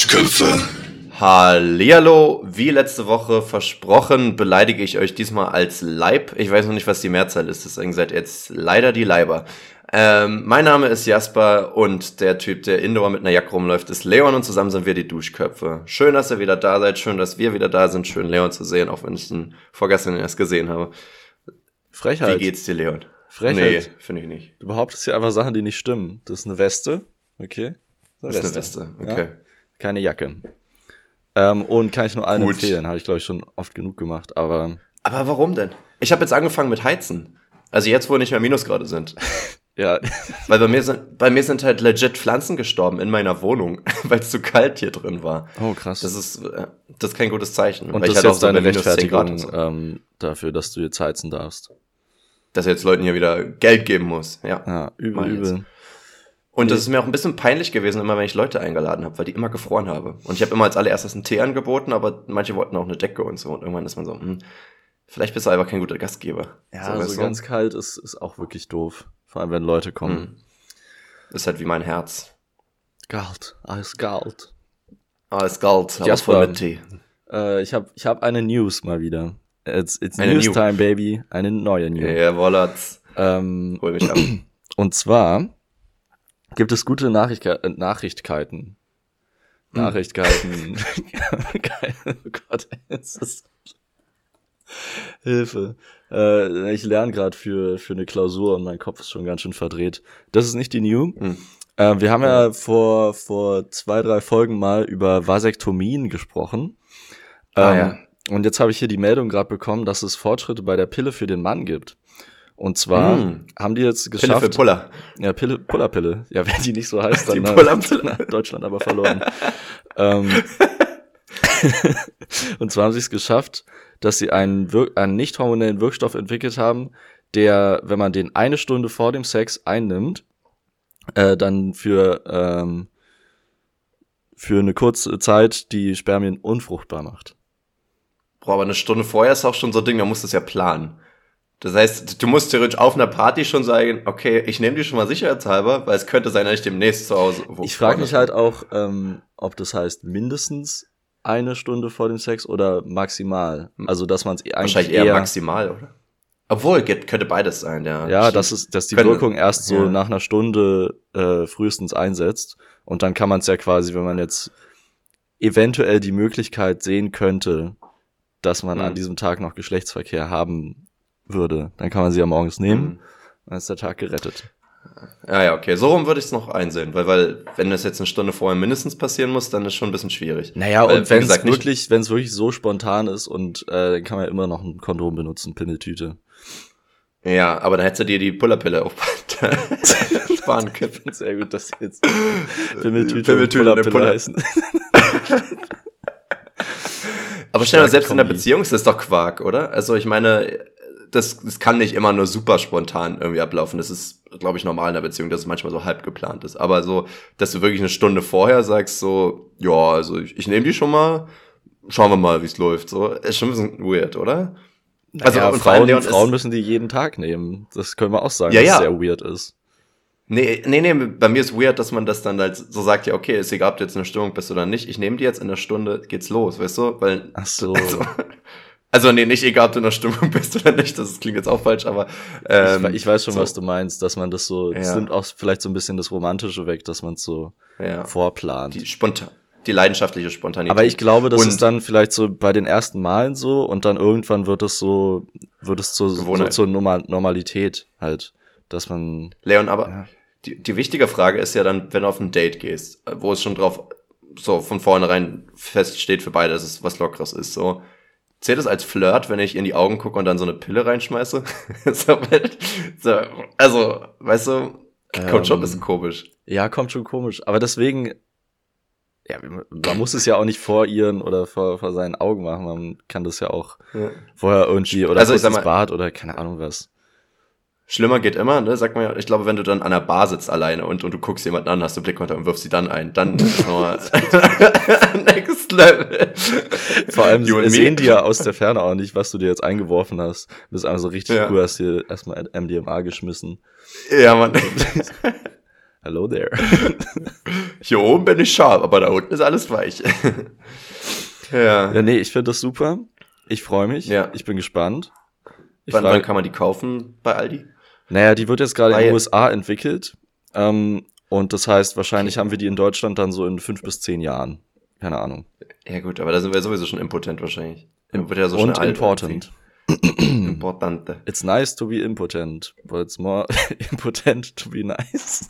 Duschköpfe. Hallihallo, wie letzte Woche versprochen, beleidige ich euch diesmal als Leib. Ich weiß noch nicht, was die Mehrzahl ist, deswegen seid ihr jetzt leider die Leiber. Ähm, mein Name ist Jasper und der Typ, der indoor mit einer Jacke rumläuft, ist Leon und zusammen sind wir die Duschköpfe. Schön, dass ihr wieder da seid, schön, dass wir wieder da sind, schön Leon zu sehen, auch wenn ich ihn vorgestern erst gesehen habe. Frechheit. Wie geht's dir, Leon? Frechheit. Nee, finde ich nicht. Du behauptest hier einfach Sachen, die nicht stimmen. Das ist eine Weste. Okay. Das ist eine Weste, okay. Ja? Keine Jacke. Ähm, und kann ich nur allen Gut. empfehlen. Habe ich, glaube ich, schon oft genug gemacht. Aber Aber warum denn? Ich habe jetzt angefangen mit Heizen. Also jetzt, wo nicht mehr Minusgrade sind. ja, Weil bei mir sind, bei mir sind halt legit Pflanzen gestorben in meiner Wohnung, weil es zu kalt hier drin war. oh krass. Das ist, äh, das ist kein gutes Zeichen. und weil das ich ist halt jetzt deine bei minus 10 Grad Rechtfertigung so. ähm, dafür, dass du jetzt heizen darfst. Dass ich jetzt Leuten hier wieder Geld geben muss. Ja. Ja, übel, übel. Und das ist mir auch ein bisschen peinlich gewesen, immer wenn ich Leute eingeladen habe, weil die immer gefroren habe. Und ich habe immer als allererstes einen Tee angeboten, aber manche wollten auch eine Decke und so. Und irgendwann ist man so, hm, vielleicht bist du einfach kein guter Gastgeber. Ja, so, so, weißt du? ganz kalt ist, ist auch wirklich doof. Vor allem, wenn Leute kommen. Hm. Ist halt wie mein Herz. Kalt, alles kalt. Alles aber Jasper. voll mit Tee. Äh, ich habe ich hab eine News mal wieder. It's, it's Eine News New. Time, Baby. Eine neue News. Jawollat's. Ähm, Hol mich ab. Und zwar gibt es gute Nachrichtke äh, Nachrichtkeiten. Hm. Nachrichtkeiten. Oh Gott, es ist Hilfe. Äh, ich lerne gerade für, für eine Klausur und mein Kopf ist schon ganz schön verdreht. Das ist nicht die New. Hm. Äh, wir haben ja vor, vor zwei, drei Folgen mal über Vasektomien gesprochen. Ah, Ähm, ja. Und jetzt habe ich hier die Meldung gerade bekommen, dass es Fortschritte bei der Pille für den Mann gibt. Und zwar Mm. haben die jetzt Pille geschafft. für Puller. Ja, Pille, Pullerpille. Ja, wenn die nicht so heißt, dann Die hat- Deutschland aber verloren. ähm, und zwar haben sie es geschafft, dass sie einen, Wir einen nicht hormonellen Wirkstoff entwickelt haben, der, wenn man den eine Stunde vor dem Sex einnimmt, äh, dann für, ähm, für eine kurze Zeit die Spermien unfruchtbar macht. Boah, aber eine Stunde vorher ist auch schon so ein Ding, da musst du es ja planen. Das heißt, du musst theoretisch auf einer Party schon sagen, okay, ich nehme die schon mal sicherheitshalber, weil es könnte sein, dass ich demnächst zu Hause. Ich frage mich halt auch, ähm, ob das heißt mindestens eine Stunde vor dem Sex oder maximal. Also, dass man es eigentlich Wahrscheinlich eher, maximal, oder? Obwohl, könnte beides sein, ja. Ja, Stimmt. dass, es, dass die Können- Wirkung erst so ja. nach einer Stunde äh, frühestens einsetzt. Und dann kann man es ja quasi, wenn man jetzt eventuell die Möglichkeit sehen könnte, dass man Mhm. an diesem Tag noch Geschlechtsverkehr haben würde, dann kann man sie ja morgens nehmen. Mhm. Dann ist der Tag gerettet. Ja, ja, okay. So rum würde ich es noch einsehen, weil, weil, wenn das jetzt eine Stunde vorher mindestens passieren muss, dann ist schon ein bisschen schwierig. Naja, Weil, und wenn es wirklich, wenn es wirklich so spontan ist und äh, dann kann man ja immer noch ein Kondom benutzen, Pimmeltüte. Ja, aber dann hättest du dir die Pullerpille auch sparen können. Sehr gut, dass jetzt Pimmeltüte, Pimmeltüte und Pullerpille Puller. heißen. Aber stell dir mal, Starke selbst in der. Beziehung ist das doch Quark, oder? Also ich meine, das, das kann nicht immer nur super spontan irgendwie ablaufen. Das ist, glaube ich, normal in der Beziehung, dass es manchmal so halb geplant ist. Aber so, dass du wirklich eine Stunde vorher sagst, so, ja, also ich, ich nehme die schon mal, schauen wir mal, wie es läuft. So, ist schon ein bisschen weird, oder? Also ja, und vor allem, Frauen, Leon, Frauen müssen die jeden Tag nehmen. Das können wir auch sagen, Ja, dass ja. es sehr weird ist. Nee, nee, nee, bei mir ist weird, dass man das dann halt so sagt, ja, okay, ist egal, ob du jetzt in der Stimmung bist oder nicht. Ich nehme die jetzt in der Stunde, geht's los, weißt du? Weil Ach so. Also, also nee, nicht egal, ob du in der Stimmung bist oder nicht, das klingt jetzt auch falsch, aber ähm, ich, ich weiß schon, so, was du meinst, dass man das so, das Ja. nimmt auch vielleicht so ein bisschen das Romantische weg, dass man es so ja, vorplant. die spontan, die leidenschaftliche Spontanität. Aber ich glaube, das Und- ist dann vielleicht so bei den ersten Malen so und dann irgendwann wird es so, wird es zur, so zur Normal Normalität halt, dass man, Leon, aber Ja. die, die wichtige Frage ist ja dann, wenn du auf ein Date gehst, wo es schon drauf so von vornherein feststeht für beide, dass es was Lockeres ist, so. Zählt es als Flirt, wenn ich in die Augen gucke und dann so eine Pille reinschmeiße? so, so, also, weißt du, kommt schon ein Ähm, bisschen komisch. ja, kommt schon komisch. Aber deswegen, ja, man muss es ja auch nicht vor ihren oder vor, vor seinen Augen machen. Man kann das ja auch Ja. vorher irgendwie oder Also, ich sag mal- Bad oder keine Ahnung was. Schlimmer geht immer, ne? Sagt man ja, ich glaube, wenn du dann an der Bar sitzt alleine und, und du guckst jemanden an, hast du Blickkontakt und wirfst sie dann ein, dann ist nochmal next level. Vor allem You sehen die ja aus der Ferne auch nicht, was du dir jetzt eingeworfen hast. Du bist einfach so richtig Ja. cool, hast dir erstmal MDMA geschmissen. Ja, Mann. Hello there. Hier oben bin ich scharf, aber da unten ist alles weich. ja. Ja, nee, ich finde das super. Ich freue mich. Ja. Ich bin gespannt. Ich wann, frage, wann kann man die kaufen bei Aldi? Naja, die wird jetzt gerade in den USA entwickelt. Ähm, und das heißt, wahrscheinlich haben wir die in Deutschland dann so in fünf bis zehn Jahren. Keine Ahnung. Ja gut, aber da sind wir sowieso schon impotent wahrscheinlich. Wird ja so und important. Importante. It's nice to be impotent, but it's more impotent to be nice.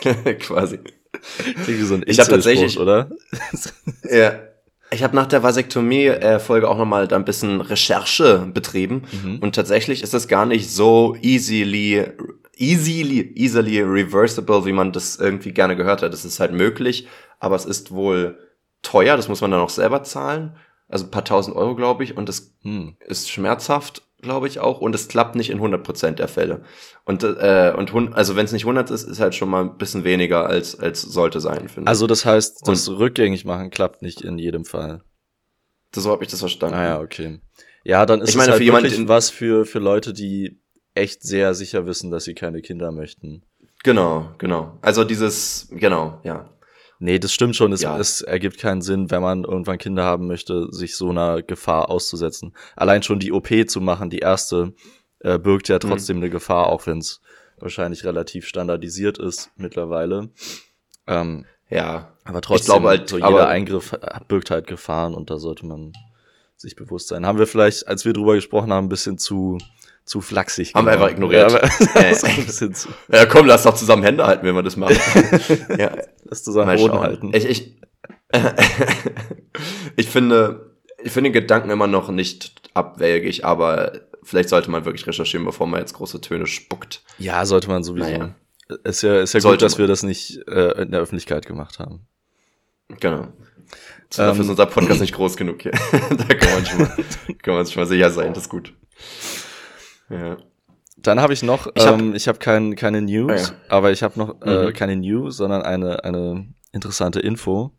Quasi. Wie so ein ich habe tatsächlich, oder? ja. Ich habe nach der Vasektomie-Folge auch nochmal da ein bisschen Recherche betrieben. Mhm. Und tatsächlich ist es gar nicht so easily, easily, easily reversible, wie man das irgendwie gerne gehört hat. Es ist halt möglich, aber es ist wohl teuer, das muss man dann auch selber zahlen. Also ein paar tausend Euro, glaube ich, und es hm. ist schmerzhaft, glaube ich auch, und es klappt nicht in 100% der Fälle. Und, äh, und also wenn es nicht 100 ist, ist halt schon mal ein bisschen weniger, als, als sollte sein, finde Also das heißt, das und, rückgängig machen klappt nicht in jedem Fall. So habe ich das verstanden. Ah ja, okay. Ja, dann ist ich meine, es halt für wirklich was für, für Leute, die echt sehr sicher wissen, dass sie keine Kinder möchten. Genau, genau. Also dieses, genau, ja. Nee, das stimmt schon. Es, ja. es ergibt keinen Sinn, wenn man irgendwann Kinder haben möchte, sich so einer Gefahr auszusetzen. Allein schon die OP zu machen, die erste, äh, birgt ja mhm. trotzdem mhm. eine Gefahr, auch wenn es wahrscheinlich relativ standardisiert ist mittlerweile. Ähm, ja. Aber trotzdem, ich halt, so jeder Eingriff birgt halt Gefahren und da sollte man sich bewusst sein. Haben wir vielleicht, als wir drüber gesprochen haben, ein bisschen zu zu flachsig. Haben wir einfach ignoriert. Ja, äh, ja, komm, lass doch zusammen Hände halten, wenn wir das machen. ja. Lass zusammen Boden halten. Ich, ich, ich finde, ich finde den Gedanken immer noch nicht abwägig, aber vielleicht sollte man wirklich recherchieren, bevor man jetzt große Töne spuckt. Ja, sollte man sowieso. Naja. Ist ja, ist ja gut, dass man. wir das nicht äh, in der Öffentlichkeit gemacht haben. Genau. Ähm, dafür ist unser Podcast nicht groß genug hier. da kann man, schon mal, kann man sich mal sicher sein, das ist gut. Ja. Dann habe ich noch, ich habe ähm, hab kein, keine News, ah, ja. aber ich habe noch äh, mhm. keine News, sondern eine, eine interessante Info,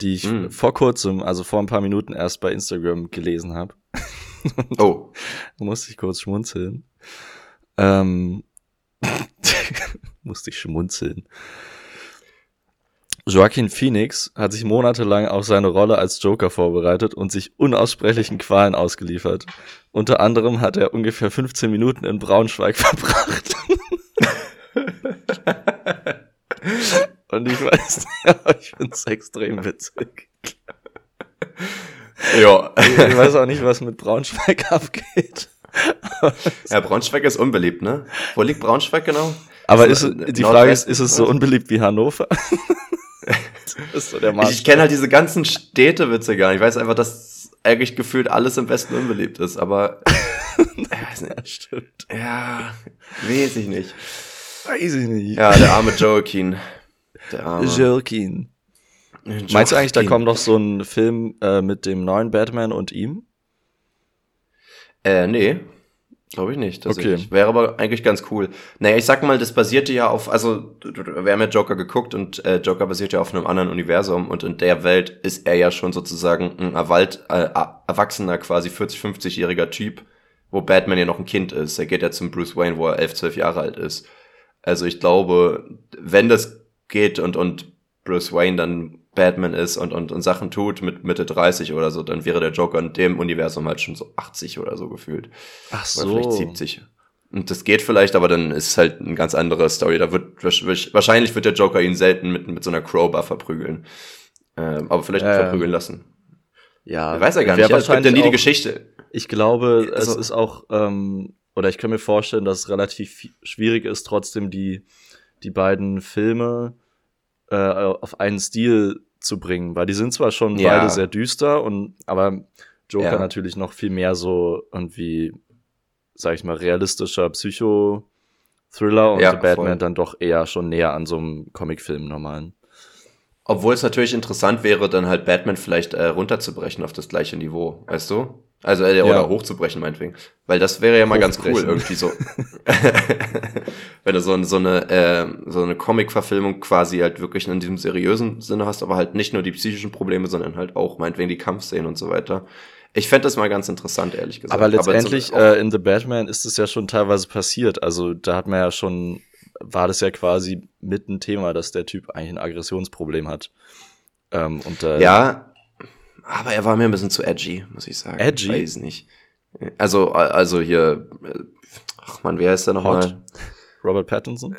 die ich mhm. vor kurzem, also vor ein paar Minuten erst bei Instagram gelesen habe. oh. musste ich kurz schmunzeln. Ähm, musste ich schmunzeln. Joaquin Phoenix hat sich monatelang auf seine Rolle als Joker vorbereitet und sich unaussprechlichen Qualen ausgeliefert. Unter anderem hat er ungefähr 15 Minuten in Braunschweig verbracht. und ich weiß, ich finde es extrem witzig. Ja. Ich weiß auch nicht, was mit Braunschweig abgeht. ja, Braunschweig ist unbeliebt, ne? Wo liegt Braunschweig genau? Aber ist, die Frage ist, ist es so unbeliebt wie Hannover? ist so der Ich, ich kenne halt diese ganzen Städtewitze gar nicht. Ich weiß einfach, dass eigentlich gefühlt alles im Westen unbeliebt ist, aber. ja, stimmt. Ja, weiß ich nicht. Weiß ich nicht. Ja, der arme Joaquin. Der arme. Joaquin. Joaquin. Meinst du eigentlich, da kommt noch so ein Film äh, mit dem neuen Batman und ihm? Äh, nee. Glaube ich nicht. Okay. Wäre aber eigentlich ganz cool. Naja, ich sag mal, das basierte ja auf, also wir haben ja Joker geguckt und äh, Joker basiert ja auf einem anderen Universum und in der Welt ist er ja schon sozusagen ein erwalt, äh, erwachsener, quasi 40, 50-jähriger Typ, wo Batman ja noch ein Kind ist. Er geht ja zum Bruce Wayne, wo er 11, 12 Jahre alt ist. Also ich glaube, wenn das geht und, und Bruce Wayne dann Batman ist und, und, und Sachen tut mit Mitte 30 oder so, dann wäre der Joker in dem Universum halt schon so 80 oder so gefühlt. Ach so. Oder vielleicht 70. Und das geht vielleicht, aber dann ist es halt eine ganz andere Story. Da wird wahrscheinlich wird der Joker ihn selten mit, mit so einer Crowbar verprügeln. Ähm, aber vielleicht ähm, verprügeln lassen. Ja, ich weiß ja gar nicht. Es gibt ja nie die Geschichte. Ich glaube, also, es ist auch, ähm, oder ich kann mir vorstellen, dass es relativ schwierig ist, trotzdem die, die beiden Filme äh, auf einen Stil zu bringen, weil die sind zwar schon ja. beide sehr düster und aber Joker ja. natürlich noch viel mehr so irgendwie, sag ich mal, realistischer Psycho-Thriller und ja, Batman voll. dann doch eher schon näher an so einem Comicfilm normalen. Obwohl es natürlich interessant wäre, dann halt Batman vielleicht äh, runterzubrechen auf das gleiche Niveau, weißt du? Also äh, oder ja. hochzubrechen, meinetwegen. Weil das wäre ja mal ganz cool, irgendwie so. Wenn du so, so eine, äh, so eine Comic-Verfilmung quasi halt wirklich in diesem seriösen Sinne hast, aber halt nicht nur die psychischen Probleme, sondern halt auch meinetwegen die Kampfszenen und so weiter. Ich fände das mal ganz interessant, ehrlich gesagt. Aber letztendlich aber äh, in The Batman ist es ja schon teilweise passiert. Also da hat man ja schon war das ja quasi mit ein Thema, dass der Typ eigentlich ein Aggressionsproblem hat. Ähm, und, äh, ja, aber er war mir ein bisschen zu edgy, muss ich sagen. Edgy? Weiß nicht. Also, also hier, äh, ach man, wer heißt der nochmal? Robert Pattinson?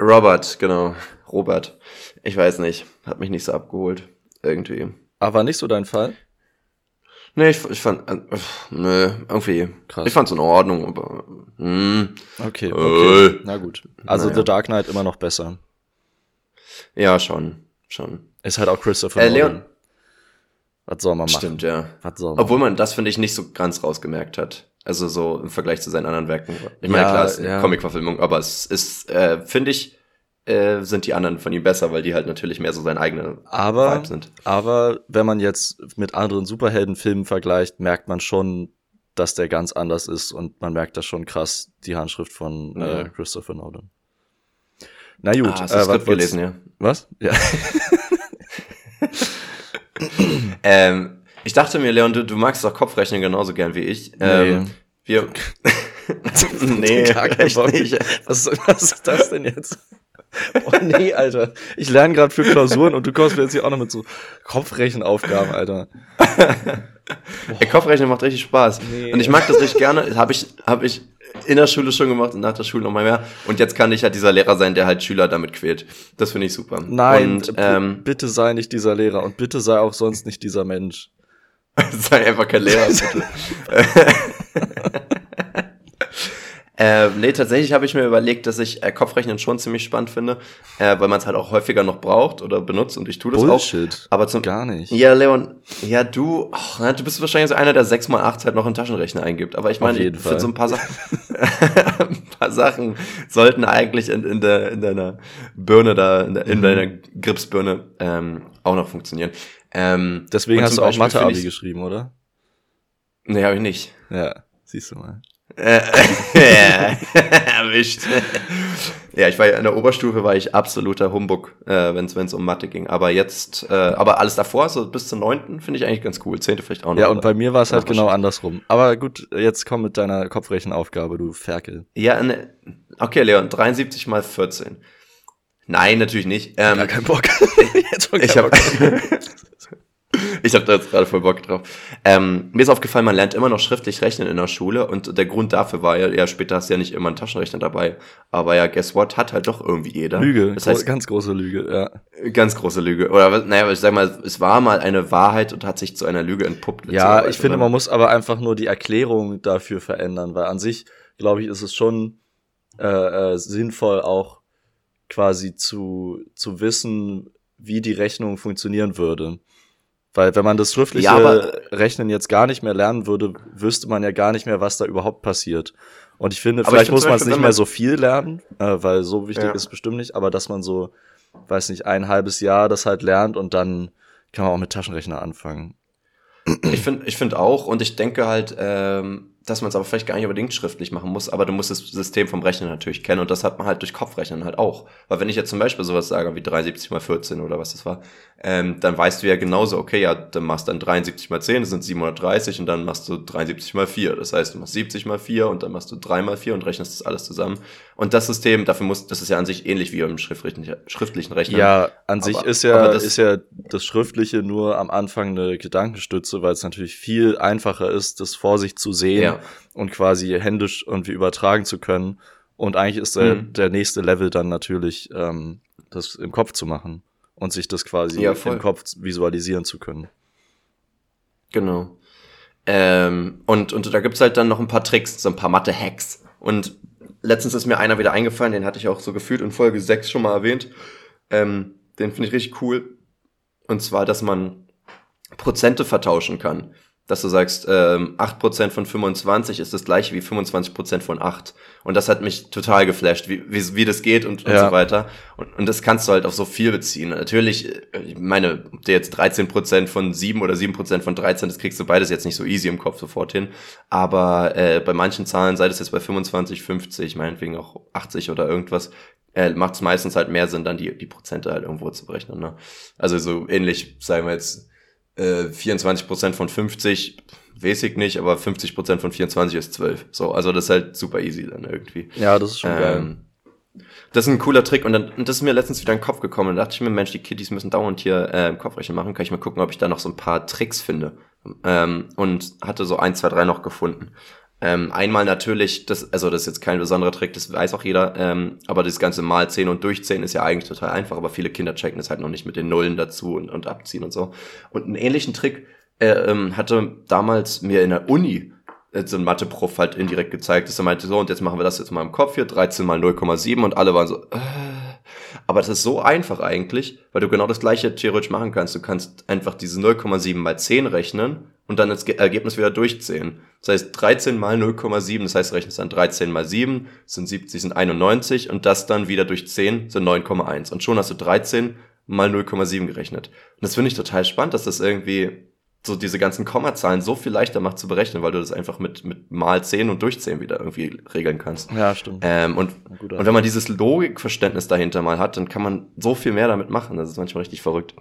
Robert, genau. Robert. Ich weiß nicht. Hat mich nicht so abgeholt. Irgendwie. Aber nicht so dein Fall? Nee, ich, ich fand, äh, nö, irgendwie. Krass. Ich fand's in Ordnung, aber, mh. Okay, äh. okay. Äh, Na gut. Also naja. The Dark Knight immer noch besser. Ja, schon, schon. Ist halt auch Christopher äh, Leon. Was soll man machen? Stimmt, ja. Was soll man Obwohl man das, finde ich, nicht so ganz rausgemerkt hat. Also so im Vergleich zu seinen anderen Werken. Ich meine, ja, klar, es ist eine ja. Comic-Verfilmung, aber es ist, äh, finde ich, äh, sind die anderen von ihm besser, weil die halt natürlich mehr so sein eigener aber, Vibe sind. Aber wenn man jetzt mit anderen Superheldenfilmen vergleicht, merkt man schon, dass der ganz anders ist und man merkt das schon krass, die Handschrift von äh, ja. äh, Christopher Nolan. Na gut, ah, äh, was gelesen, ja. Was? Ja. ähm, ich dachte mir, Leon, du, du magst doch Kopfrechnen genauso gern wie ich. Ähm, nee. Wir. nee, gar kein Bock. Nicht. Was, was ist das denn jetzt? Oh nee, Alter. Ich lerne gerade für Klausuren und du kommst mir jetzt hier auch noch mit so Kopfrechenaufgaben, Alter. Ey, Kopfrechnen macht richtig Spaß. Nee. Und ich mag das richtig gerne. Habe ich, hab ich in der Schule schon gemacht und nach der Schule nochmal mehr. Und jetzt kann ich halt dieser Lehrer sein, der halt Schüler damit quält. Das finde ich super. Nein, und, ähm, bitte sei nicht dieser Lehrer und bitte sei auch sonst nicht dieser Mensch. sei einfach kein Lehrer, bitte. Äh, nee, tatsächlich habe ich mir überlegt, dass ich äh, Kopfrechnen schon ziemlich spannend finde, äh, weil man es halt auch häufiger noch braucht oder benutzt und ich tue das Bullshit. auch. Aber zum gar nicht. Ja, Leon, ja du, oh, du bist wahrscheinlich so einer, der 6 mal 8 halt noch einen Taschenrechner eingibt. Aber ich meine, finde so ein paar Sachen, ein paar Sachen sollten eigentlich in, in, der, in deiner Birne da, in, der, in mhm. deiner Gripsbirne ähm, auch noch funktionieren. Ähm, Deswegen hast du auch Mathe-Abi geschrieben, oder? Nee, habe ich nicht. Ja, siehst du mal. Erwischt. ja, ich war ja in der Oberstufe war ich absoluter Humbug, äh, wenn es um Mathe ging. Aber jetzt, äh, aber alles davor, so bis zum neunten, finde ich eigentlich ganz cool. Zehnte vielleicht auch noch. Ja, und bei mir war es halt genau andersrum. Aber gut, jetzt komm mit deiner Kopfrechenaufgabe, du Ferkel. Ja, ne, okay, Leon, 73 mal 14. Nein, natürlich nicht. Ähm, Gar kein Bock. ich habe ich habe da jetzt gerade voll Bock drauf. Ähm, mir ist aufgefallen, man lernt immer noch schriftlich rechnen in der Schule und der Grund dafür war ja, ja, später hast du ja nicht immer einen Taschenrechner dabei. Aber ja, guess what, hat halt doch irgendwie jeder. Lüge, das heißt, ganz große Lüge, ja. Ganz große Lüge. Oder naja, ich sag mal, es war mal eine Wahrheit und hat sich zu einer Lüge entpuppt. Ja, ich finde, man muss aber einfach nur die Erklärung dafür verändern, weil an sich, glaube ich, ist es schon äh, äh, sinnvoll, auch quasi zu, zu wissen, wie die Rechnung funktionieren würde. Weil wenn man das schriftliche ja, Rechnen jetzt gar nicht mehr lernen würde, wüsste man ja gar nicht mehr, was da überhaupt passiert. Und ich finde, vielleicht ich muss man es nicht mehr so viel lernen, äh, weil so wichtig ja. ist bestimmt nicht, aber dass man so, weiß nicht, ein halbes Jahr das halt lernt und dann kann man auch mit Taschenrechner anfangen. Ich finde ich finde auch und ich denke halt, ähm, dass man es aber vielleicht gar nicht unbedingt schriftlich machen muss, aber du musst das System vom Rechnen natürlich kennen und das hat man halt durch Kopfrechnen halt auch. Weil wenn ich jetzt zum Beispiel sowas sage wie 73 mal 14 oder was das war, ähm, dann weißt du ja genauso, okay, ja, dann machst dann 73 mal 10, das sind 730 und dann machst du 73 mal 4. Das heißt, du machst 70 mal 4 und dann machst du 3 mal 4 und rechnest das alles zusammen. Und das System, dafür muss, das ist ja an sich ähnlich wie im schriftlichen, schriftlichen Rechnen. Ja, an aber, sich ist ja, das, ist ja das Schriftliche nur am Anfang eine Gedankenstütze, weil es natürlich viel einfacher ist, das vor sich zu sehen. Ja und quasi händisch irgendwie übertragen zu können. Und eigentlich ist der, mhm. der nächste Level dann natürlich, ähm, das im Kopf zu machen und sich das quasi ja, im Kopf visualisieren zu können. Genau. Ähm, und, und da gibt's halt dann noch ein paar Tricks, so ein paar Mathe-Hacks. Und letztens ist mir einer wieder eingefallen, den hatte ich auch so gefühlt in Folge 6 schon mal erwähnt. Ähm, den finde ich richtig cool. Und zwar, dass man Prozente vertauschen kann dass du sagst, ähm, 8% von 25 ist das gleiche wie 25% von 8. Und das hat mich total geflasht, wie, wie, wie das geht und, und ja. so weiter. Und, und das kannst du halt auf so viel beziehen. Natürlich, äh, ich meine, ob du jetzt 13% von 7 oder 7% von 13, das kriegst du beides jetzt nicht so easy im Kopf sofort hin. Aber äh, bei manchen Zahlen, sei das jetzt bei 25, 50, meinetwegen auch 80 oder irgendwas, äh, macht es meistens halt mehr Sinn, dann die, die Prozente halt irgendwo zu berechnen. Ne? Also so ähnlich, sagen wir jetzt, äh, 24% von 50, weiß ich nicht, aber 50% von 24 ist 12. So, also das ist halt super easy dann irgendwie. Ja, das ist schon ähm, geil. Das ist ein cooler Trick und, dann, und das ist mir letztens wieder in den Kopf gekommen. Und da dachte ich mir, Mensch, die Kiddies müssen dauernd hier äh, Kopfrechnen machen. Kann ich mal gucken, ob ich da noch so ein paar Tricks finde. Ähm, und hatte so ein, zwei, drei noch gefunden. Ähm, einmal natürlich, das, also das ist jetzt kein besonderer Trick, das weiß auch jeder, ähm, aber das ganze Mal 10 und Durchzählen ist ja eigentlich total einfach, aber viele Kinder checken es halt noch nicht mit den Nullen dazu und, und abziehen und so. Und einen ähnlichen Trick äh, ähm, hatte damals mir in der Uni äh, so ein Mathe-Prof halt indirekt gezeigt, dass er meinte, so, und jetzt machen wir das jetzt mal im Kopf hier, 13 mal 0,7 und alle waren so, äh. Aber das ist so einfach eigentlich, weil du genau das gleiche theoretisch machen kannst. Du kannst einfach diese 0,7 mal 10 rechnen und dann das Ergebnis wieder durchzählen. Das heißt 13 mal 0,7, das heißt du rechnest dann 13 mal 7, sind 70, sind 91 und das dann wieder durch 10 sind 9,1. Und schon hast du 13 mal 0,7 gerechnet. Und das finde ich total spannend, dass das irgendwie so diese ganzen Kommazahlen so viel leichter macht zu berechnen, weil du das einfach mit, mit mal 10 und durch 10 wieder irgendwie regeln kannst. Ja, stimmt. Ähm, und, und wenn man dieses Logikverständnis dahinter mal hat, dann kann man so viel mehr damit machen. Das ist manchmal richtig verrückt.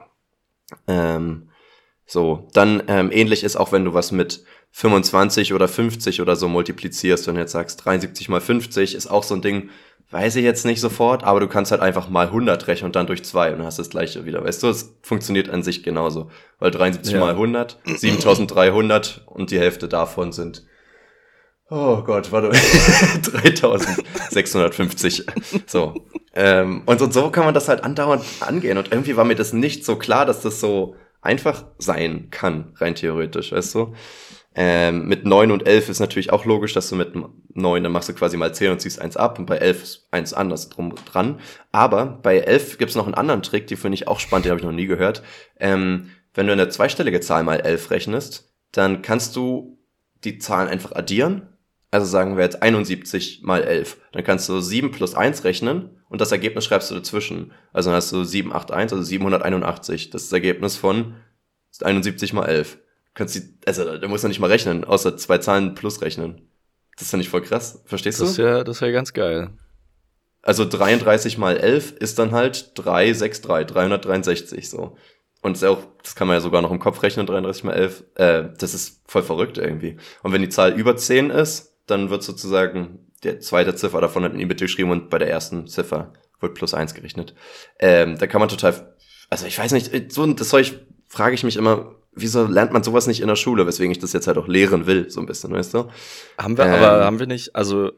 Ähm, so, dann ähm, ähnlich ist auch, wenn du was mit 25 oder 50 oder so multiplizierst und jetzt sagst 73 mal 50 ist auch so ein Ding, weiß ich jetzt nicht sofort, aber du kannst halt einfach mal 100 rechnen und dann durch zwei und hast das gleiche wieder. Weißt du, es funktioniert an sich genauso, weil 73 ja. mal 100, 7300 und die Hälfte davon sind Oh Gott, warte. 3650. So. Ähm, und, und so kann man das halt andauernd angehen. Und irgendwie war mir das nicht so klar, dass das so einfach sein kann, rein theoretisch, weißt du? Ähm, mit 9 und 11 ist natürlich auch logisch, dass du mit 9, dann machst du quasi mal 10 und ziehst eins ab und bei 11 ist eins anders drum dran. Aber bei 11 gibt's noch einen anderen Trick, die finde ich auch spannend, den habe ich noch nie gehört. Ähm, wenn du eine zweistellige Zahl mal 11 rechnest, dann kannst du die Zahlen einfach addieren. Also sagen wir jetzt 71 mal 11. Dann kannst du 7 plus 1 rechnen und das Ergebnis schreibst du dazwischen. Also dann hast du 781, also 781. Das ist das Ergebnis von 71 mal 11. Du kannst die, also da musst du nicht mal rechnen, außer zwei Zahlen plus rechnen. Das ist ja nicht voll krass. Verstehst das du? Ja, das ist ja ganz geil. Also 33 mal 11 ist dann halt 363, 363 so. Und das, auch, das kann man ja sogar noch im Kopf rechnen, 33 mal 11. Äh, das ist voll verrückt irgendwie. Und wenn die Zahl über 10 ist, dann wird sozusagen der zweite Ziffer davon hat in die Mitte geschrieben und bei der ersten Ziffer wird plus eins gerechnet. Ähm, da kann man total, also ich weiß nicht, so das soll ich, frage ich mich immer, wieso lernt man sowas nicht in der Schule, weswegen ich das jetzt halt auch lehren will, so ein bisschen, weißt du? Haben wir, ähm, aber haben wir nicht, also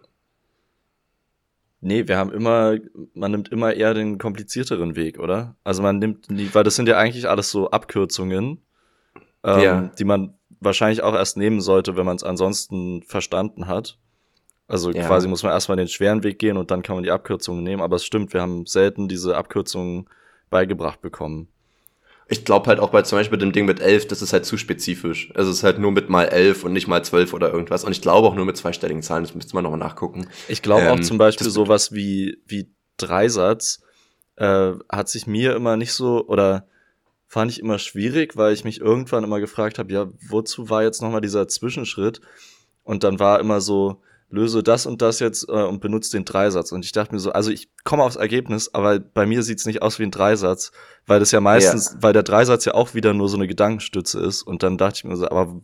Nee, wir haben immer, man nimmt immer eher den komplizierteren Weg, oder? Also man nimmt, die, weil das sind ja eigentlich alles so Abkürzungen, ähm, ja. die man wahrscheinlich auch erst nehmen sollte, wenn man es ansonsten verstanden hat. Also ja. quasi muss man erstmal den schweren Weg gehen und dann kann man die Abkürzungen nehmen. Aber es stimmt, wir haben selten diese Abkürzungen beigebracht bekommen. Ich glaube halt auch bei zum Beispiel dem Ding mit 11, das ist halt zu spezifisch. Also es ist halt nur mit mal 11 und nicht mal 12 oder irgendwas. Und ich glaube auch nur mit zweistelligen Zahlen, das müsste man nochmal nachgucken. Ich glaube ähm, auch zum Beispiel sowas wie, wie Dreisatz äh, hat sich mir immer nicht so, oder fand ich immer schwierig, weil ich mich irgendwann immer gefragt habe, ja, wozu war jetzt nochmal dieser Zwischenschritt? Und dann war immer so, löse das und das jetzt äh, und benutze den Dreisatz. Und ich dachte mir so, also ich komme aufs Ergebnis, aber bei mir sieht's nicht aus wie ein Dreisatz, weil das ja meistens, ja. weil der Dreisatz ja auch wieder nur so eine Gedankenstütze ist. Und dann dachte ich mir so, aber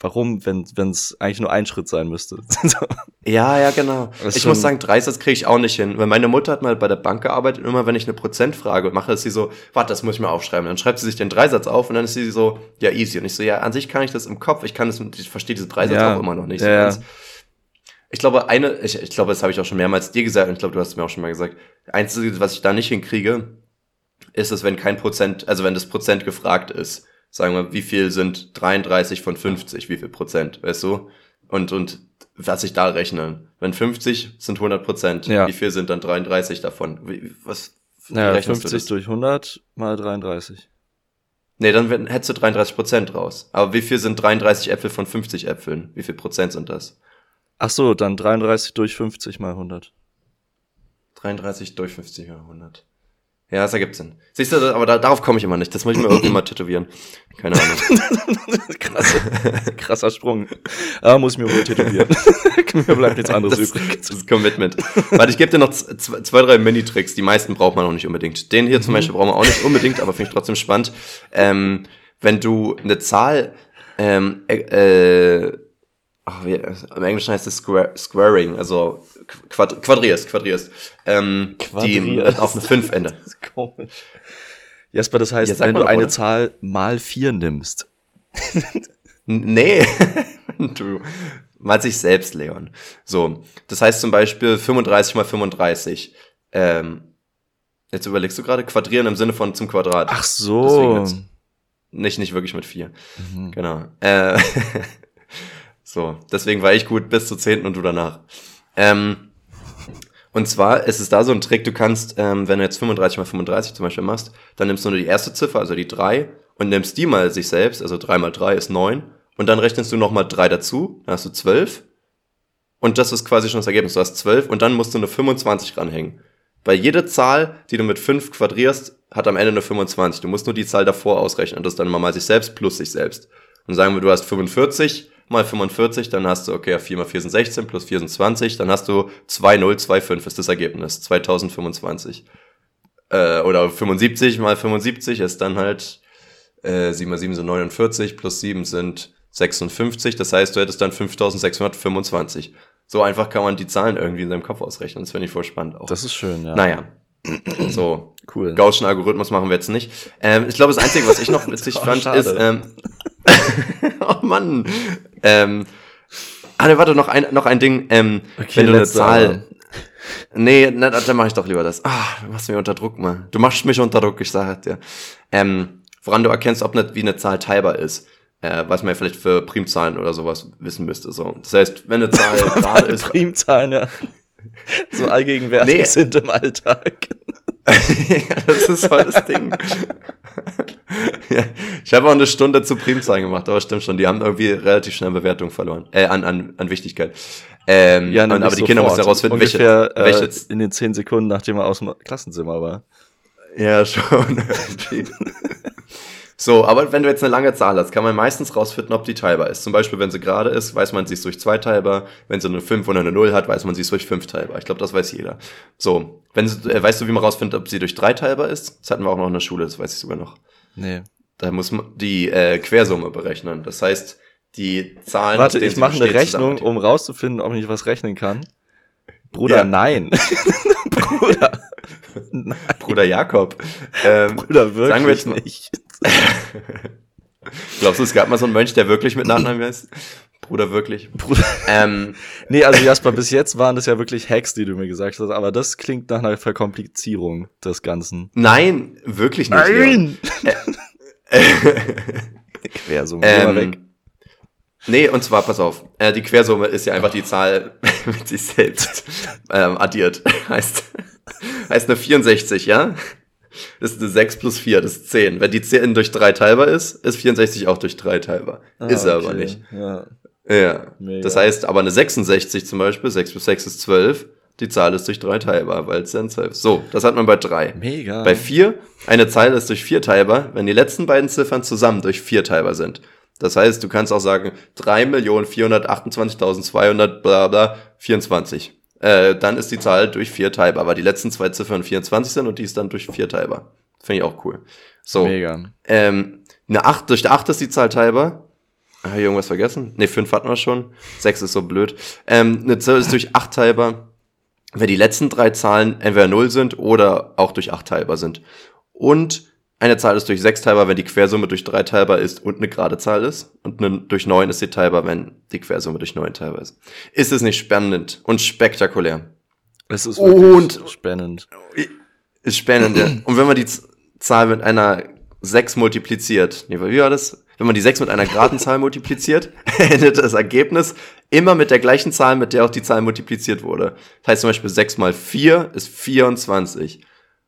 warum, wenn es eigentlich nur ein Schritt sein müsste? ja, ja, genau. Ich muss sagen, Dreisatz kriege ich auch nicht hin. Weil meine Mutter hat mal bei der Bank gearbeitet und immer, wenn ich eine Prozentfrage mache, ist sie so, warte, das muss ich mir aufschreiben. Dann schreibt sie sich den Dreisatz auf und dann ist sie so, ja, easy. Und ich so, ja, an sich kann ich das im Kopf, ich kann das, ich verstehe diese Dreisatz ja. auch immer noch nicht. Ja, so ich glaube, eine, ich, ich glaube, das habe ich auch schon mehrmals dir gesagt und ich glaube, du hast es mir auch schon mal gesagt. Einzige, was ich da nicht hinkriege, ist es, wenn kein Prozent, also wenn das Prozent gefragt ist. Sagen wir, wie viel sind 33 von 50, wie viel Prozent, weißt du? Und, und was ich da rechne. Wenn 50 sind 100 Prozent, ja. wie viel sind dann 33 davon? Wie, was ja, 50 durch 100 mal 33. Nee, dann hättest du 33 Prozent raus. Aber wie viel sind 33 Äpfel von 50 Äpfeln? Wie viel Prozent sind das? Ach so, dann 33 durch 50 mal 100. 33 durch 50 mal 100. Ja, das ergibt Sinn. Siehst du, aber da, darauf komme ich immer nicht. Das muss ich mir irgendwie mal tätowieren. Keine Ahnung. Krasse, krasser Sprung. Ah, muss ich mir wohl tätowieren. mir bleibt nichts anderes das, übrig. Das ist Commitment. Warte, ich gebe dir noch zwei, drei Mini-Tricks. Die meisten braucht man auch nicht unbedingt. Den hier zum mhm. Beispiel brauchen wir auch nicht unbedingt, aber finde ich trotzdem spannend. Ähm, wenn du eine Zahl ähm, äh, ach, wie, im Englischen heißt es Square, Squaring, also quad, quadrierst, quadrierst. Ähm, Quadrierst. Die auf eine 5 Ende. Das ist komisch. Jasper, das heißt, Ja, wenn du eine oder? Zahl mal vier nimmst. Nee, du mal sich selbst, Leon. So, das heißt zum Beispiel 35 mal 35. Ähm, jetzt überlegst du gerade, quadrieren im Sinne von zum Quadrat. Ach so. Nicht, nicht wirklich mit vier. Mhm. Genau. Äh, so, deswegen war ich gut bis zur zehnten und du danach. Ähm, und zwar ist es da so ein Trick, du kannst, ähm, wenn du jetzt 35 mal 35 zum Beispiel machst, dann nimmst du nur die erste Ziffer, also die 3, und nimmst die mal sich selbst, also 3 mal 3 ist 9, und dann rechnest du nochmal 3 dazu, dann hast du 12, und das ist quasi schon das Ergebnis, du hast 12, und dann musst du eine 25 ranhängen. Weil jede Zahl, die du mit 5 quadrierst, hat am Ende eine 25. Du musst nur die Zahl davor ausrechnen und das dann mal sich selbst plus sich selbst. Und sagen wir, du hast 45 mal 45, dann hast du, okay, 4 mal 4 sind 16, plus 4 sind 20, dann hast du 2025 ist das Ergebnis, 2025. Äh, oder 75 mal 75 ist dann halt, äh, 7 mal 7 sind 49, plus 7 sind 56, das heißt, du hättest dann 5625. So einfach kann man die Zahlen irgendwie in seinem Kopf ausrechnen, das finde ich voll spannend auch. Das ist schön, ja. Naja, so, cool. Gaußschen Algorithmus machen wir jetzt nicht. Ähm, ich glaube, das Einzige, was ich noch witzig fand, schade. ist, ähm, oh Mann, ähm, ah, ne, warte, noch ein, noch ein Ding, ähm, Okay, wenn du eine Zahl, nee, na, dann mache ich doch lieber das. Ah, du machst mich unter Druck, mal. Du machst mich unter Druck, ich sage dir. Ähm, woran du erkennst, ob eine, wie eine Zahl teilbar ist. Äh, was man ja vielleicht für Primzahlen oder sowas wissen müsste. So. Das heißt, wenn eine Zahl gerade ist, Primzahlen, ja. So allgegenwärtig Nee. sind im Alltag. ja, das ist voll das Ding. ja, ich habe auch eine Stunde zu Primzahlen gemacht, aber stimmt schon, die haben irgendwie relativ schnell Bewertung verloren. Äh, an, an, an Wichtigkeit. Ähm, Ja, aber die Kinder mussten herausfinden, welche, Ungefähr, welche äh, in den zehn Sekunden, nachdem er aus dem Klassenzimmer war. Ja, schon. so, aber wenn du jetzt eine lange Zahl hast, kann man meistens rausfinden, ob die teilbar ist. Zum Beispiel, wenn sie gerade ist, weiß man, sie ist durch zwei teilbar. Wenn sie eine 5 oder eine 0 hat, weiß man, sie ist durch 5 teilbar. Ich glaube, das weiß jeder. So, wenn sie, äh, weißt du, wie man rausfindet, ob sie durch drei teilbar ist? Das hatten wir auch noch in der Schule, das weiß ich sogar noch. Nee. Da muss man die äh, Quersumme berechnen. Das heißt, die Zahlen. Warte, ich mache eine Rechnung, um rauszufinden, ob ich was rechnen kann. Bruder, Ja. nein. Bruder, Bruder Jakob. Ähm, Bruder, wirklich Sagen wir jetzt nicht. glaubst du, es gab mal so einen Mönch, der wirklich mit Nachnamen heißt? Bruder wirklich. Bruder. Ähm, Nee, also Jasper, bis jetzt waren das ja wirklich Hacks, die du mir gesagt hast, aber das klingt nach einer Verkomplizierung des Ganzen. nein, wirklich nicht. Leon. Quersumme, geh mal weg. Ähm, nee, und zwar, pass auf, äh, die Quersumme ist ja einfach die Zahl mit sich selbst ähm, addiert. heißt, heißt eine 64, ja? Das ist eine 6 plus 4, das ist 10. Wenn die 10 durch 3 teilbar ist, ist 64 auch durch 3 teilbar. ist er aber Ah, okay. nicht. Ja. Ja. Das heißt, aber eine 66 zum Beispiel, 6 plus 6 ist 12, die Zahl ist durch 3 teilbar, weil es dann 12. So, das hat man bei 3. Mega. Bei 4, eine Zahl ist durch 4 teilbar, wenn die letzten beiden Ziffern zusammen durch 4 teilbar sind. Das heißt, du kannst auch sagen 3.428.200 bla bla 24. Äh, dann ist die Zahl durch 4 teilbar, weil die letzten zwei Ziffern 24 sind und die ist dann durch 4 teilbar. Finde ich auch cool. So, Mega. ähm, eine 8, durch 8 ist die Zahl teilbar. Habe ich irgendwas vergessen? Ne, 5 hatten wir schon. 6 ist so blöd. Ähm, eine Zahl ist durch 8 teilbar, wenn die letzten drei Zahlen entweder 0 sind oder auch durch 8 teilbar sind. Und eine Zahl ist durch 6 teilbar, wenn die Quersumme durch 3 teilbar ist und eine gerade Zahl ist. Und eine, durch 9 ist sie teilbar, wenn die Quersumme durch 9 teilbar ist. Ist es nicht spannend und spektakulär? Es ist wirklich Und- spannend. Ist spannend, ja. Und wenn man die Zahl mit einer 6 multipliziert, nee, wie war das? Wenn man die 6 mit einer geraden Zahl multipliziert, endet das Ergebnis immer mit der gleichen Zahl, mit der auch die Zahl multipliziert wurde. Das heißt zum Beispiel 6 mal 4 ist 24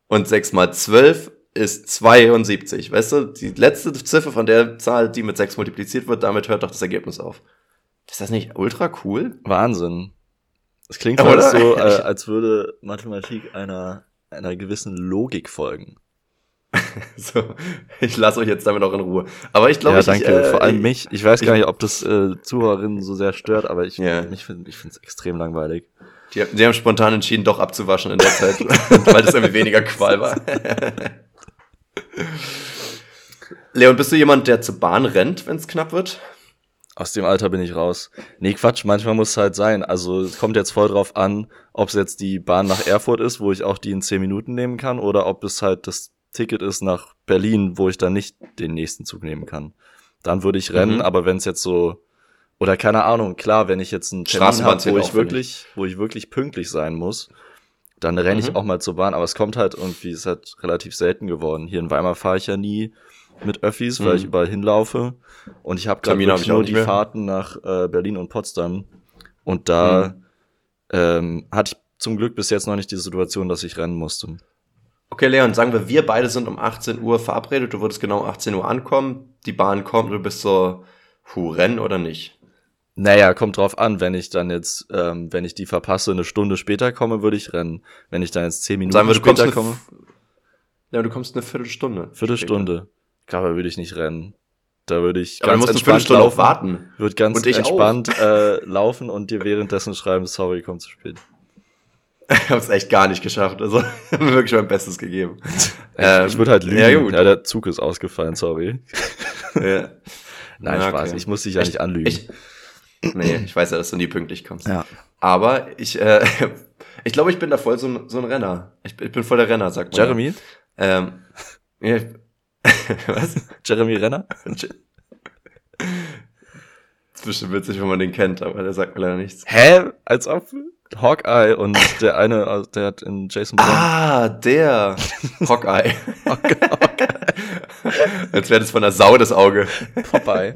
und 6 mal 12 ist 72. Weißt du, die letzte Ziffer von der Zahl, die mit 6 multipliziert wird, damit hört doch das Ergebnis auf. Ist das nicht ultra cool? Wahnsinn. Es klingt fast so, äh, als würde Mathematik einer, einer gewissen Logik folgen. So, ich lasse euch jetzt damit auch in Ruhe. Aber ich glaube, ja, ich, danke. äh, Vor allem mich. Ich weiß ich- gar nicht, ob das äh, Zuhörerinnen so sehr stört, aber ich, Ja. ich finde es extrem langweilig. Die, die haben spontan entschieden, doch abzuwaschen in der Zeit, weil das irgendwie weniger Qual war. Leon, bist du jemand, der zur Bahn rennt, wenn es knapp wird? Aus dem Alter bin ich raus. Nee, Quatsch, manchmal muss es halt sein. Also es kommt jetzt voll drauf an, ob es jetzt die Bahn nach Erfurt ist, wo ich auch die in zehn Minuten nehmen kann, oder ob es halt das Ticket ist nach Berlin, wo ich dann nicht den nächsten Zug nehmen kann. Dann würde ich rennen, mhm. aber wenn es jetzt so oder keine Ahnung, klar, wenn ich jetzt einen Termin habe, wo ich wirklich, wo ich wirklich pünktlich sein muss, dann renne mhm. ich auch mal zur Bahn. Aber es kommt halt irgendwie, ist halt relativ selten geworden. Hier in Weimar fahre ich ja nie mit Öffis, mhm. weil ich überall hinlaufe. Und ich habe gerade hab nur die mehr. Fahrten nach äh, Berlin und Potsdam. Und da mhm. ähm, hatte ich zum Glück bis jetzt noch nicht die Situation, dass ich rennen musste. Okay, Leon, sagen wir, wir beide sind um 18 Uhr verabredet, du würdest genau um 18 Uhr ankommen, die Bahn kommt, du bist so, hu, rennen oder nicht? Naja, kommt drauf an, wenn ich dann jetzt, ähm, wenn ich die verpasse, eine Stunde später komme, würde ich rennen. Wenn ich dann jetzt zehn Minuten wir, später komme. Ja, du kommst eine Viertelstunde. Viertelstunde. Klar, würde ich nicht rennen. Da würde ich Aber ganz entspannt laufen. warten. Würde ganz und entspannt äh, laufen und dir währenddessen schreiben, sorry, komm zu spät. ich hab's echt gar nicht geschafft. Also, ich habe wirklich mein Bestes gegeben. ähm, ich würde halt lügen. Ja, gut. ja, der Zug ist ausgefallen, sorry. ja. Nein, ja, Spaß. Okay. Ich muss dich ja nicht anlügen. Ich, Nee, ich weiß ja, dass du nie pünktlich kommst. Ja. Aber ich, äh, ich glaube, ich bin da voll so ein, so ein Renner. Ich, ich bin voll der Renner, sagt man. Jeremy? Ähm, ja, was? Jeremy Renner? Das ist bestimmt witzig, wenn man den kennt, aber der sagt mir leider nichts. Hä? Als ob Hawkeye und der eine, der hat in Jason Bourne. Ah, der. Hawkeye. Hawkeye. Als wäre das von der Sau das Auge. Popeye.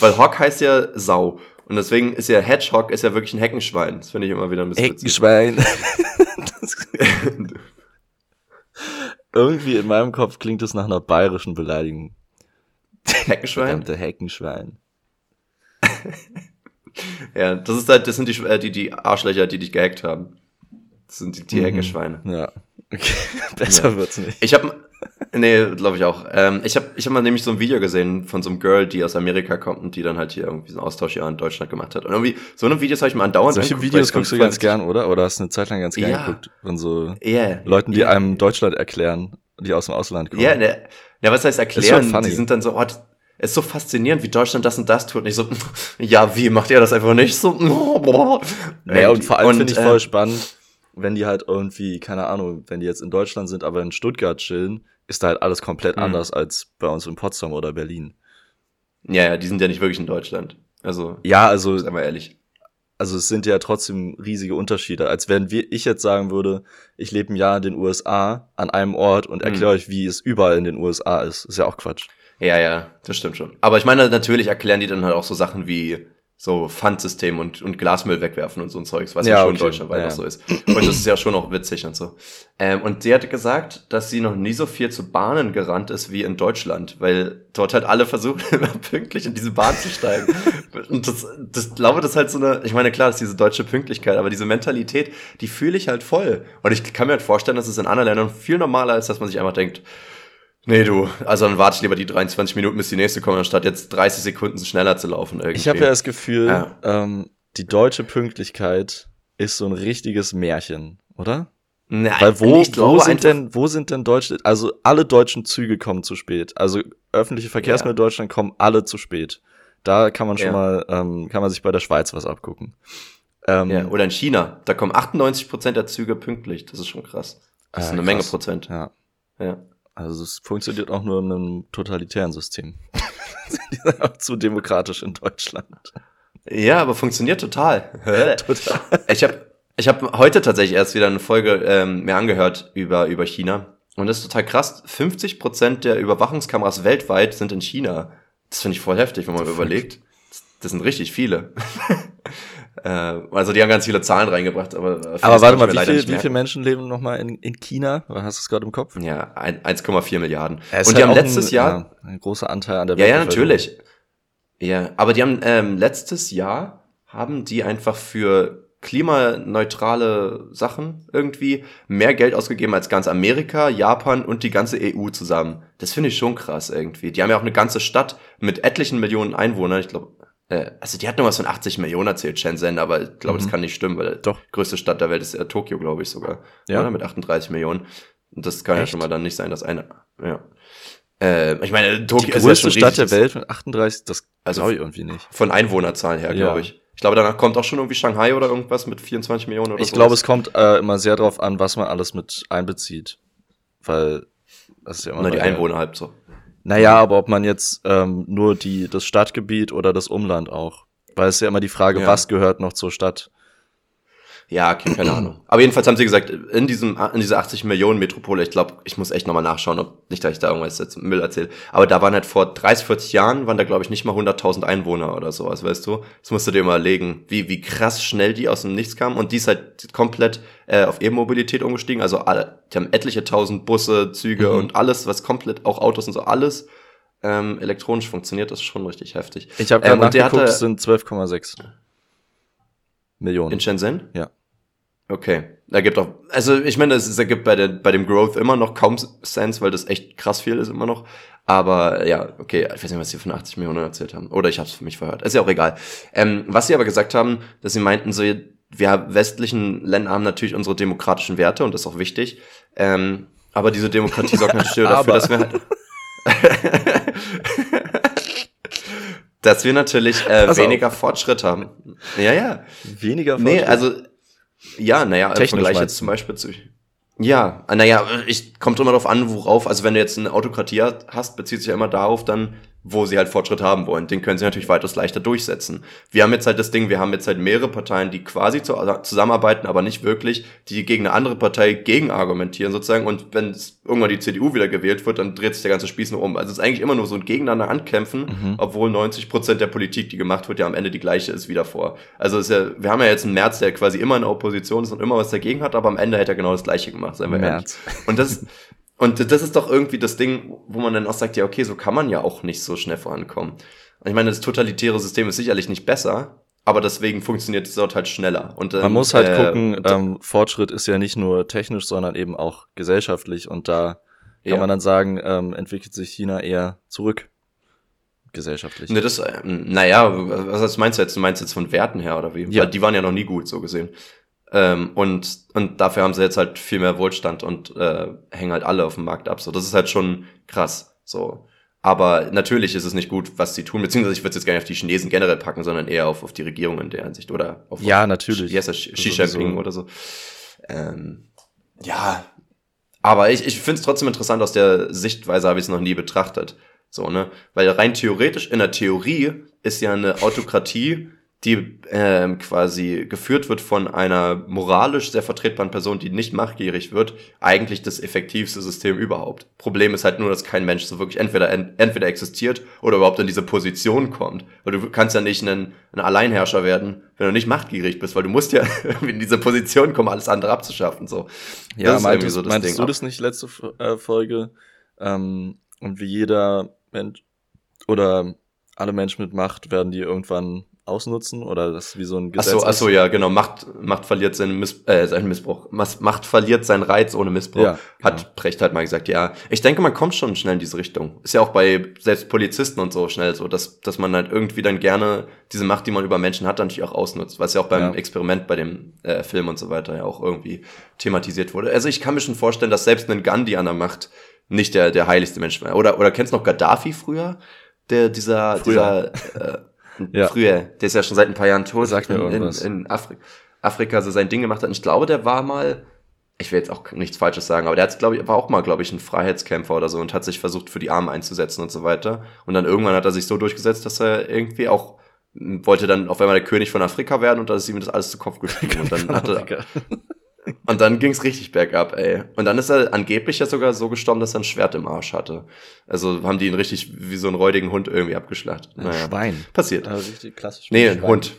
Weil Hawk heißt ja Sau. Und deswegen ist ja Hedgehog ist ja wirklich ein Heckenschwein. Das finde ich immer wieder ein bisschen Heckenschwein. Irgendwie in meinem Kopf klingt es nach einer bayerischen Beleidigung. Heckenschwein? Verdammte Heckenschwein. ja, das ist halt, das sind die, äh, die, die Arschlöcher, die dich gehackt haben. Das sind die, die mhm. Heckenschweine. Ja. Okay. Besser ja. wird's nicht. Ich habe Nee, glaube ich auch. Ähm, ich habe ich hab mal nämlich so ein Video gesehen von so einem Girl, die aus Amerika kommt und die dann halt hier irgendwie so einen Austausch hier in Deutschland gemacht hat. Und irgendwie, so eine Videos habe ich mal andauernd Solche angeguckt, Videos guckst du ganz gern, oder? Oder hast du eine Zeit lang ganz gern ja. geguckt? Von so yeah. Leuten, die yeah. einem Deutschland erklären, die aus dem Ausland kommen. Ja, ne, ja, was heißt erklären? Die sind dann so, oh, es ist so faszinierend, wie Deutschland das und das tut. Und ich so, ja, wie macht ihr das einfach nicht so? naja, und vor allem finde ich voll äh, spannend, wenn die halt irgendwie, keine Ahnung, wenn die jetzt in Deutschland sind, aber in Stuttgart chillen, ist da halt alles komplett mhm. anders als bei uns in Potsdam oder Berlin. Ja, ja, die sind ja nicht wirklich in Deutschland. Also, ja, also, sei mal ehrlich. Also es sind ja trotzdem riesige Unterschiede, als wenn wir, ich jetzt sagen würde, ich lebe ein Jahr in den USA an einem Ort und erkläre mhm. euch, wie es überall in den USA ist. Ist ja auch Quatsch. Ja, ja, das stimmt schon. Aber ich meine, natürlich erklären die dann halt auch so Sachen wie so Pfandsystem und, und Glasmüll wegwerfen und so ein Zeugs, was ja, ja schon okay. deutschlandweit ja, so ist. Und das ist ja schon auch witzig und so. Ähm, und sie hatte gesagt, dass sie noch nie so viel zu Bahnen gerannt ist wie in Deutschland, weil dort halt alle versuchen, immer pünktlich in diese Bahn zu steigen. und das, das glaube, das ist halt so eine, ich meine, klar, das ist diese deutsche Pünktlichkeit, aber diese Mentalität, die fühle ich halt voll. Und ich kann mir halt vorstellen, dass es in anderen Ländern viel normaler ist, dass man sich einfach denkt, Nee, du, also dann warte ich lieber die 23 Minuten, bis die nächste kommt, anstatt jetzt 30 Sekunden schneller zu laufen. Irgendwie. Ich habe ja das Gefühl, ja. Ähm, die deutsche Pünktlichkeit ist so ein richtiges Märchen, oder? Nein, Weil wo, wo sind denn, wo sind denn deutsche, also alle deutschen Züge kommen zu spät. Also öffentliche Verkehrsmittel ja. Deutschland kommen alle zu spät. Da kann man schon ja. mal, ähm, kann man sich bei der Schweiz was abgucken. Ähm, ja, oder in China, da kommen 98 Prozent der Züge pünktlich. Das ist schon krass. Das äh, ist eine krass. Menge Prozent. Ja. Ja. Also es funktioniert auch nur in einem totalitären System. Die sind auch zu demokratisch in Deutschland. Ja, aber funktioniert total. total. Ich habe ich hab heute tatsächlich erst wieder eine Folge ähm, mir angehört über, über China. Und das ist total krass. 50 Prozent der Überwachungskameras weltweit sind in China. Das finde ich voll heftig, wenn man überlegt. Das sind richtig viele. Äh, also die haben ganz viele Zahlen reingebracht, aber Aber warte mal, wie, viel, wie viele Menschen leben nochmal in, in China? Hast du es gerade im Kopf? Ja, 1,4 Milliarden. Ja, und die halt haben letztes ein, Jahr ja, ein großer Anteil an der Ja, ja, natürlich. Ja, aber die haben ähm, letztes Jahr haben die einfach für klimaneutrale Sachen irgendwie mehr Geld ausgegeben als ganz Amerika, Japan und die ganze EU zusammen. Das finde ich schon krass irgendwie. Die haben ja auch eine ganze Stadt mit etlichen Millionen Einwohnern. Ich glaube, äh, also die hat noch was von 80 Millionen erzählt, Shenzhen, aber ich glaube, mhm. das kann nicht stimmen, weil Doch. die größte Stadt der Welt ist ja Tokio, glaube ich sogar. Ja. Oder? Mit 38 Millionen. Und das kann Echt? ja schon mal dann nicht sein, dass eine, ja. Äh, ich meine, Tokio die größte ist ja Stadt der Welt mit 38, das also glaube ich irgendwie nicht. Von Einwohnerzahlen her, ja. glaube ich. Ich glaube, danach kommt auch schon irgendwie Shanghai oder irgendwas mit 24 Millionen oder Ich glaube, es kommt äh, immer sehr darauf an, was man alles mit einbezieht. Weil das ist ja immer. Na, die Einwohner halb so. Naja, aber ob man jetzt ähm, nur die, das Stadtgebiet oder das Umland auch. Weil es ist ja immer die Frage, ja. was gehört noch zur Stadt. Ja, okay, keine Ahnung. Aber jedenfalls haben sie gesagt, in diesem, in dieser 80 Millionen Metropole, ich glaube, ich muss echt nochmal nachschauen, ob nicht, dass ich da irgendwas jetzt Müll erzähle. Aber da waren halt vor 30, 40 Jahren, waren da glaube ich nicht mal 100.000 Einwohner oder sowas, weißt du? Das musst du dir mal legen, wie, wie krass schnell die aus dem Nichts kamen. Und die ist halt komplett äh, auf E-Mobilität umgestiegen. Also alle, die haben etliche tausend Busse, Züge mhm. und alles, was komplett, auch Autos und so, alles ähm, elektronisch funktioniert, das ist schon richtig heftig. Ich habe ähm, nachgeguckt, es sind 12,6 Millionen. In Shenzhen? Ja. Okay. Ergibt auch, also ich meine, es ergibt bei, der, bei dem Growth immer noch kaum Sense, weil das echt krass viel ist immer noch. Aber ja, okay, ich weiß nicht, was sie von 80 Millionen erzählt haben. Oder ich habe es für mich verhört. Ist ja auch egal. Ähm, was sie aber gesagt haben, dass sie meinten, so, wir westlichen Länder haben natürlich unsere demokratischen Werte und das ist auch wichtig. Ähm, aber diese Demokratie sorgt natürlich dafür, dass wir halt dass wir natürlich äh, weniger. Fortschritt haben. Ja, ja. Weniger Fortschritt? Nee, also ja, naja, im Vergleich jetzt zum Beispiel zu. Ja, naja, ich kommt immer darauf an, worauf, also wenn du jetzt eine Autokratie hast, bezieht sich ja immer darauf dann, wo sie halt Fortschritt haben wollen. Den können sie natürlich weitaus leichter durchsetzen. Wir haben jetzt halt das Ding, wir haben jetzt halt mehrere Parteien, die quasi zusammenarbeiten, aber nicht wirklich, die gegen eine andere Partei gegen argumentieren sozusagen. Und wenn irgendwann die CDU wieder gewählt wird, dann dreht sich der ganze Spieß nur um. Also es ist eigentlich immer nur so ein Gegeneinander ankämpfen, mhm. obwohl 90 Prozent der Politik, die gemacht wird, ja am Ende die gleiche ist wie davor. Also ist ja, wir haben ja jetzt einen März, der quasi immer in der Opposition ist und immer was dagegen hat, aber am Ende hätte er genau das Gleiche gemacht, seien wir März. ehrlich. Und das Und das ist doch irgendwie das Ding, wo man dann auch sagt, ja, okay, so kann man ja auch nicht so schnell vorankommen. Und ich meine, das totalitäre System ist sicherlich nicht besser, aber deswegen funktioniert es dort halt schneller. Und, ähm, man muss halt äh, gucken, ähm, Fortschritt ist ja nicht nur technisch, sondern eben auch gesellschaftlich. Und da kann ja. man dann sagen, ähm, entwickelt sich China eher zurück gesellschaftlich. Ne, das, äh, naja, was meinst du jetzt? Du meinst jetzt von Werten her oder wie? Ja. Weil die waren ja noch nie gut, so gesehen. Ähm, und, und dafür haben sie jetzt halt viel mehr Wohlstand und äh, hängen halt alle auf dem Markt ab. So, das ist halt schon krass. So. Aber natürlich ist es nicht gut, was sie tun, beziehungsweise ich würde es jetzt gar nicht auf die Chinesen generell packen, sondern eher auf, auf die Regierung in der Ansicht oder auf Ja, natürlich. Wie heißt das? Xi Jinping oder so. Ähm, ja, aber ich, ich finde es trotzdem interessant, aus der Sichtweise habe ich es noch nie betrachtet. So, ne? Weil rein theoretisch, in der Theorie ist ja eine Autokratie die ähm, quasi geführt wird von einer moralisch sehr vertretbaren Person, die nicht machtgierig wird, eigentlich das effektivste System überhaupt. Problem ist halt nur, dass kein Mensch so wirklich entweder entweder existiert oder überhaupt in diese Position kommt. Weil du kannst ja nicht ein, ein Alleinherrscher werden, wenn du nicht machtgierig bist, weil du musst ja in diese Position kommen, alles andere abzuschaffen. So. Ja, das meintest, so das meintest du das nicht letzte äh, Folge? Ähm, und wie jeder Mensch oder alle Menschen mit Macht werden die irgendwann ausnutzen oder das wie so ein Gesetz? Achso, ach so, ja, genau. Macht, Macht verliert seinen, Miss, äh, seinen Missbrauch. Macht verliert seinen Reiz ohne Missbrauch. Ja, Hat genau. Precht halt mal gesagt, ja. Ich denke, man kommt schon schnell in diese Richtung. Ist ja auch bei selbst Polizisten und so schnell so, dass, dass man halt irgendwie dann gerne diese Macht, die man über Menschen hat, dann natürlich auch ausnutzt. Was ja auch beim ja. Experiment bei dem äh, Film und so weiter ja auch irgendwie thematisiert wurde. Also ich kann mir schon vorstellen, dass selbst ein Gandhi an der Macht nicht der, der heiligste Mensch war. Oder, oder kennst du noch Gaddafi früher? Der, dieser, früher. dieser, äh, ja. früher, der ist ja schon seit ein paar Jahren tot, Sagt in, in, in Afri Afrika so sein Ding gemacht hat. Und ich glaube, der war mal, ich will jetzt auch nichts Falsches sagen, aber der hat, glaube ich, war auch mal, glaube ich, ein Freiheitskämpfer oder so und hat sich versucht, für die Armen einzusetzen und so weiter. Und dann irgendwann hat er sich so durchgesetzt, dass er irgendwie auch wollte dann auf einmal der König von Afrika werden und da ist ihm das alles zu Kopf gestiegen. Und dann hatte, und dann ging's richtig bergab, ey. Und dann ist er angeblich ja sogar so gestorben, dass er ein Schwert im Arsch hatte. Also haben die ihn richtig wie so einen räudigen Hund irgendwie abgeschlachtet. Ein naja. Schwein. Passiert. Also richtig klassisch. Nee, ein Hund.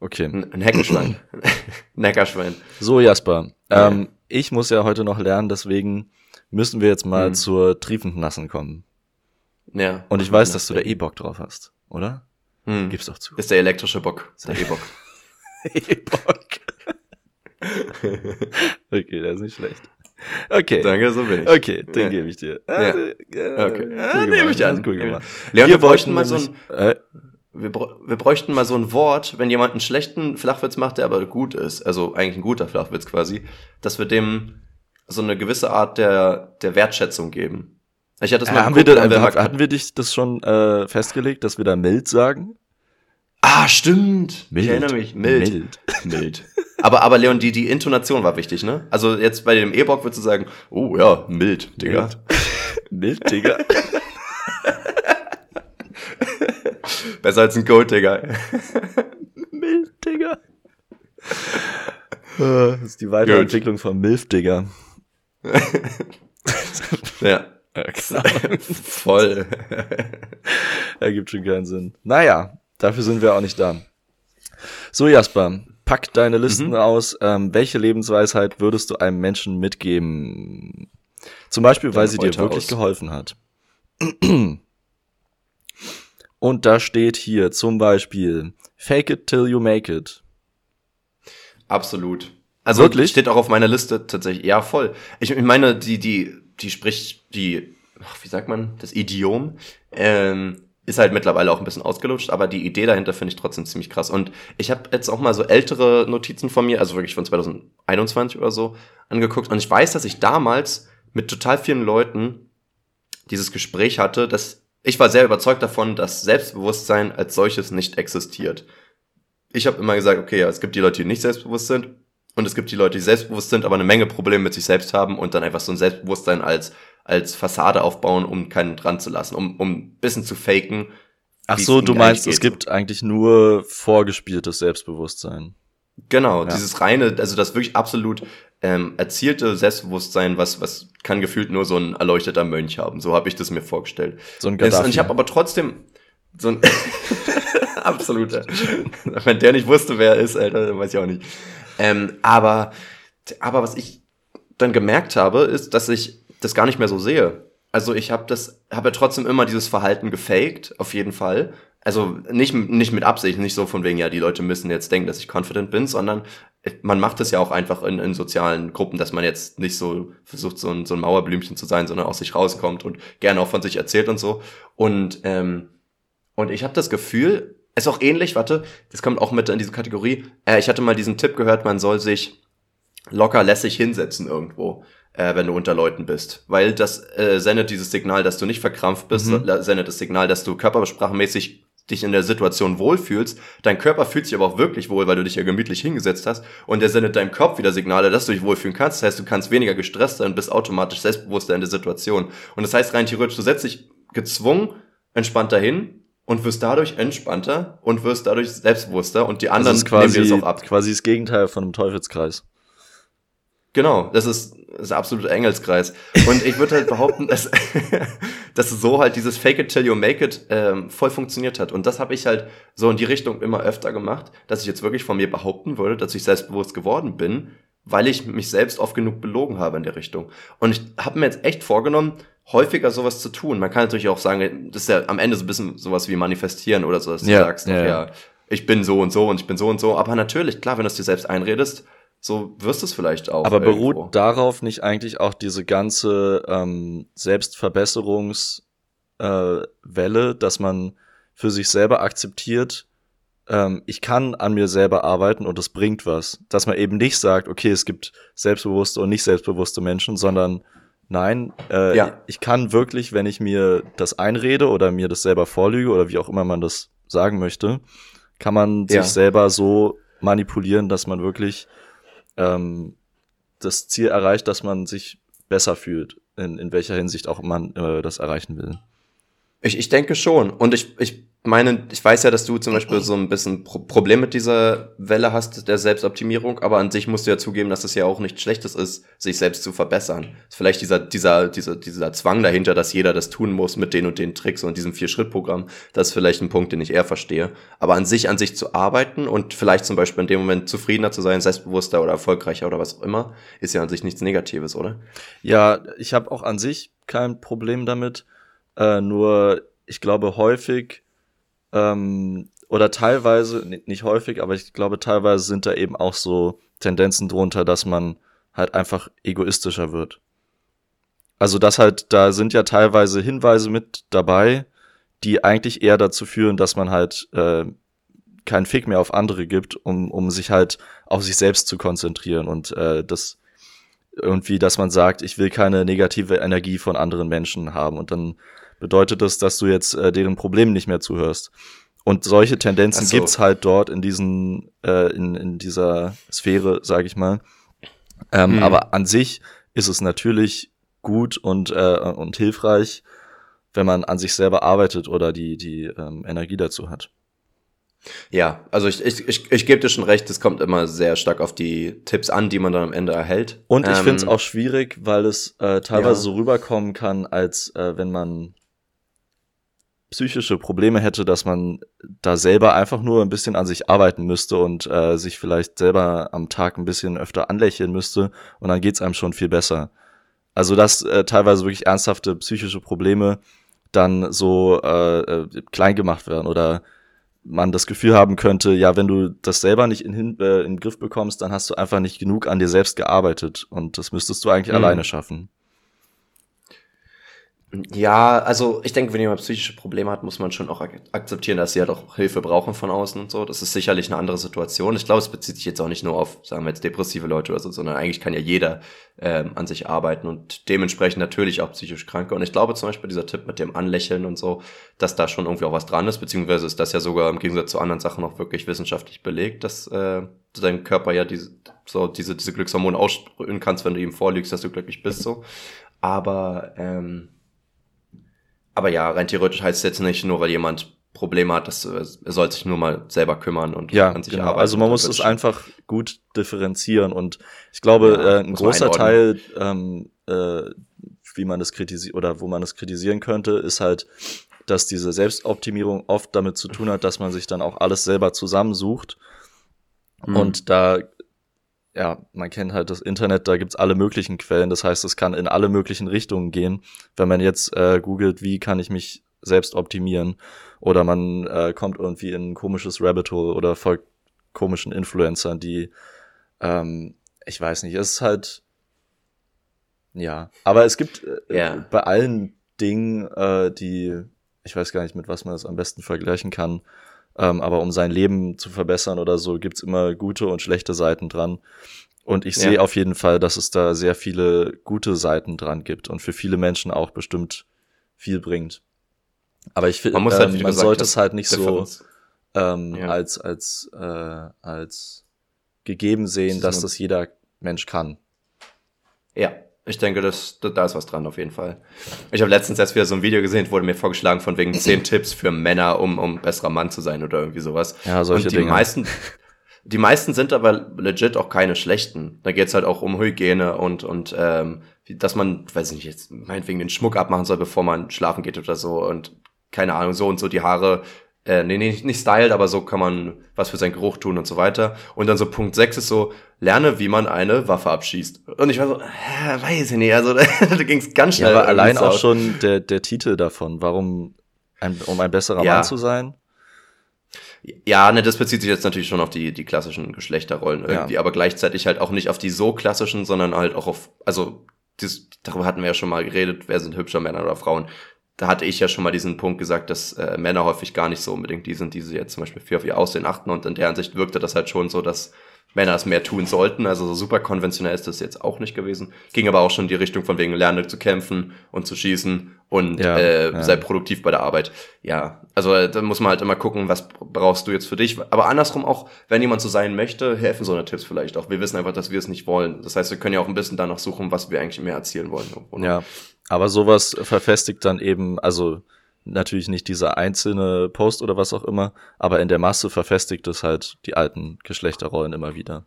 Okay. Ein, ein Heckenschwein. ein Heckerschwein. So, Jasper. Ja. Ähm, ich muss ja heute noch lernen, deswegen müssen wir jetzt mal mhm. zur triefend nassen kommen. Ja. Und ich weiß, dass du da eh Bock drauf hast, oder? Hm. Gib's doch zu. Ist der elektrische Bock. Der E-Bock. E-Bock. okay, das ist nicht schlecht. Okay. Danke, so bin ich. Okay, den ja. gebe ich dir. Ja. Ah, okay. Ja, ah, nehme ich an. Cool gemacht. Leon, wir, wir bräuchten mal so ein, äh, wir, wir bräuchten mal so ein Wort, wenn jemand einen schlechten Flachwitz macht, der aber gut ist, also eigentlich ein guter Flachwitz quasi, dass wir dem so eine gewisse Art der, der Wertschätzung geben. Ich hatte das Äh, mal haben geguckt, da, wir haben, mal- hatten wir dich das schon äh, festgelegt, dass wir da mild sagen? Ah, stimmt. Mild. Ich erinnere mich. Mild. Mild. Mild. Aber, aber Leon, die, die Intonation war wichtig, ne? Also jetzt bei dem E-Bock würdest du sagen, oh ja, mild, Digga. Mild, Digga. Besser als ein Gold, Digga. Mild, Digga. Äh, Das ist die Weiterentwicklung von Milf, Digga. ja, Ja, genau. voll. Ergibt schon keinen Sinn. Naja, dafür sind wir auch nicht da. So, Jasper, pack deine Listen Mhm. aus. Ähm, welche Lebensweisheit würdest du einem Menschen mitgeben? Zum Beispiel, weil sie dir wirklich aus. geholfen hat. Und da steht hier zum Beispiel, fake it till you make it. Absolut. Also Wirklich? steht auch auf meiner Liste tatsächlich. Ja, voll. Ich, ich meine, die, die, die spricht die, ach, wie sagt man, das Idiom, ähm, ist halt mittlerweile auch ein bisschen ausgelutscht, aber die Idee dahinter finde ich trotzdem ziemlich krass. Und ich habe jetzt auch mal so ältere Notizen von mir, also wirklich von 2021 oder so, angeguckt. Und ich weiß, dass ich damals mit total vielen Leuten dieses Gespräch hatte, dass ich war sehr überzeugt davon, dass Selbstbewusstsein als solches nicht existiert. Ich habe immer gesagt, okay, ja, es gibt die Leute, die nicht selbstbewusst sind und es gibt die Leute, die selbstbewusst sind, aber eine Menge Probleme mit sich selbst haben und dann einfach so ein Selbstbewusstsein als als Fassade aufbauen, um keinen dran zu lassen, um um ein bisschen zu faken. Ach so, du meinst, es gibt eigentlich nur vorgespieltes Selbstbewusstsein. Genau, Ja. dieses reine, also das wirklich absolut ähm, erzielte Selbstbewusstsein, was was kann gefühlt nur so ein erleuchteter Mönch haben. So habe ich das mir vorgestellt. So ein Gaddafi. und ich habe aber trotzdem so ein absoluter. Wenn der nicht wusste, wer er ist, Alter, dann weiß ich auch nicht. Ähm, aber, aber was ich dann gemerkt habe, ist, dass ich das gar nicht mehr so sehe. Also ich habe das, habe ja trotzdem immer dieses Verhalten gefaked, auf jeden Fall. Also nicht, nicht mit Absicht, nicht so von wegen, ja, die Leute müssen jetzt denken, dass ich confident bin, sondern man macht es ja auch einfach in, in sozialen Gruppen, dass man jetzt nicht so versucht, so ein, so ein Mauerblümchen zu sein, sondern aus sich rauskommt und gerne auch von sich erzählt und so. Und, ähm, und ich habe das Gefühl, ist auch ähnlich, warte, das kommt auch mit in diese Kategorie. Äh, ich hatte mal diesen Tipp gehört, man soll sich locker lässig hinsetzen irgendwo, äh, wenn du unter Leuten bist. Weil das äh, sendet dieses Signal, dass du nicht verkrampft bist, Mhm. sendet das Signal, dass du körpersprachenmäßig dich in der Situation wohlfühlst. Dein Körper fühlt sich aber auch wirklich wohl, weil du dich ja gemütlich hingesetzt hast. Und der sendet deinem Kopf wieder Signale, dass du dich wohlfühlen kannst. Das heißt, du kannst weniger gestresst sein und bist automatisch selbstbewusster in der Situation. Und das heißt rein theoretisch, du setzt dich gezwungen entspannter hin und wirst dadurch entspannter und wirst dadurch selbstbewusster und die anderen ist quasi, nehmen dir das auch ab. quasi das Gegenteil von einem Teufelskreis. Genau, das ist, das ist der absolute Engelskreis. Und ich würde halt behaupten, dass, dass so halt dieses Fake it till you make it ähm, voll funktioniert hat. Und das habe ich halt so in die Richtung immer öfter gemacht, dass ich jetzt wirklich von mir behaupten würde, dass ich selbstbewusst geworden bin, weil ich mich selbst oft genug belogen habe in der Richtung. Und ich habe mir jetzt echt vorgenommen, häufiger sowas zu tun. Man kann natürlich auch sagen, das ist ja am Ende so ein bisschen sowas wie manifestieren oder so, dass du Ja, sagst, ja. ja, ich bin so und so und ich bin so und so. Aber natürlich, klar, wenn du es dir selbst einredest, so wirst du es vielleicht auch. Aber beruht irgendwo. darauf nicht eigentlich auch diese ganze ähm, Selbstverbesserungswelle, äh, dass man für sich selber akzeptiert, ähm, ich kann an mir selber arbeiten und es bringt was. Dass man eben nicht sagt, okay, es gibt selbstbewusste und nicht selbstbewusste Menschen, sondern nein, äh, Ja. ich kann wirklich, wenn ich mir das einrede oder mir das selber vorlüge oder wie auch immer man das sagen möchte, kann man Ja. sich selber so manipulieren, dass man wirklich ähm, das Ziel erreicht, dass man sich besser fühlt, in, in welcher Hinsicht auch man äh, das erreichen will. Ich, ich denke schon. Und ich, ich meine, ich weiß ja, dass du zum Beispiel so ein bisschen Pro Problem mit dieser Welle hast, der Selbstoptimierung, aber an sich musst du ja zugeben, dass es ja auch nichts Schlechtes ist, sich selbst zu verbessern. Vielleicht dieser, dieser, dieser, dieser Zwang dahinter, dass jeder das tun muss mit den und den Tricks und diesem Vier-Schritt-Programm, das ist vielleicht ein Punkt, den ich eher verstehe. Aber an sich, an sich zu arbeiten und vielleicht zum Beispiel in dem Moment zufriedener zu sein, selbstbewusster oder erfolgreicher oder was auch immer, ist ja an sich nichts Negatives, oder? Ja, ich habe auch an sich kein Problem damit, äh, nur ich glaube häufig ähm, oder teilweise, nicht häufig, aber ich glaube teilweise sind da eben auch so Tendenzen drunter, dass man halt einfach egoistischer wird. Also das halt, da sind ja teilweise Hinweise mit dabei, die eigentlich eher dazu führen, dass man halt äh, keinen Fick mehr auf andere gibt, um, um sich halt auf sich selbst zu konzentrieren. Und äh, das irgendwie, dass man sagt, ich will keine negative Energie von anderen Menschen haben und dann bedeutet das, dass du jetzt äh, deren Problemen nicht mehr zuhörst. Und solche Tendenzen so. gibt's halt dort in diesen, äh, in, in dieser Sphäre, sage ich mal. Ähm, hm. Aber an sich ist es natürlich gut und, äh, und hilfreich, wenn man an sich selber arbeitet oder die, die ähm, Energie dazu hat. Ja, also ich, ich, ich, ich gebe dir schon recht, es kommt immer sehr stark auf die Tipps an, die man dann am Ende erhält. Und ich ähm, finde es auch schwierig, weil es äh, teilweise ja. so rüberkommen kann, als äh, wenn man psychische Probleme hätte, dass man da selber einfach nur ein bisschen an sich arbeiten müsste und äh, sich vielleicht selber am Tag ein bisschen öfter anlächeln müsste und dann geht's einem schon viel besser. Also dass äh, teilweise wirklich ernsthafte psychische Probleme dann so äh, äh, klein gemacht werden oder man das Gefühl haben könnte, ja, wenn du das selber nicht in, äh, in den Griff bekommst, dann hast du einfach nicht genug an dir selbst gearbeitet und das müsstest du eigentlich mhm. alleine schaffen. Ja, also ich denke, wenn jemand psychische Probleme hat, muss man schon auch ak akzeptieren, dass sie halt auch Hilfe brauchen von außen und so. Das ist sicherlich eine andere Situation. Ich glaube, es bezieht sich jetzt auch nicht nur auf, sagen wir jetzt, depressive Leute oder so, sondern eigentlich kann ja jeder ähm, an sich arbeiten und dementsprechend natürlich auch psychisch Kranke. Und ich glaube zum Beispiel dieser Tipp mit dem Anlächeln und so, dass da schon irgendwie auch was dran ist, beziehungsweise ist das ja sogar im Gegensatz zu anderen Sachen auch wirklich wissenschaftlich belegt, dass äh, dein Körper ja diese, so diese, diese Glückshormone aussprühen kannst, wenn du ihm vorlügst, dass du glücklich bist, so. Aber ähm, aber ja, rein theoretisch heißt es jetzt nicht nur, weil jemand Probleme hat, dass er soll sich nur mal selber kümmern und ja, an sich genau. arbeiten. Also man muss es einfach gut differenzieren und ich glaube, ja, äh, ein großer Teil, ähm, äh, wie man das kritisiert oder wo man das kritisieren könnte, ist halt, dass diese Selbstoptimierung oft damit zu tun hat, dass man sich dann auch alles selber zusammensucht. Mhm. Und da ja, man kennt halt das Internet, da gibt's alle möglichen Quellen. Das heißt, es kann in alle möglichen Richtungen gehen. Wenn man jetzt äh, googelt, wie kann ich mich selbst optimieren, oder man äh, kommt irgendwie in ein komisches Rabbit Hole oder folgt komischen Influencern, die, ähm, ich weiß nicht, es ist halt, ja. Aber es gibt äh, yeah. bei allen Dingen, äh, die, ich weiß gar nicht, mit was man das am besten vergleichen kann, ähm, aber um sein Leben zu verbessern oder so, gibt's immer gute und schlechte Seiten dran. Und ich ja. sehe auf jeden Fall, dass es da sehr viele gute Seiten dran gibt und für viele Menschen auch bestimmt viel bringt. Aber ich finde, man, halt, ähm, man gesagt, sollte es halt nicht so ähm, ja. als als äh, als gegeben sehen, das dass das jeder Mensch kann. Ja, ich denke, das, da ist was dran auf jeden Fall. Ich habe letztens erst wieder so ein Video gesehen, wurde mir vorgeschlagen von wegen zehn Tipps für Männer, um, um besserer Mann zu sein oder irgendwie sowas. Ja, solche Und die Dinge. meisten, die meisten sind aber legit auch keine schlechten. Da geht's halt auch um Hygiene und, und ähm, dass man, weiß ich nicht, jetzt meinetwegen den Schmuck abmachen soll, bevor man schlafen geht oder so. Und keine Ahnung, so und so die Haare äh, nee, nee, nicht styled, aber so kann man was für seinen Geruch tun und so weiter. Und dann so Punkt 6 ist so, lerne, wie man eine Waffe abschießt. Und ich war so, äh, weiß ich nicht, also da, da ging es ganz schnell. Ja, aber allein auch schon der, der Titel davon, warum, ein, um ein besserer ja. Mann zu sein? Ja, ne, das bezieht sich jetzt natürlich schon auf die, die klassischen Geschlechterrollen irgendwie, ja. aber gleichzeitig halt auch nicht auf die so klassischen, sondern halt auch auf, also, das, darüber hatten wir ja schon mal geredet, wer sind hübscher Männer oder Frauen da hatte ich ja schon mal diesen Punkt gesagt, dass äh, Männer häufig gar nicht so unbedingt die sind, die sie jetzt zum Beispiel viel auf ihr Aussehen achten. Und in der Ansicht wirkte das halt schon so, dass Männer es mehr tun sollten. Also so super konventionell ist das jetzt auch nicht gewesen. Ging aber auch schon in die Richtung von wegen lerne zu kämpfen und zu schießen und ja, äh, ja. sei produktiv bei der Arbeit. Ja, also äh, da muss man halt immer gucken, was brauchst du jetzt für dich. Aber andersrum auch, wenn jemand so sein möchte, helfen so eine Tipps vielleicht auch. Wir wissen einfach, dass wir es nicht wollen. Das heißt, wir können ja auch ein bisschen danach suchen, was wir eigentlich mehr erzielen wollen. Oder? Ja, aber sowas verfestigt dann eben, also natürlich nicht dieser einzelne Post oder was auch immer, aber in der Masse verfestigt es halt die alten Geschlechterrollen immer wieder.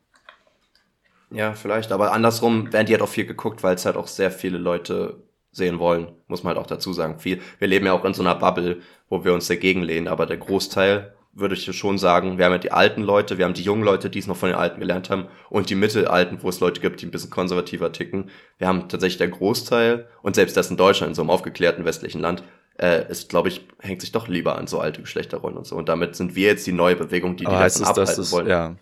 Ja, vielleicht, aber andersrum werden die halt auch viel geguckt, weil es halt auch sehr viele Leute sehen wollen, muss man halt auch dazu sagen. Viel, wir leben ja auch in so einer Bubble, wo wir uns dagegen lehnen, aber der Großteil würde ich schon sagen, wir haben ja die alten Leute, wir haben die jungen Leute, die es noch von den Alten gelernt haben und die Mittelalten, wo es Leute gibt, die ein bisschen konservativer ticken. Wir haben tatsächlich der Großteil und selbst das in Deutschland, in so einem aufgeklärten westlichen Land, äh, ist, glaube ich, hängt sich doch lieber an so alte Geschlechterrollen und so. Und damit sind wir jetzt die neue Bewegung, die die aber davon abhalten es, wollen. Ja.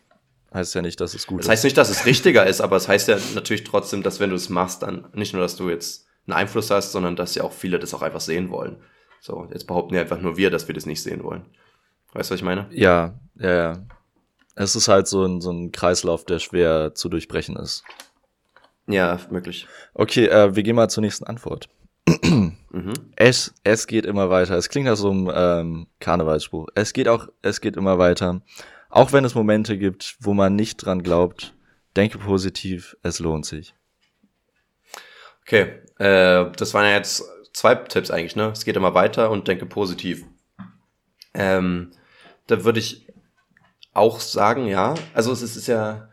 Heißt ja nicht, dass es gut das ist. Das heißt nicht, dass es richtiger ist, aber es heißt ja natürlich trotzdem, dass wenn du es machst, dann nicht nur, dass du jetzt einen Einfluss hast, sondern dass ja auch viele das auch einfach sehen wollen. So, jetzt behaupten ja einfach nur wir, dass wir das nicht sehen wollen. Weißt du, was ich meine? Ja, ja, ja. Es ist halt so ein, so ein Kreislauf, der schwer zu durchbrechen ist. Ja, möglich. Okay, äh, wir gehen mal zur nächsten Antwort. Mhm. es, es geht immer weiter. Es klingt nach so einem ähm, Karnevalsspruch. Es geht auch, es geht immer weiter. Auch wenn es Momente gibt, wo man nicht dran glaubt, denke positiv, es lohnt sich. Okay, äh, das waren ja jetzt zwei Tipps eigentlich, ne? Es geht immer weiter und denke positiv. Ähm, da würde ich auch sagen, ja. Also es ist, ist ja,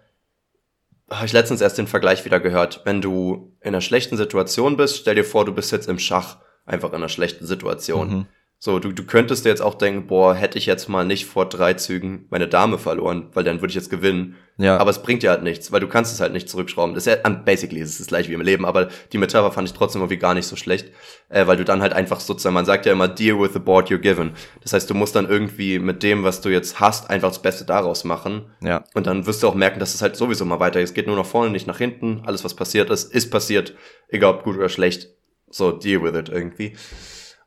habe ich letztens erst den Vergleich wieder gehört. Wenn du in einer schlechten Situation bist, stell dir vor, du bist jetzt im Schach einfach in einer schlechten Situation. Mhm. So, du, du könntest dir jetzt auch denken, boah, hätte ich jetzt mal nicht vor drei Zügen meine Dame verloren, weil dann würde ich jetzt gewinnen. Ja. Aber es bringt dir halt nichts, weil du kannst es halt nicht zurückschrauben. Das ist ja, basically ist es das gleiche wie im Leben, aber die Metapher fand ich trotzdem irgendwie gar nicht so schlecht, äh, weil du dann halt einfach sozusagen, man sagt ja immer, deal with the board you're given. Das heißt, du musst dann irgendwie mit dem, was du jetzt hast, einfach das Beste daraus machen. Ja. Und dann wirst du auch merken, dass es halt sowieso mal weiter Es geht nur nach vorne, nicht nach hinten. Alles, was passiert ist, ist passiert. Egal ob gut oder schlecht. So, deal with it irgendwie.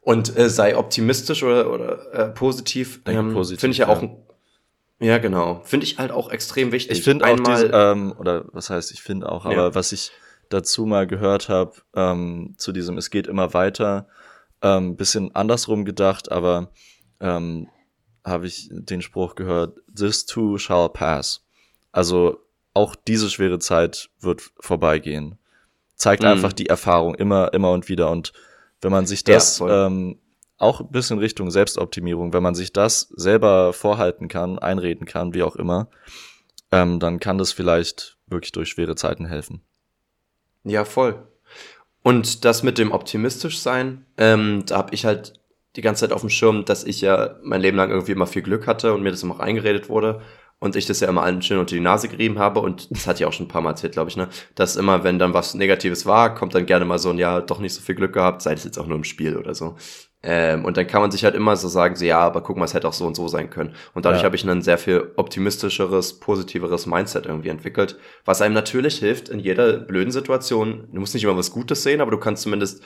Und äh, sei optimistisch oder, oder äh, positiv. Ähm, positiv Finde ich ja, ja, auch ja, genau. Finde ich halt auch extrem wichtig. Ich finde auch, diese, ähm, oder was heißt, ich finde auch, aber ja. was ich dazu mal gehört habe, ähm, zu diesem Es geht immer weiter, ähm, bisschen andersrum gedacht, aber ähm, habe ich den Spruch gehört, This too shall pass. Also auch diese schwere Zeit wird vorbeigehen. Zeigt mhm. einfach die Erfahrung immer, immer und wieder. Und wenn man sich das ja, ähm, auch ein bisschen Richtung Selbstoptimierung, wenn man sich das selber vorhalten kann, einreden kann, wie auch immer, ähm, dann kann das vielleicht wirklich durch schwere Zeiten helfen. Ja, voll. Und das mit dem optimistisch sein, ähm, da habe ich halt die ganze Zeit auf dem Schirm, dass ich ja mein Leben lang irgendwie immer viel Glück hatte und mir das immer auch eingeredet wurde und ich das ja immer allen schön unter die Nase gerieben habe und das hatte ich auch schon ein paar Mal erzählt, glaube ich, ne, dass immer, wenn dann was Negatives war, kommt dann gerne mal so ein, ja, doch nicht so viel Glück gehabt, sei es jetzt auch nur im Spiel oder so. Ähm, und dann kann man sich halt immer so sagen, so, ja, aber guck mal, es hätte auch so und so sein können. Und dadurch ja. habe ich ein sehr viel optimistischeres, positiveres Mindset irgendwie entwickelt, was einem natürlich hilft in jeder blöden Situation. Du musst nicht immer was Gutes sehen, aber du kannst zumindest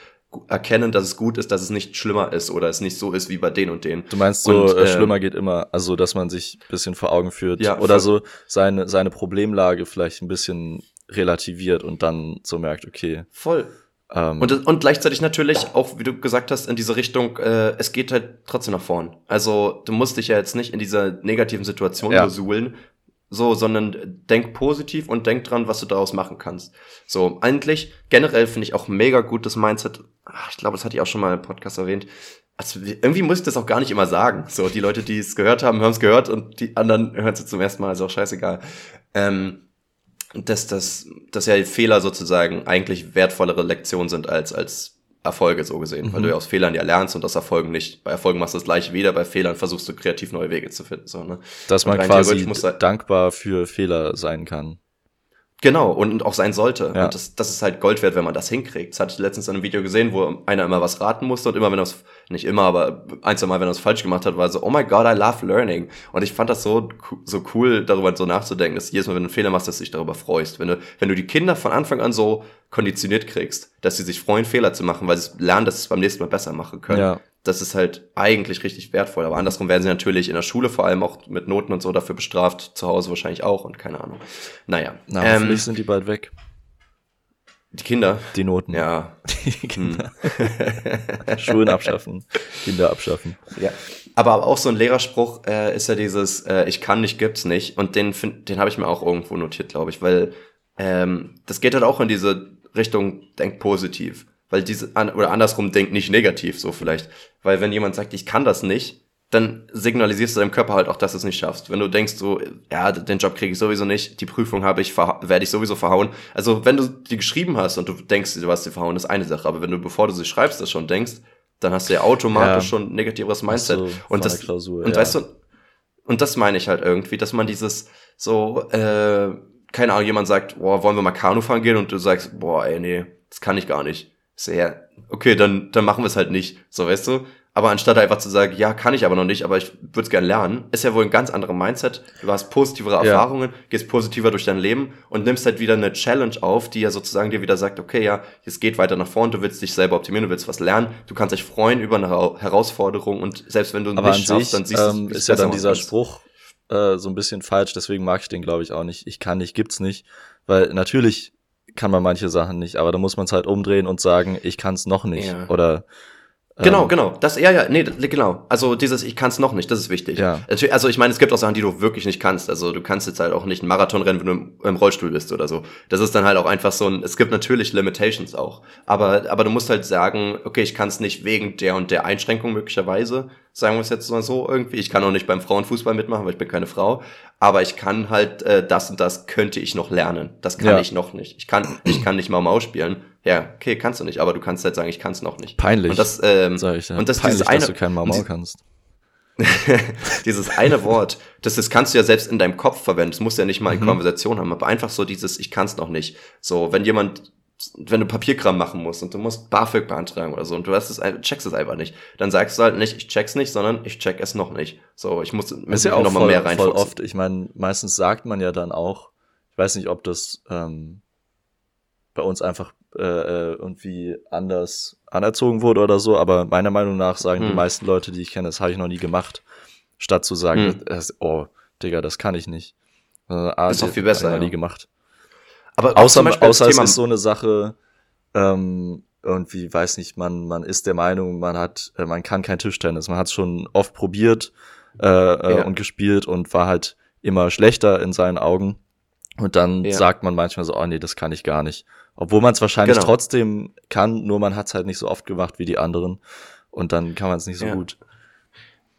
erkennen, dass es gut ist, dass es nicht schlimmer ist oder es nicht so ist wie bei den und den. Du meinst so, und, äh, schlimmer geht immer, also dass man sich bisschen vor Augen führt ja, oder so seine, seine Problemlage vielleicht ein bisschen relativiert und dann so merkt, okay. Voll. Ähm, und, und gleichzeitig natürlich auch, wie du gesagt hast, in diese Richtung, äh, es geht halt trotzdem nach vorn. Also du musst dich ja jetzt nicht in dieser negativen Situation ja. besuhlen, so, sondern denk positiv und denk dran, was du daraus machen kannst. So, eigentlich, generell finde ich auch mega gut das Mindset. Ach, ich glaube, das hatte ich auch schon mal im Podcast erwähnt. Also, irgendwie muss ich das auch gar nicht immer sagen. So, die Leute, die es gehört haben, haben es gehört und die anderen hören es zum ersten Mal, ist auch scheißegal. Ähm, dass, dass, dass ja Fehler sozusagen eigentlich wertvollere Lektionen sind als, als Erfolge so gesehen, mhm. weil du ja aus Fehlern ja lernst und aus Erfolgen nicht. Bei Erfolgen machst du das gleiche wieder, bei Fehlern versuchst du kreativ neue Wege zu finden. So, ne? Dass man quasi dankbar für Fehler sein kann. Genau, und auch sein sollte. Ja. Und das, das ist halt Gold wert, wenn man das hinkriegt. Das hatte ich letztens in einem Video gesehen, wo einer immer was raten musste und immer, wenn er es, nicht immer, aber ein, zwei Mal, wenn er es falsch gemacht hat, war so, oh my god, I love learning. Und ich fand das so, so cool, darüber so nachzudenken, dass jedes Mal, wenn du einen Fehler machst, dass du dich darüber freust. Wenn du, wenn du die Kinder von Anfang an so konditioniert kriegst, dass sie sich freuen, Fehler zu machen, weil sie lernen, dass sie es beim nächsten Mal besser machen können. Ja das ist halt eigentlich richtig wertvoll. Aber andersrum werden sie natürlich in der Schule vor allem auch mit Noten und so dafür bestraft, zu Hause wahrscheinlich auch und keine Ahnung. Naja. Na, ähm, hoffentlich sind die bald weg. Die Kinder? Die Noten. Ja. Die Kinder. Hm. Schulen abschaffen, Kinder abschaffen. Ja. Aber auch so ein Lehrerspruch äh, ist ja dieses, äh, ich kann nicht, gibt's nicht. Und den, find, den habe ich mir auch irgendwo notiert, glaube ich, weil ähm, das geht halt auch in diese Richtung, denk positiv weil diese, oder andersrum denkt nicht negativ, so vielleicht. Weil wenn jemand sagt, ich kann das nicht, dann signalisierst du deinem Körper halt auch, dass du es nicht schaffst. Wenn du denkst so, ja, den Job kriege ich sowieso nicht, die Prüfung habe ich, werde ich sowieso verhauen. Also wenn du die geschrieben hast und du denkst, du hast sie verhauen, ist eine Sache. Aber wenn du, bevor du sie schreibst, das schon denkst, dann hast du ja automatisch ja. schon ein negativeres Mindset. So, und das, Klausur, und ja. weißt du, und das meine ich halt irgendwie, dass man dieses so, äh, keine Ahnung, jemand sagt, boah, wollen wir mal Kanu fahren gehen? Und du sagst, boah, ey, nee, das kann ich gar nicht sehr, okay, dann, dann machen wir es halt nicht, so weißt du. Aber anstatt einfach zu sagen, ja, kann ich aber noch nicht, aber ich würde es gerne lernen, ist ja wohl ein ganz anderer Mindset. Du hast positivere Erfahrungen, ja. gehst positiver durch dein Leben und nimmst halt wieder eine Challenge auf, die ja sozusagen dir wieder sagt, okay, ja, es geht weiter nach vorn, du willst dich selber optimieren, du willst was lernen, du kannst dich freuen über eine Herausforderung und selbst wenn du aber nicht schaffst, dann siehst ähm, du, ist ja dann dieser kannst. Spruch äh, so ein bisschen falsch, deswegen mag ich den glaube ich auch nicht. Ich kann nicht, gibt's nicht, weil natürlich kann man manche Sachen nicht, aber da muss man es halt umdrehen und sagen, ich kann es noch nicht. Ja. Oder Genau, ähm, genau. Das, ja, ja, nee, genau. Also dieses, ich kann es noch nicht, das ist wichtig. Ja. Also ich meine, es gibt auch Sachen, die du wirklich nicht kannst. Also du kannst jetzt halt auch nicht einen Marathon rennen, wenn du im, im Rollstuhl bist oder so. Das ist dann halt auch einfach so ein, es gibt natürlich Limitations auch. Aber, aber du musst halt sagen, okay, ich kann es nicht wegen der und der Einschränkung möglicherweise, sagen wir es jetzt mal so irgendwie. Ich kann auch nicht beim Frauenfußball mitmachen, weil ich bin keine Frau. Aber ich kann halt, äh, das und das könnte ich noch lernen. Das kann Ja. ich noch nicht. Ich kann, ich kann nicht mal Maus spielen. Ja, okay, kannst du nicht, aber du kannst halt sagen, ich kann es noch nicht. Peinlich. Und das, ähm, sag ich ja. und das Peinlich, dieses eine, dass du kein Mau Mau und kannst. dieses eine Wort, das, das kannst du ja selbst in deinem Kopf verwenden. Das musst du ja nicht mal in Mhm. Konversation haben, aber einfach so dieses, ich kann es noch nicht. So, wenn jemand, wenn du Papierkram machen musst und du musst BAföG beantragen oder so und du hast es, checkst es einfach nicht, dann sagst du halt nicht, ich check's nicht, sondern ich check es noch nicht. So, ich muss, muss ja noch mal voll, mehr voll reinfuchsen. oft. Ich meine, meistens sagt man ja dann auch, ich weiß nicht, ob das ähm, bei uns einfach äh, äh, irgendwie anders anerzogen wurde oder so, aber meiner Meinung nach sagen die Hm. meisten Leute, die ich kenne, das habe ich noch nie gemacht, statt zu sagen, Hm. das, oh, Digga, das kann ich nicht. Äh, ah, Ist doch die- viel besser, ich noch ja. nie gemacht. Aber Außer, außer es ist so eine Sache, ähm, irgendwie, weiß nicht, man, man ist der Meinung, man hat, äh, man kann kein Tischtennis. Man hat es schon oft probiert äh, äh, Ja. und gespielt und war halt immer schlechter in seinen Augen. Und dann Ja. sagt man manchmal so, oh nee, das kann ich gar nicht. Obwohl man es wahrscheinlich Genau. trotzdem kann, nur man hat es halt nicht so oft gemacht wie die anderen. Und dann kann man es nicht so Ja. gut.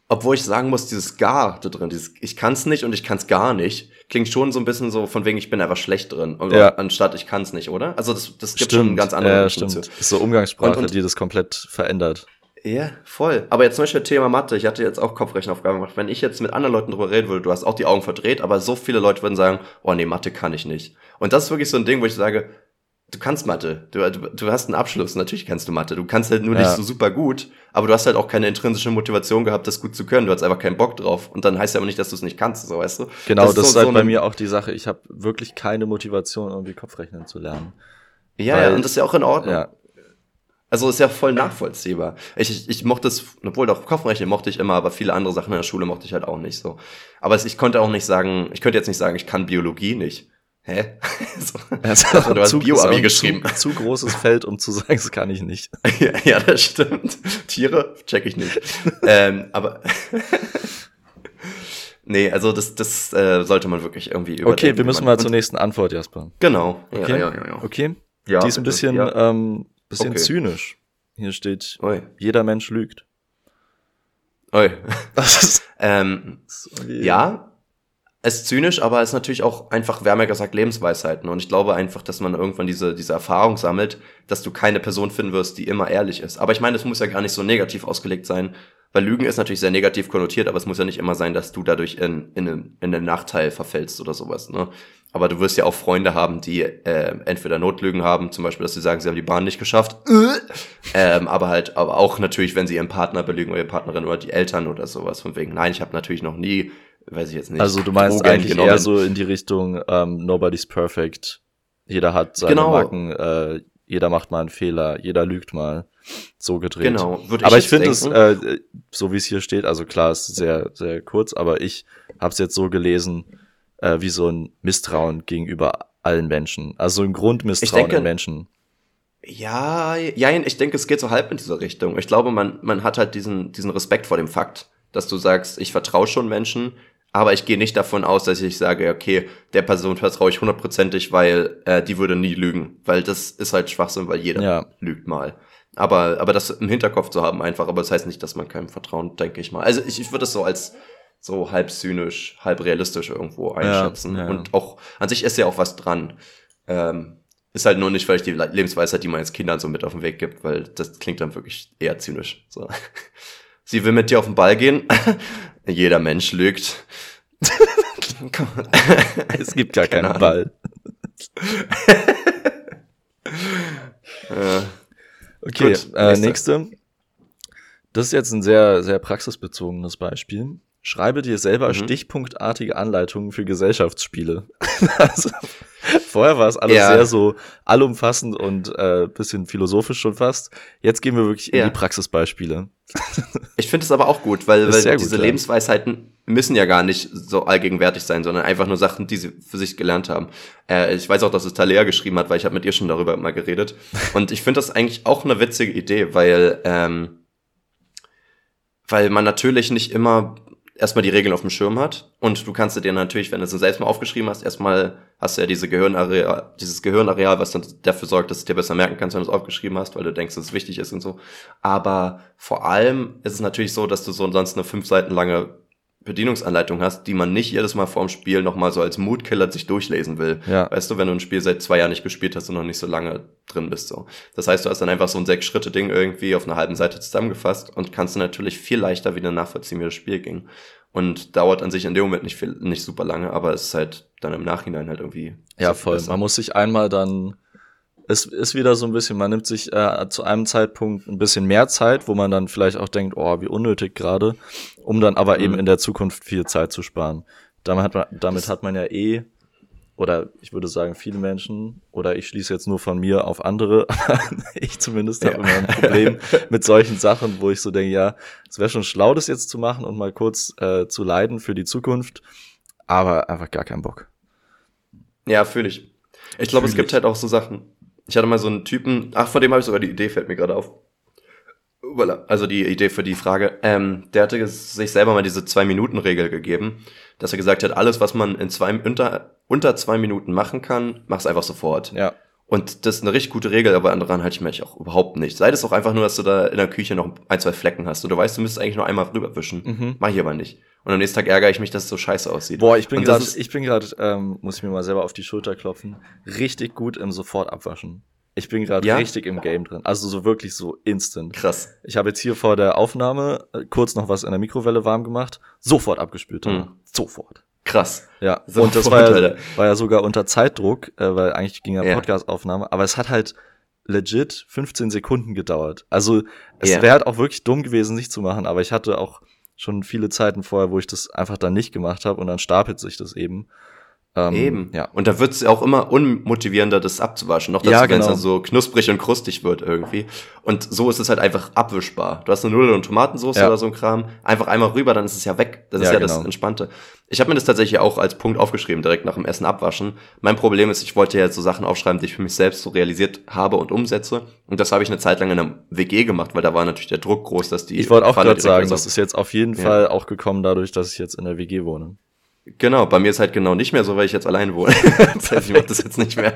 Obwohl ich sagen muss, dieses gar da drin, dieses ich kann's nicht und ich kann's gar nicht, klingt schon so ein bisschen so von wegen, ich bin einfach schlecht drin? Ja. anstatt ich kann's nicht, oder? Also das, das gibt schon ganz andere ja, stimmt. zu. Ist so Umgangssprache, Und- und- die das komplett verändert. Ja, voll. Aber jetzt zum Beispiel Thema Mathe. Ich hatte jetzt auch Kopfrechenaufgaben gemacht. Wenn ich jetzt mit anderen Leuten drüber reden würde, du hast auch die Augen verdreht, aber so viele Leute würden sagen, oh nee, Mathe kann ich nicht. Und das ist wirklich so ein Ding, wo ich sage, du kannst Mathe. Du, du, du hast einen Abschluss. Natürlich kannst du Mathe. Du kannst halt nur Ja. nicht so super gut, aber du hast halt auch keine intrinsische Motivation gehabt, das gut zu können. Du hast einfach keinen Bock drauf. Und dann heißt ja aber nicht, dass du es nicht kannst, so weißt du? Genau, das, ist so- halt so bei mir auch die Sache. Ich habe wirklich keine Motivation, irgendwie Kopfrechnen zu lernen. Ja, weil- ja, und das ist ja auch in Ordnung. Ja, Also ist ja voll nachvollziehbar. Ich, ich, ich mochte es, obwohl doch Kopfrechnen mochte ich immer, aber viele andere Sachen in der Schule mochte ich halt auch nicht so. Aber ich konnte auch nicht sagen, ich könnte jetzt nicht sagen, ich kann Biologie nicht. Hä? so. Also, du hast Bio-Abi geschrieben. Zu, zu großes Feld, um zu sagen, das kann ich nicht. ja, ja, das stimmt. Tiere check ich nicht. ähm, aber nee, also das, das äh, sollte man wirklich irgendwie überdenken. Okay, wir müssen mal zur nächsten Antwort, Jasper. Genau. Okay. Ja, ja, ja. Okay? Ja, Die ist ein bisschen, Ja. ähm, bisschen Okay. zynisch. Hier steht, Ui. jeder Mensch lügt. Ui. Das ist Ähm, Ja, ist zynisch, aber es ist natürlich auch einfach, ja gesagt, Lebensweisheiten. Und ich glaube einfach, dass man irgendwann diese, diese Erfahrung sammelt, dass du keine Person finden wirst, die immer ehrlich ist. Aber ich meine, das muss ja gar nicht so negativ ausgelegt sein, weil Lügen ist natürlich sehr negativ konnotiert, aber es muss ja nicht immer sein, dass du dadurch in, in, in einen Nachteil verfällst oder sowas. Ne? Aber du wirst ja auch Freunde haben, die äh, entweder Notlügen haben, zum Beispiel, dass sie sagen, sie haben die Bahn nicht geschafft, ähm, aber halt, aber auch natürlich, wenn sie ihren Partner belügen oder ihre Partnerin oder die Eltern oder sowas, von wegen, nein, ich habe natürlich noch nie, weiß ich jetzt nicht. Also du meinst Drogen eigentlich genommen. eher so in die Richtung, ähm, nobody's perfect. Jeder hat seine Genau. Macken, äh, jeder macht mal einen Fehler, jeder lügt mal. So gedreht. Genau, würde aber ich finde es, äh, so wie es hier steht, also klar, es ist sehr, sehr kurz, aber ich habe es jetzt so gelesen, äh, wie so ein Misstrauen gegenüber allen Menschen. Also ein Grundmisstrauen denke- in Menschen. Ja, ja, ich denke, es geht so halb in diese Richtung. Ich glaube, man, man hat halt diesen, diesen Respekt vor dem Fakt, dass du sagst, ich vertraue schon Menschen, aber ich gehe nicht davon aus, dass ich sage, okay, der Person vertraue ich hundertprozentig, weil äh, die würde nie lügen. Weil das ist halt Schwachsinn, weil jeder Ja. lügt mal. Aber, aber das im Hinterkopf zu haben einfach, aber das heißt nicht, dass man keinem vertrauen, denke ich mal. Also ich, ich würde es so als so halb zynisch, halb realistisch irgendwo einschätzen. ja. Und auch, an sich ist ja auch was dran. Ähm, ist halt nur nicht vielleicht die Le- Lebensweisheit, die man jetzt Kindern so mit auf den Weg gibt, weil das klingt dann wirklich eher zynisch. So. Sie will mit dir auf den Ball gehen. Jeder Mensch lügt. Es gibt gar Keine keinen Ahnung. Ball. äh, Okay, Gut, äh, nächste. nächste. Das ist jetzt ein sehr, sehr praxisbezogenes Beispiel. Schreibe dir selber Mhm. stichpunktartige Anleitungen für Gesellschaftsspiele. also, vorher war es alles Ja. sehr so allumfassend und äh, bisschen philosophisch schon fast. Jetzt gehen wir wirklich in Ja. die Praxisbeispiele. ich finde es aber auch gut, weil, weil gut, diese ja. Lebensweisheiten müssen ja gar nicht so allgegenwärtig sein, sondern einfach nur Sachen, die sie für sich gelernt haben. Äh, ich weiß auch, dass es Talea geschrieben hat, weil ich habe mit ihr schon darüber mal geredet. Und ich finde das eigentlich auch eine witzige Idee, weil, ähm, weil man natürlich nicht immer erstmal die Regeln auf dem Schirm hat und du kannst dir natürlich, wenn du es selbst mal aufgeschrieben hast, erstmal hast du ja diese Gehirnareal, dieses Gehirnareal, was dann dafür sorgt, dass du dir besser merken kannst, wenn du es aufgeschrieben hast, weil du denkst, dass es wichtig ist und so. Aber vor allem ist es natürlich so, dass du so sonst eine fünf Seiten lange Bedienungsanleitung hast, die man nicht jedes Mal vorm Spiel nochmal so als Moodkiller sich durchlesen will. Ja. Weißt du, wenn du ein Spiel seit zwei Jahren nicht gespielt hast und noch nicht so lange drin bist, so. Das heißt, du hast dann einfach so ein Sechs-Schritte-Ding irgendwie auf einer halben Seite zusammengefasst und kannst du natürlich viel leichter wieder nachvollziehen, wie das Spiel ging. Und dauert an sich in dem Moment nicht viel, nicht super lange, aber es ist halt dann im Nachhinein halt irgendwie. Ja, voll. Besser. Man muss sich einmal dann es ist wieder so ein bisschen, man nimmt sich äh, zu einem Zeitpunkt ein bisschen mehr Zeit, wo man dann vielleicht auch denkt, oh, wie unnötig gerade, um dann aber mhm. eben in der Zukunft viel Zeit zu sparen. Damit hat man, damit hat man ja eh, oder ich würde sagen, viele Menschen, oder ich schließe jetzt nur von mir auf andere, ich zumindest habe ja. immer ein Problem mit solchen Sachen, wo ich so denke, ja, es wäre schon schlau, das jetzt zu machen und mal kurz äh, zu leiden für die Zukunft, aber einfach gar keinen Bock. Ja, fühle ich. Ich glaube, es gibt halt auch so Sachen, ich hatte mal so einen Typen, ach, von dem habe ich sogar die Idee, fällt mir gerade auf. Also die Idee für die Frage. Ähm, der hatte sich selber mal diese Zwei-Minuten-Regel gegeben, dass er gesagt hat, alles, was man in zwei, unter, unter zwei Minuten machen kann, mach's einfach sofort. Ja. Und das ist eine richtig gute Regel, aber daran halte ich mich auch überhaupt nicht. Sei es auch einfach nur, dass du da in der Küche noch ein, zwei Flecken hast und du weißt, du müsstest eigentlich nur einmal rüberwischen. Mhm. Mach ich aber nicht. Und am nächsten Tag ärgere ich mich, dass es so scheiße aussieht. Boah, ich bin gerade, ich bin gerade, ähm, muss ich mir mal selber auf die Schulter klopfen, richtig gut im Sofort abwaschen. Ich bin gerade ja? richtig im Game drin. Also so wirklich so instant. Krass. Ich habe jetzt hier vor der Aufnahme äh, kurz noch was in der Mikrowelle warm gemacht. Sofort abgespült. Mhm. Sofort. Krass. Ja. Sofort, und das war ja, war ja sogar unter Zeitdruck, äh, weil eigentlich ging ja, ja. Podcast-Aufnahme. Aber es hat halt legit 15 Sekunden gedauert. Also es yeah. wäre halt auch wirklich dumm gewesen, nicht zu machen. Aber ich hatte auch schon viele Zeiten vorher, wo ich das einfach dann nicht gemacht habe und dann stapelt sich das eben. Ähm, Eben. Ja. Und da wird es auch immer unmotivierender, das abzuwaschen. Noch dazu, ja, genau. wenn es dann so knusprig und krustig wird irgendwie. Und so ist es halt einfach abwischbar. Du hast eine Nudeln und Tomatensauce ja. oder so ein Kram. Einfach einmal rüber, dann ist es ja weg. Das ist ja, ja genau. das Entspannte. Ich habe mir das tatsächlich auch als Punkt aufgeschrieben, direkt nach dem Essen abwaschen. Mein Problem ist, ich wollte ja jetzt so Sachen aufschreiben, die ich für mich selbst so realisiert habe und umsetze. Und das habe ich eine Zeit lang in einer WG gemacht, weil da war natürlich der Druck groß, dass die. Ich wollte auch gerade sagen, das ist jetzt auf jeden Fall auch gekommen dadurch, dass ich jetzt in der WG wohne. Genau, bei mir ist halt genau nicht mehr so, weil ich jetzt allein wohne. das heißt, ich mache das jetzt nicht mehr.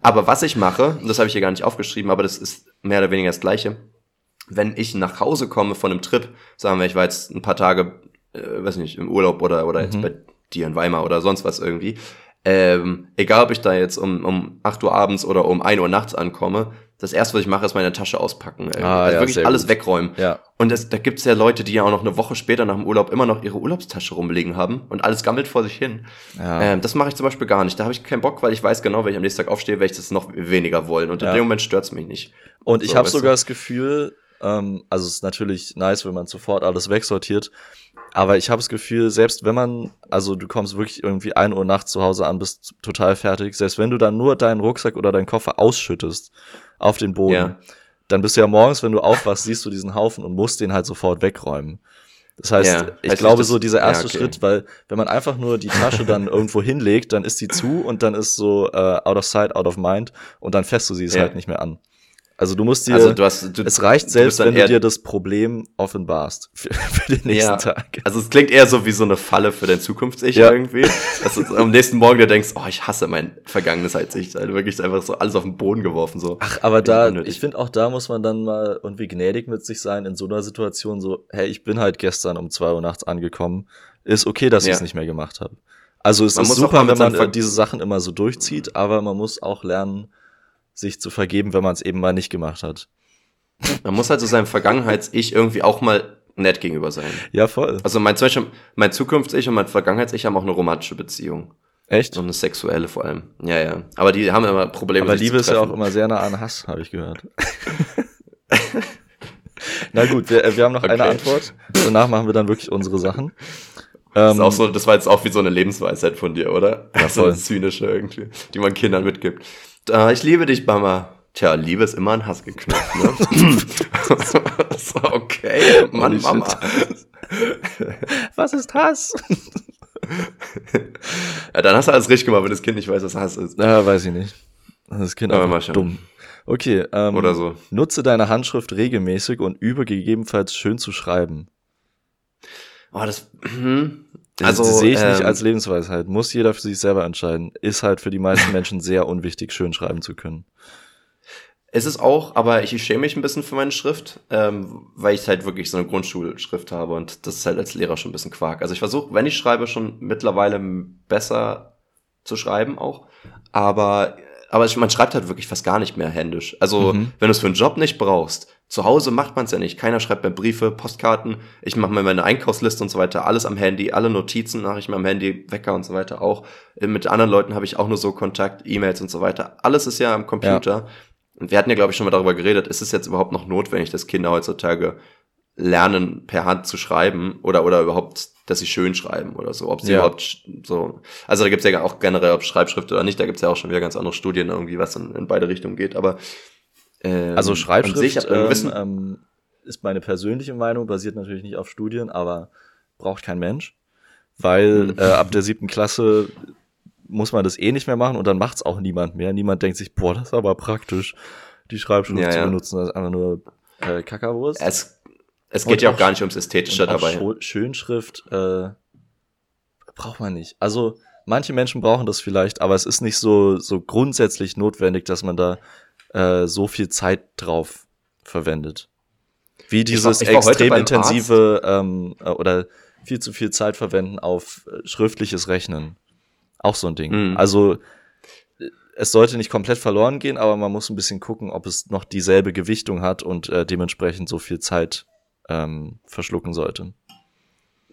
Aber was ich mache, das habe ich hier gar nicht aufgeschrieben, aber das ist mehr oder weniger das Gleiche. Wenn ich nach Hause komme von einem Trip, sagen wir, ich war jetzt ein paar Tage, äh, weiß nicht, im Urlaub oder, oder jetzt mhm. bei dir in Weimar oder sonst was irgendwie, ähm, egal ob ich da jetzt um, um 8 Uhr abends oder um 1 Uhr nachts ankomme, das erste, was ich mache, ist meine Tasche auspacken. Ey. Ah, also ja, wirklich alles gut. wegräumen. Ja. Und das, da gibt's ja Leute, die ja auch noch eine Woche später nach dem Urlaub immer noch ihre Urlaubstasche rumlegen haben und alles gammelt vor sich hin. Ja. Ähm, das mache ich zum Beispiel gar nicht. Da habe ich keinen Bock, weil ich weiß genau, wenn ich am nächsten Tag aufstehe, werde ich das noch weniger wollen. Und in ja. dem Moment stört's mich nicht. Und ich so, habe sogar du? das Gefühl, ähm, also es ist natürlich nice, wenn man sofort alles wegsortiert. Aber ich habe das Gefühl, selbst wenn man, also du kommst wirklich irgendwie ein Uhr nachts zu Hause an, bist total fertig, selbst wenn du dann nur deinen Rucksack oder deinen Koffer ausschüttest auf den Boden, ja. dann bist du ja morgens, wenn du aufwachst, siehst du diesen Haufen und musst den halt sofort wegräumen. Das heißt, ja, ich glaube, so dieser erste ja, okay. Schritt, weil wenn man einfach nur die Tasche dann irgendwo hinlegt, dann ist die zu und dann ist so uh, out of sight, out of mind und dann fässt du sie es halt nicht mehr an. Also du musst dir, also du hast, du, es reicht selbst, wenn du dir das Problem offenbarst für, für den nächsten ja. Tag. Also es klingt eher so wie so eine Falle für dein Zukunfts-Ich ja. irgendwie. Dass du am nächsten Morgen dir denkst, oh, ich hasse mein vergangenes Ich. Also wirklich einfach so alles auf den Boden geworfen so. Ach, aber da, ich finde auch da muss man dann mal irgendwie gnädig mit sich sein in so einer Situation so, hey, ich bin halt gestern um zwei Uhr nachts angekommen. Ist okay, dass ja. ich es nicht mehr gemacht habe. Also es man ist super, wenn man diese Sachen immer so durchzieht, aber man muss auch lernen, sich zu vergeben, wenn man es eben mal nicht gemacht hat. Man muss halt so seinem Vergangenheits-Ich irgendwie auch mal nett gegenüber sein. Ja, voll. Also mein, zum Beispiel, mein Zukunfts-Ich und mein Vergangenheits-Ich haben auch eine romantische Beziehung. Echt? Und eine sexuelle vor allem. Ja, ja. Aber die haben immer Probleme. Aber Liebe ist ja auch immer sehr nah an Hass, habe ich gehört. Na gut, wir, wir haben noch okay. eine Antwort. Danach machen wir dann wirklich unsere Sachen. Das, ist auch ähm, so, das war jetzt auch wie so eine Lebensweisheit von dir, oder? Ja, voll. So eine zynische irgendwie, die man Kindern mitgibt. Ah, ich liebe dich, Mama. Tja, Liebe ist immer ein Hass geknüpft, ne? so, okay, Mann, Mama. Was ist Hass? ja, dann hast du alles richtig gemacht, wenn das Kind nicht weiß, was Hass ist. Ja, weiß ich nicht. Das Kind Aber einfach dumm. Okay, ähm, Oder so. nutze deine Handschrift regelmäßig und übe gegebenenfalls schön zu schreiben. Oh, das, hm. Also, sehe ich nicht ähm, als Lebensweisheit. Muss jeder für sich selber entscheiden. Ist halt für die meisten Menschen sehr unwichtig, schön schreiben zu können. Es ist auch, aber ich schäme mich ein bisschen für meine Schrift, ähm, weil ich halt wirklich so eine Grundschulschrift habe und das ist halt als Lehrer schon ein bisschen Quark. Also ich versuche, wenn ich schreibe, schon mittlerweile besser zu schreiben auch, aber aber man schreibt halt wirklich fast gar nicht mehr händisch. Also Mhm. wenn du es für einen Job nicht brauchst, zu Hause macht man es ja nicht. Keiner schreibt mehr Briefe, Postkarten. Ich mache mir meine Einkaufsliste und so weiter, alles am Handy, alle Notizen mache ich mir am Handy, Wecker und so weiter auch. Äh, Mit anderen Leuten habe ich auch nur so Kontakt, E-Mails und so weiter. Alles ist ja am Computer. Und wir hatten ja, glaube ich, schon mal darüber geredet, ist es jetzt überhaupt noch notwendig, dass Kinder heutzutage lernen, per Hand zu schreiben oder, oder überhaupt, dass sie schön schreiben oder so, ob sie Ja. überhaupt so, also da gibt's ja auch generell, ob Schreibschrift oder nicht, da gibt's ja auch schon wieder ganz andere Studien irgendwie, was in, in beide Richtungen geht, aber ähm, Also Schreibschrift sich, ähm, gewissen- ähm, ist meine persönliche Meinung, basiert natürlich nicht auf Studien, aber braucht kein Mensch, weil Mhm. äh, ab der siebten Klasse muss man das eh nicht mehr machen und dann macht's auch niemand mehr. Niemand denkt sich, boah, das ist aber praktisch, die Schreibschrift Ja, zu ja. benutzen. Das ist einfach nur äh, Kackerwurst. es, es Und geht ja auch auch gar nicht ums Ästhetische dabei. Schönschrift äh, braucht man nicht. Also manche Menschen brauchen das vielleicht, aber es ist nicht so so grundsätzlich notwendig, dass man da äh, so viel Zeit drauf verwendet. Wie dieses ich war heute extrem beim intensive ähm, äh, oder viel zu viel Zeit verwenden auf äh, schriftliches Rechnen. Auch so ein Ding. Mhm. Also äh, es sollte nicht komplett verloren gehen, aber man muss ein bisschen gucken, ob es noch dieselbe Gewichtung hat und äh, dementsprechend so viel Zeit ähm, verschlucken sollte.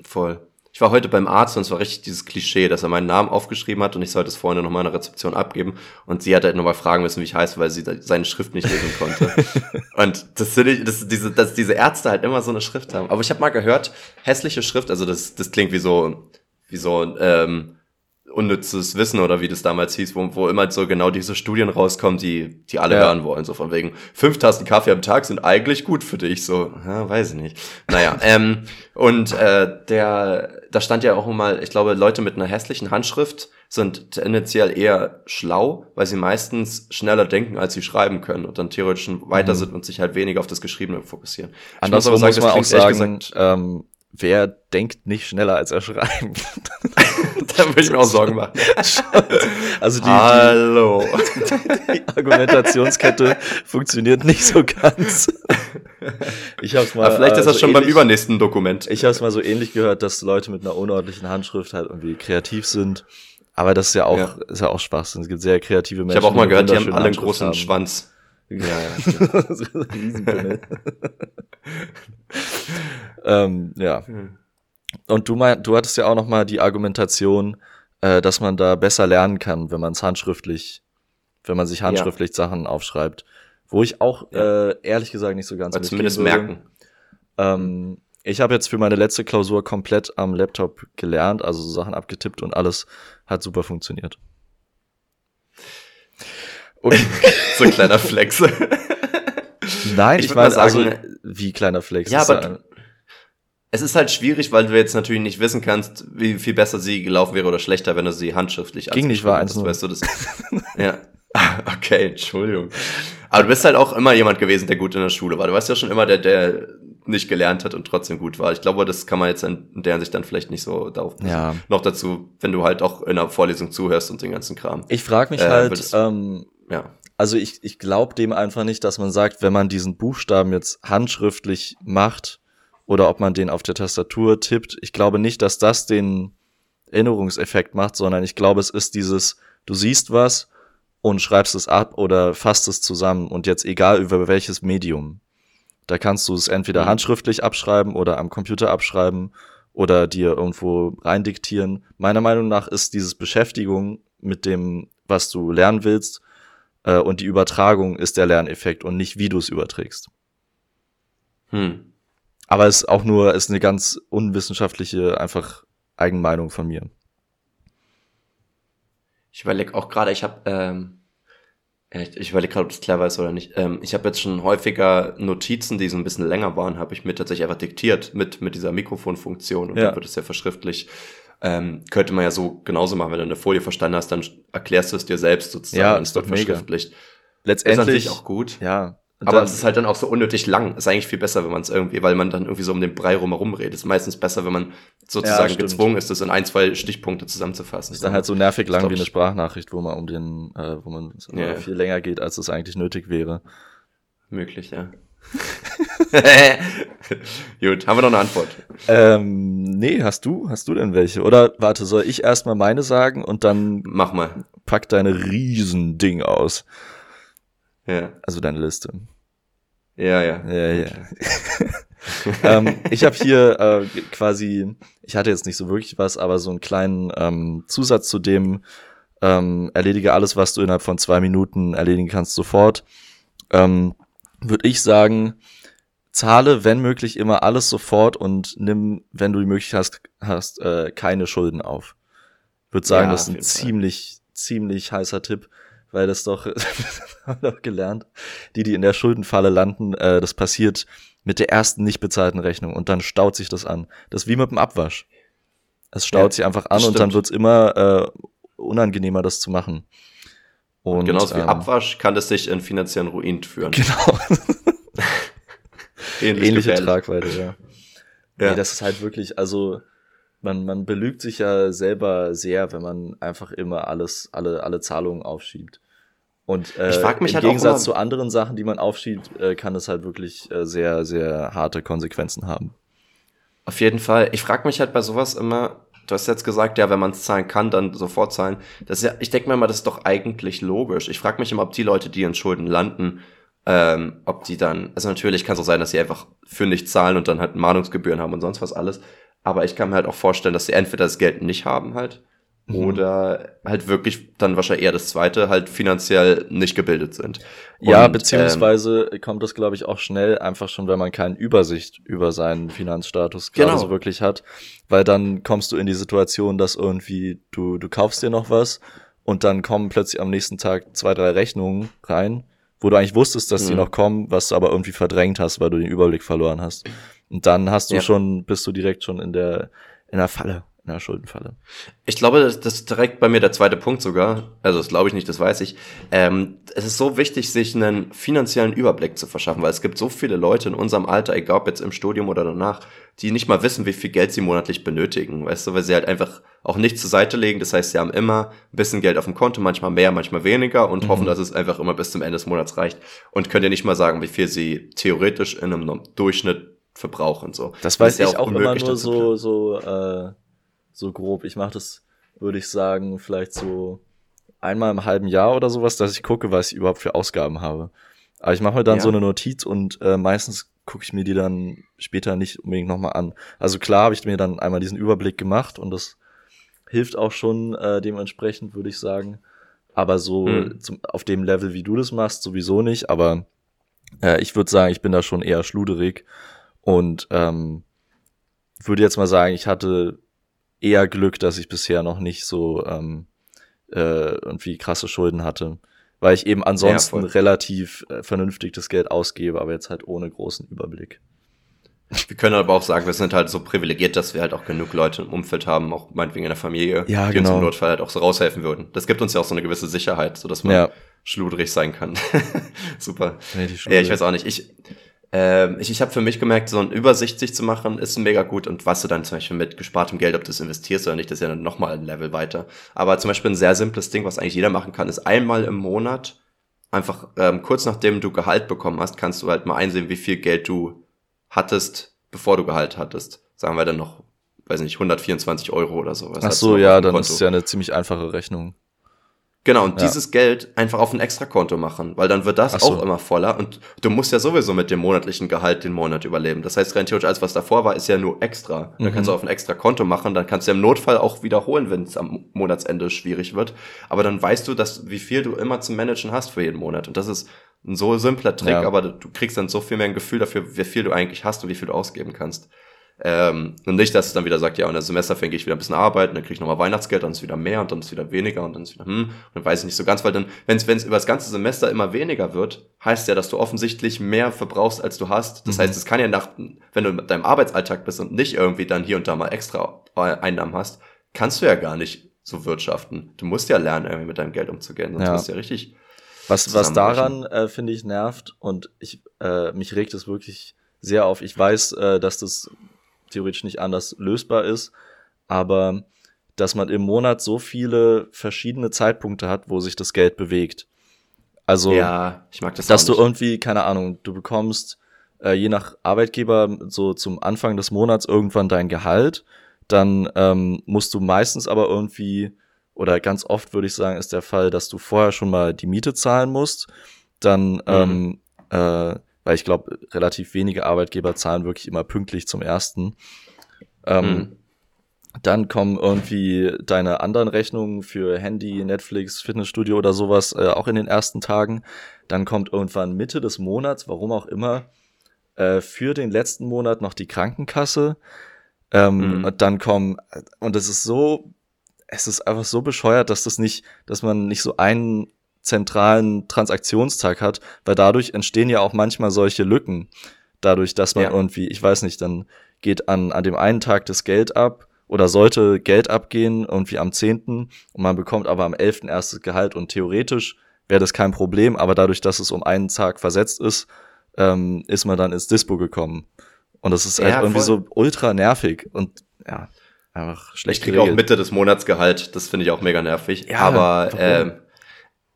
Voll. Ich war heute beim Arzt und es war richtig dieses Klischee, dass er meinen Namen aufgeschrieben hat und ich sollte es vorhin noch mal in der Rezeption abgeben und sie hat halt nochmal fragen müssen, wie ich heiße, weil sie seine Schrift nicht lesen konnte. und das finde ich, dass diese, dass diese Ärzte halt immer so eine Schrift haben. Aber ich habe mal gehört, hässliche Schrift, also das, das klingt wie so, wie so ähm, unnützes Wissen oder wie das damals hieß, wo, wo immer so genau diese Studien rauskommen, die, die alle Ja. hören wollen. So von wegen, fünf Tassen Kaffee am Tag sind eigentlich gut für dich. So, ja, weiß ich nicht. Naja, ähm, und äh, der, da stand ja auch mal, ich glaube, Leute mit einer hässlichen Handschrift sind tendenziell eher schlau, weil sie meistens schneller denken, als sie schreiben können und dann theoretisch schon weiter Mhm. sind und sich halt weniger auf das Geschriebene fokussieren. Andersrum muss, das man auch sagen, ähm, wer denkt nicht schneller als er schreibt? da würde ich mir auch Sorgen machen. also die, Hallo. die, die Argumentationskette funktioniert nicht so ganz. Ich hab's mal. Aber vielleicht ist das so schon beim ähnlich- übernächsten Dokument. Ich habe es mal so ähnlich gehört, dass Leute mit einer unordentlichen Handschrift halt irgendwie kreativ sind. Aber das ist ja auch, Ja. ist ja auch Schwachsinn. Es gibt sehr kreative Ich Menschen. habe auch mal gehört, die haben alle einen großen haben. Schwanz. Ja, ja. Riesenpimmel. ähm, ja. Und du mein, du hattest ja auch noch mal die Argumentation, äh, dass man da besser lernen kann, wenn man es handschriftlich, wenn man sich handschriftlich Sachen aufschreibt. Wo ich auch Ja. äh, ehrlich gesagt nicht so ganz Oder zumindest merken. Ähm, ich habe jetzt für meine letzte Klausur komplett am Laptop gelernt, also so Sachen abgetippt und alles hat super funktioniert. Okay. So ein kleiner Flex. Nein, Ich ich, meine, also sagen- wie kleiner Flex. Ja, aber ja- es ist halt schwierig, weil du jetzt natürlich nicht wissen kannst, wie viel besser sie gelaufen wäre oder schlechter, wenn du sie handschriftlich Ging nicht, 1-0. hättest, Weißt du, das, ja. Okay, Entschuldigung. Aber du bist halt auch immer jemand gewesen, der gut in der Schule war. Du warst ja schon immer der, der nicht gelernt hat und trotzdem gut war. Ich glaube, das kann man jetzt in der Hinsicht dann vielleicht nicht so darauf. Ja. Noch dazu, wenn du halt auch in der Vorlesung zuhörst und den ganzen Kram. Ich frage mich Äh, halt, ähm, Ja. also ich, ich glaube dem einfach nicht, dass man sagt, wenn man diesen Buchstaben jetzt handschriftlich macht oder ob man den auf der Tastatur tippt, ich glaube nicht, dass das den Erinnerungseffekt macht, sondern ich glaube, es ist dieses, du siehst was und schreibst es ab oder fasst es zusammen und jetzt egal über welches Medium. Da kannst du es entweder Mhm. handschriftlich abschreiben oder am Computer abschreiben oder dir irgendwo reindiktieren. Meiner Meinung nach ist dieses Beschäftigung mit dem, was du lernen willst, äh, und die Übertragung ist der Lerneffekt und nicht, wie du es überträgst. Hm. Aber es ist auch nur, ist eine ganz unwissenschaftliche, einfach Eigenmeinung von mir. Ich überlege auch gerade, ich habe, ähm, Ich, ich überlege gerade, ob das clever ist oder nicht. Ähm, ich habe jetzt schon häufiger Notizen, die so ein bisschen länger waren, habe ich mir tatsächlich einfach diktiert mit, mit dieser Mikrofonfunktion und ja. dann wird es ja verschriftlich. Ähm, könnte man ja so genauso machen, wenn du eine Folie verstanden hast, dann erklärst du es dir selbst sozusagen. Ja, ist doch mega. Letztendlich ist auch gut. Ja, aber es ist halt dann auch so unnötig lang. Ist eigentlich viel besser, wenn man es irgendwie, weil man dann irgendwie so um den Brei rumherum redet. Ist meistens besser, wenn man sozusagen ja, gezwungen ist, das in ein, zwei Stichpunkte zusammenzufassen. Ist dann halt so nervig lang wie eine Sprachnachricht, wo man um den, äh, wo man ja. viel länger geht, als es eigentlich nötig wäre. Möglich, ja. Gut, haben wir noch eine Antwort? Ähm, nee, hast du? Hast du denn welche? Oder warte, soll ich erstmal meine sagen und dann mach mal. Pack deine Riesending aus. Ja. Also deine Liste. Ja, ja. Ja, ja. ähm, ich habe hier äh, quasi, ich hatte jetzt nicht so wirklich was, aber so einen kleinen ähm, Zusatz zu dem, ähm, erledige alles, was du innerhalb von zwei Minuten erledigen kannst, sofort. Ähm, Würde ich sagen, zahle, wenn möglich, immer alles sofort und nimm, wenn du die Möglichkeit hast, hast äh, keine Schulden auf. Würde sagen, ja, das ist ein ziemlich, Fall. ziemlich heißer Tipp weil das doch, haben wir doch gelernt, die, die in der Schuldenfalle landen, äh, das passiert mit der ersten nicht bezahlten Rechnung und dann staut sich das an. Das ist wie mit dem Abwasch. Es staut ja, sich einfach an und dann wird's immer äh, unangenehmer, das zu machen. Und, und genauso wie ähm, Abwasch kann es sich in finanziellen Ruin führen. Genau. Ähnlich Ähnliche gefährlich. Tragweite, ja. ja. Nee, das ist halt wirklich, also man, man belügt sich ja selber sehr, wenn man einfach immer alles, alle, alle Zahlungen aufschiebt. Und äh, ich frag mich im halt Gegensatz zu anderen Sachen, die man aufschiebt, äh, kann es halt wirklich äh, sehr, sehr harte Konsequenzen haben. Auf jeden Fall. Ich frage mich halt bei sowas immer, du hast jetzt gesagt, ja, wenn man es zahlen kann, dann sofort zahlen. Das ist ja, ich denke mir immer, das ist doch eigentlich logisch. Ich frage mich immer, ob die Leute, die in Schulden landen, ähm, ob die dann, also natürlich kann es auch sein, dass sie einfach für nichts zahlen und dann halt Mahnungsgebühren haben und sonst was alles. Aber ich kann mir halt auch vorstellen, dass sie entweder das Geld nicht haben halt mhm. oder halt wirklich dann wahrscheinlich eher das zweite, halt finanziell nicht gebildet sind. ja, beziehungsweise ähm, kommt das, glaube ich, auch schnell, einfach schon, wenn man keine Übersicht über seinen Finanzstatus gerade genau. so wirklich hat. Weil dann kommst du in die Situation, dass irgendwie du, du kaufst dir noch was und dann kommen plötzlich am nächsten Tag zwei, drei Rechnungen rein, wo du eigentlich wusstest, dass mhm. die noch kommen, was du aber irgendwie verdrängt hast, weil du den Überblick verloren hast. Und dann hast du ja. schon, bist du direkt schon in der, in der Falle, in der Schuldenfalle. Ich glaube, das, ist direkt bei mir der zweite Punkt sogar. Also das glaube ich nicht, das weiß ich. Ähm, es ist so wichtig, sich einen finanziellen Überblick zu verschaffen, weil es gibt so viele Leute in unserem Alter, egal ob jetzt im Studium oder danach, die nicht mal wissen, wie viel Geld sie monatlich benötigen, weißt du, weil sie halt einfach auch nichts zur Seite legen. Das heißt, sie haben immer ein bisschen Geld auf dem Konto, manchmal mehr, manchmal weniger und mhm. hoffen, dass es einfach immer bis zum Ende des Monats reicht und können dir nicht mal sagen, wie viel sie theoretisch in einem Durchschnitt verbrauchen. So. Das weiß das ich auch, auch immer nur so, so, äh, so grob. Ich mache das, würde ich sagen, vielleicht so einmal im halben Jahr oder sowas, dass ich gucke, was ich überhaupt für Ausgaben habe. Aber ich mache mir dann ja. so eine Notiz und äh, meistens gucke ich mir die dann später nicht unbedingt nochmal an. Also klar habe ich mir dann einmal diesen Überblick gemacht und das hilft auch schon äh, dementsprechend, würde ich sagen. Aber so hm. zum, auf dem Level, wie du das machst, sowieso nicht. Aber äh, ich würde sagen, ich bin da schon eher schluderig und ähm, würde jetzt mal sagen, ich hatte eher Glück, dass ich bisher noch nicht so ähm, äh, irgendwie krasse Schulden hatte. Weil ich eben ansonsten ja, relativ äh, vernünftig das Geld ausgebe, aber jetzt halt ohne großen Überblick. Wir können aber auch sagen, wir sind halt so privilegiert, dass wir halt auch genug Leute im Umfeld haben, auch meinetwegen in der Familie, ja, die genau. uns im Notfall halt auch so raushelfen würden. Das gibt uns ja auch so eine gewisse Sicherheit, so dass man ja. schludrig sein kann. Super. Ja, ich weiß auch nicht. Ich, ähm, ich ich habe für mich gemerkt, so ein Übersicht sich zu machen, ist mega gut. Und was du dann zum Beispiel mit gespartem Geld, ob du es investierst oder nicht, das ist ja dann nochmal ein Level weiter. Aber zum Beispiel ein sehr simples Ding, was eigentlich jeder machen kann, ist einmal im Monat, einfach ähm, kurz nachdem du Gehalt bekommen hast, kannst du halt mal einsehen, wie viel Geld du hattest, bevor du Gehalt hattest. Sagen wir dann noch, weiß nicht, 124 Euro oder sowas. Ach so, ja, dann ist es ja eine ziemlich einfache Rechnung. Genau, und ja. dieses Geld einfach auf ein Extrakonto machen, weil dann wird das so. auch immer voller und du musst ja sowieso mit dem monatlichen Gehalt den Monat überleben. Das heißt, rein theoretisch, alles was davor war, ist ja nur extra. Mhm. Dann kannst du auf ein extra Konto machen, dann kannst du ja im Notfall auch wiederholen, wenn es am Monatsende schwierig wird. Aber dann weißt du, dass wie viel du immer zum Managen hast für jeden Monat. Und das ist ein so simpler Trick, ja. aber du kriegst dann so viel mehr ein Gefühl dafür, wie viel du eigentlich hast und wie viel du ausgeben kannst. Ähm, und nicht, dass es dann wieder sagt, ja, und das Semester fänge ich wieder ein bisschen arbeiten, dann kriege ich nochmal Weihnachtsgeld, dann ist wieder mehr und dann ist wieder weniger und dann ist wieder, hm, und dann weiß ich nicht so ganz, weil dann, wenn es über das ganze Semester immer weniger wird, heißt ja, dass du offensichtlich mehr verbrauchst, als du hast. Das mhm. heißt, es kann ja nach, wenn du mit deinem Arbeitsalltag bist und nicht irgendwie dann hier und da mal extra Einnahmen hast, kannst du ja gar nicht so wirtschaften. Du musst ja lernen, irgendwie mit deinem Geld umzugehen, sonst ja. du ja richtig. Was, was daran, äh, finde ich, nervt und ich, äh, mich regt es wirklich sehr auf. Ich weiß, äh, dass das theoretisch nicht anders lösbar ist, aber dass man im Monat so viele verschiedene Zeitpunkte hat, wo sich das Geld bewegt. Also, ja, ich mag das dass du irgendwie, keine Ahnung, du bekommst äh, je nach Arbeitgeber so zum Anfang des Monats irgendwann dein Gehalt, dann ähm, musst du meistens aber irgendwie, oder ganz oft würde ich sagen, ist der Fall, dass du vorher schon mal die Miete zahlen musst, dann mhm. ähm, äh, weil ich glaube, relativ wenige Arbeitgeber zahlen wirklich immer pünktlich zum ersten. Ähm, mhm. Dann kommen irgendwie deine anderen Rechnungen für Handy, Netflix, Fitnessstudio oder sowas äh, auch in den ersten Tagen. Dann kommt irgendwann Mitte des Monats, warum auch immer, äh, für den letzten Monat noch die Krankenkasse. Ähm, mhm. Und dann kommen, und es ist so, es ist einfach so bescheuert, dass das nicht, dass man nicht so einen zentralen Transaktionstag hat, weil dadurch entstehen ja auch manchmal solche Lücken. Dadurch, dass man ja. irgendwie, ich weiß nicht, dann geht an, an dem einen Tag das Geld ab oder sollte Geld abgehen, irgendwie am 10. und man bekommt aber am 11. erstes Gehalt und theoretisch wäre das kein Problem, aber dadurch, dass es um einen Tag versetzt ist, ähm, ist man dann ins Dispo gekommen. Und das ist halt ja, irgendwie so ultra nervig und ja, einfach schlecht. Ich kriege auch Mitte des Monats Gehalt, das finde ich auch mega nervig. Ja, aber ähm,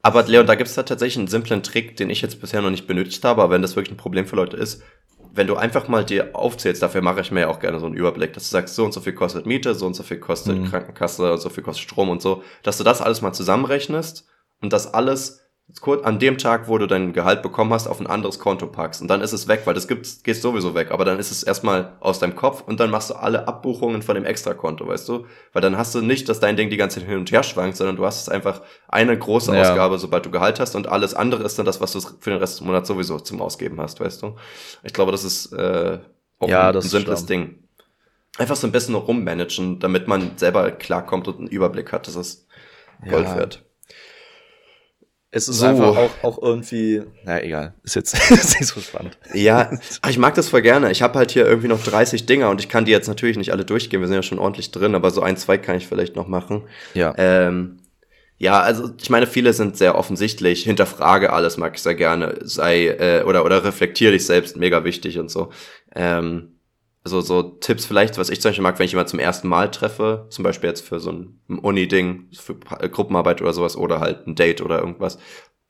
aber Leon, da gibt es da tatsächlich einen simplen Trick, den ich jetzt bisher noch nicht benötigt habe, aber wenn das wirklich ein Problem für Leute ist, wenn du einfach mal dir aufzählst, dafür mache ich mir ja auch gerne so einen Überblick, dass du sagst, so und so viel kostet Miete, so und so viel kostet mhm. Krankenkasse, so viel kostet Strom und so, dass du das alles mal zusammenrechnest und das alles an dem Tag, wo du dein Gehalt bekommen hast, auf ein anderes Konto packst. Und dann ist es weg, weil das gibt, geht sowieso weg. Aber dann ist es erstmal aus deinem Kopf und dann machst du alle Abbuchungen von dem Extrakonto, weißt du? Weil dann hast du nicht, dass dein Ding die ganze Zeit hin und her schwankt, sondern du hast es einfach eine große ja. Ausgabe, sobald du Gehalt hast und alles andere ist dann das, was du für den Rest des Monats sowieso zum Ausgeben hast, weißt du? Ich glaube, das ist äh, auch ja, ein, ein simples Ding. Einfach so ein bisschen rummanagen, damit man selber klarkommt und einen Überblick hat. Das ist Gold ja. wert. Es ist so. einfach auch, auch irgendwie, na egal, ist jetzt ist nicht so spannend. Ja, ich mag das voll gerne. Ich habe halt hier irgendwie noch 30 Dinger und ich kann die jetzt natürlich nicht alle durchgehen. Wir sind ja schon ordentlich drin, aber so ein, zwei kann ich vielleicht noch machen. Ja. Ähm, ja, also ich meine, viele sind sehr offensichtlich. Hinterfrage alles, mag ich sehr gerne. Sei äh, oder oder reflektiere dich selbst, mega wichtig und so. Ähm, also so Tipps vielleicht, was ich zum Beispiel mag, wenn ich jemanden zum ersten Mal treffe, zum Beispiel jetzt für so ein Uni-Ding, für Gruppenarbeit oder sowas oder halt ein Date oder irgendwas,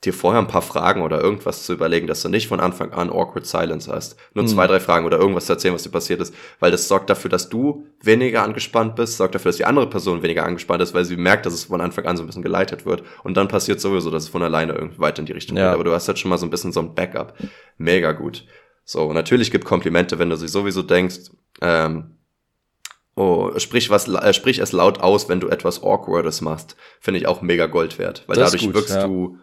dir vorher ein paar Fragen oder irgendwas zu überlegen, dass du nicht von Anfang an awkward silence hast. Nur mhm. zwei, drei Fragen oder irgendwas zu erzählen, was dir passiert ist. Weil das sorgt dafür, dass du weniger angespannt bist, sorgt dafür, dass die andere Person weniger angespannt ist, weil sie merkt, dass es von Anfang an so ein bisschen geleitet wird. Und dann passiert sowieso, dass es von alleine irgendwie weiter in die Richtung ja. geht. Aber du hast halt schon mal so ein bisschen so ein Backup. Mega gut. So, natürlich gibt Komplimente, wenn du sie sowieso denkst. Ähm, oh, sprich was, äh, sprich es laut aus, wenn du etwas Awkwardes machst. Finde ich auch mega Gold wert, weil das dadurch gut, wirkst ja. du,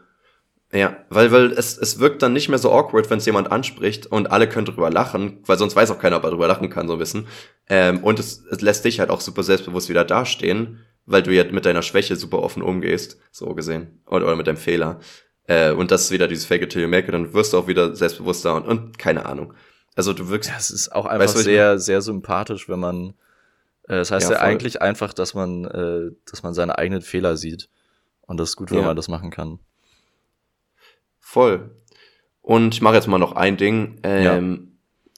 ja, weil, weil es, es wirkt dann nicht mehr so awkward, wenn es jemand anspricht und alle können drüber lachen, weil sonst weiß auch keiner, ob er drüber lachen kann, so wissen. Ähm, und es, es lässt dich halt auch super selbstbewusst wieder dastehen, weil du ja mit deiner Schwäche super offen umgehst, so gesehen. Oder, oder mit deinem Fehler. Äh, und das ist wieder dieses Fake it till you make it, dann wirst du auch wieder selbstbewusster und, und keine Ahnung. Also du wirkst. Ja, es ist auch einfach weißt, sehr, sehr sympathisch, wenn man. Äh, das heißt ja, ja eigentlich einfach, dass man, äh, dass man seine eigenen Fehler sieht. Und das ist gut, wenn ja. man das machen kann. Voll. Und ich mache jetzt mal noch ein Ding. Ähm, ja.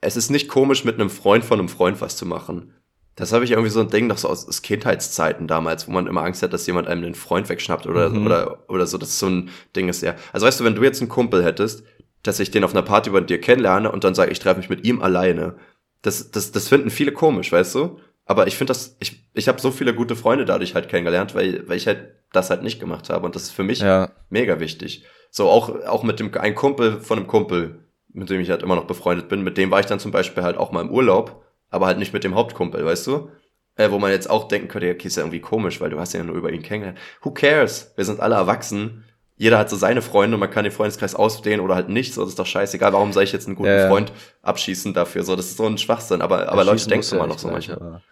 Es ist nicht komisch, mit einem Freund von einem Freund was zu machen. Das habe ich irgendwie so ein Ding noch so aus, aus Kindheitszeiten damals, wo man immer Angst hat, dass jemand einem den Freund wegschnappt oder, mhm. oder, oder so. Das ist so ein Ding ist ja. Also weißt du, wenn du jetzt einen Kumpel hättest, dass ich den auf einer Party bei dir kennenlerne und dann sage, ich treffe mich mit ihm alleine. Das, das, das finden viele komisch, weißt du? Aber ich finde das, ich, ich habe so viele gute Freunde dadurch halt kennengelernt, weil, weil ich halt das halt nicht gemacht habe. Und das ist für mich ja. mega wichtig. So auch, auch mit dem, ein Kumpel von einem Kumpel, mit dem ich halt immer noch befreundet bin, mit dem war ich dann zum Beispiel halt auch mal im Urlaub aber halt nicht mit dem Hauptkumpel, weißt du? Äh, wo man jetzt auch denken könnte, okay, ist ja irgendwie komisch, weil du hast ja nur über ihn kennengelernt. Who cares? Wir sind alle erwachsen. jeder hat so seine Freunde und man kann den Freundeskreis ausdehnen oder halt nicht. So, das ist doch scheißegal. Warum soll ich jetzt einen guten ja, Freund abschießen dafür? So, das ist so ein Schwachsinn. Aber, aber Leute denken immer noch so manchmal.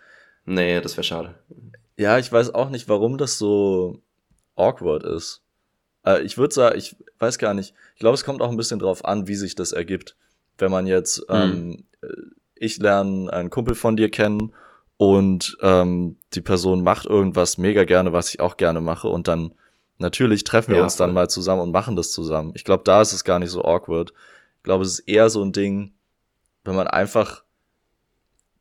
Nee, das wäre schade. Ja, ich weiß auch nicht, warum das so awkward ist. Äh, ich würde sagen, ich weiß gar nicht. Ich glaube, es kommt auch ein bisschen drauf an, wie sich das ergibt. Wenn man jetzt, mhm. ähm, ich lerne einen Kumpel von dir kennen und ähm, die Person macht irgendwas mega gerne, was ich auch gerne mache und dann natürlich treffen wir ja, uns dann mal zusammen und machen das zusammen. Ich glaube, da ist es gar nicht so awkward. Ich glaube, es ist eher so ein Ding, wenn man einfach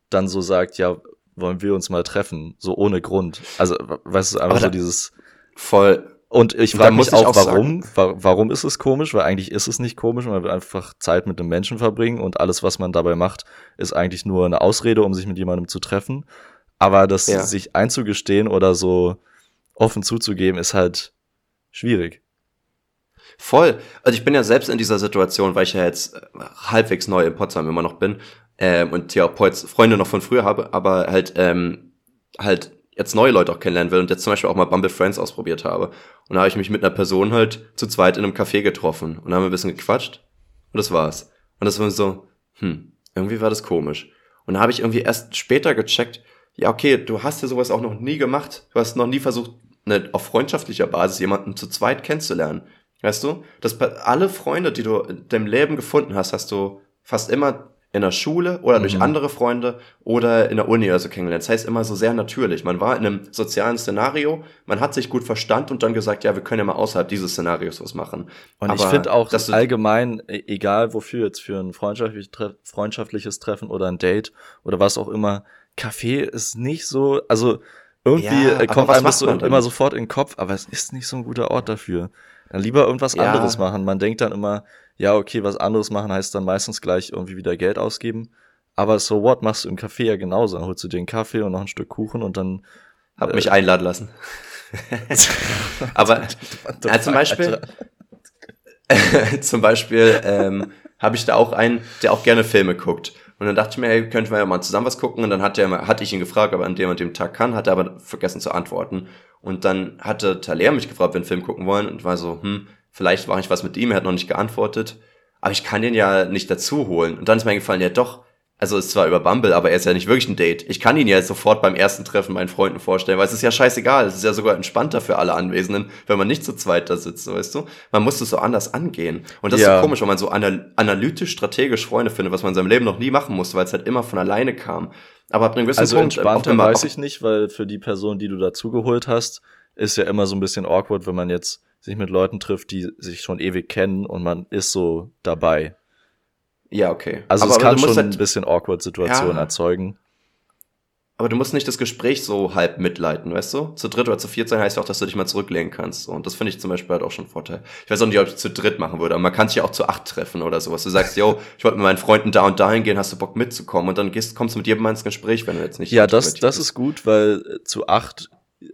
dann so sagt, ja, wollen wir uns mal treffen, so ohne Grund. Also, weißt du, einfach so dieses voll und ich frage mich auch, auch warum, wa warum ist es komisch? Weil eigentlich ist es nicht komisch, man will einfach Zeit mit einem Menschen verbringen und alles, was man dabei macht, ist eigentlich nur eine Ausrede, um sich mit jemandem zu treffen. Aber das ja. sich einzugestehen oder so offen zuzugeben, ist halt schwierig. Voll. Also ich bin ja selbst in dieser Situation, weil ich ja jetzt äh, halbwegs neu in Potsdam immer noch bin ähm, und ja auch Freunde noch von früher habe, aber halt ähm, halt jetzt neue Leute auch kennenlernen will und jetzt zum Beispiel auch mal Bumble Friends ausprobiert habe. Und da habe ich mich mit einer Person halt zu zweit in einem Café getroffen und haben ein bisschen gequatscht und das war's. Und das war so, hm, irgendwie war das komisch. Und da habe ich irgendwie erst später gecheckt, ja, okay, du hast ja sowas auch noch nie gemacht. Du hast noch nie versucht, ne, auf freundschaftlicher Basis jemanden zu zweit kennenzulernen. Weißt du? Dass alle Freunde, die du in deinem Leben gefunden hast, hast du fast immer in der Schule oder mhm. durch andere Freunde oder in der Uni oder so kennengelernt. Das heißt immer so sehr natürlich. Man war in einem sozialen Szenario, man hat sich gut verstanden und dann gesagt, ja, wir können ja mal außerhalb dieses Szenarios was machen. Und Aber ich finde auch, dass allgemein, e-, egal wofür jetzt für ein freundschaftliches, Tre freundschaftliches Treffen oder ein Date oder was auch immer, Kaffee ist nicht so, also irgendwie ja, kommt einem das so immer sofort in den Kopf, aber es ist nicht so ein guter Ort dafür. Dann lieber irgendwas ja. anderes machen. Man denkt dann immer, ja, okay, was anderes machen heißt dann meistens gleich irgendwie wieder Geld ausgeben. Aber so what machst du im Café ja genauso. Dann holst du dir einen Kaffee und noch ein Stück Kuchen und dann. Hab äh, mich einladen lassen. Aber ja, zum Beispiel, zum Beispiel ähm, habe ich da auch einen, der auch gerne Filme guckt. Und dann dachte ich mir, hey, könnten wir ja mal zusammen was gucken. Und dann hat er, hatte ich ihn gefragt, ob er an dem und dem Tag kann, hat er aber vergessen zu antworten. Und dann hatte Taler mich gefragt, ob wir einen Film gucken wollen und war so, hm, vielleicht mache ich was mit ihm, er hat noch nicht geantwortet. Aber ich kann den ja nicht dazu holen. Und dann ist mir eingefallen, ja doch, also ist zwar über Bumble, aber er ist ja nicht wirklich ein Date. Ich kann ihn ja sofort beim ersten Treffen meinen Freunden vorstellen, weil es ist ja scheißegal. Es ist ja sogar entspannter für alle Anwesenden, wenn man nicht zu zweit da sitzt, weißt du? Man muss es so anders angehen. Und das ja. ist so komisch, wenn man so anal analytisch, strategisch Freunde findet, was man in seinem Leben noch nie machen musste, weil es halt immer von alleine kam. Aber ab einem gewissen also Punkt... Also entspannter weiß ich nicht, weil für die Person, die du dazugeholt hast, ist ja immer so ein bisschen awkward, wenn man jetzt sich mit Leuten trifft, die sich schon ewig kennen und man ist so dabei. Ja, okay. Also aber, es kann schon halt, ein bisschen awkward Situationen ja, erzeugen. Aber du musst nicht das Gespräch so halb mitleiten, weißt du? Zu dritt oder zu viert sein heißt ja auch, dass du dich mal zurücklehnen kannst. Und das finde ich zum Beispiel halt auch schon ein Vorteil. Ich weiß auch nicht, ob ich zu dritt machen würde, aber man kann sich ja auch zu acht treffen oder sowas. Du sagst, yo, ich wollte mit meinen Freunden da und dahin gehen, hast du Bock mitzukommen? Und dann gehst, kommst du mit jedem mal ins Gespräch, wenn du jetzt nicht. Ja, das, das ist gut, weil zu acht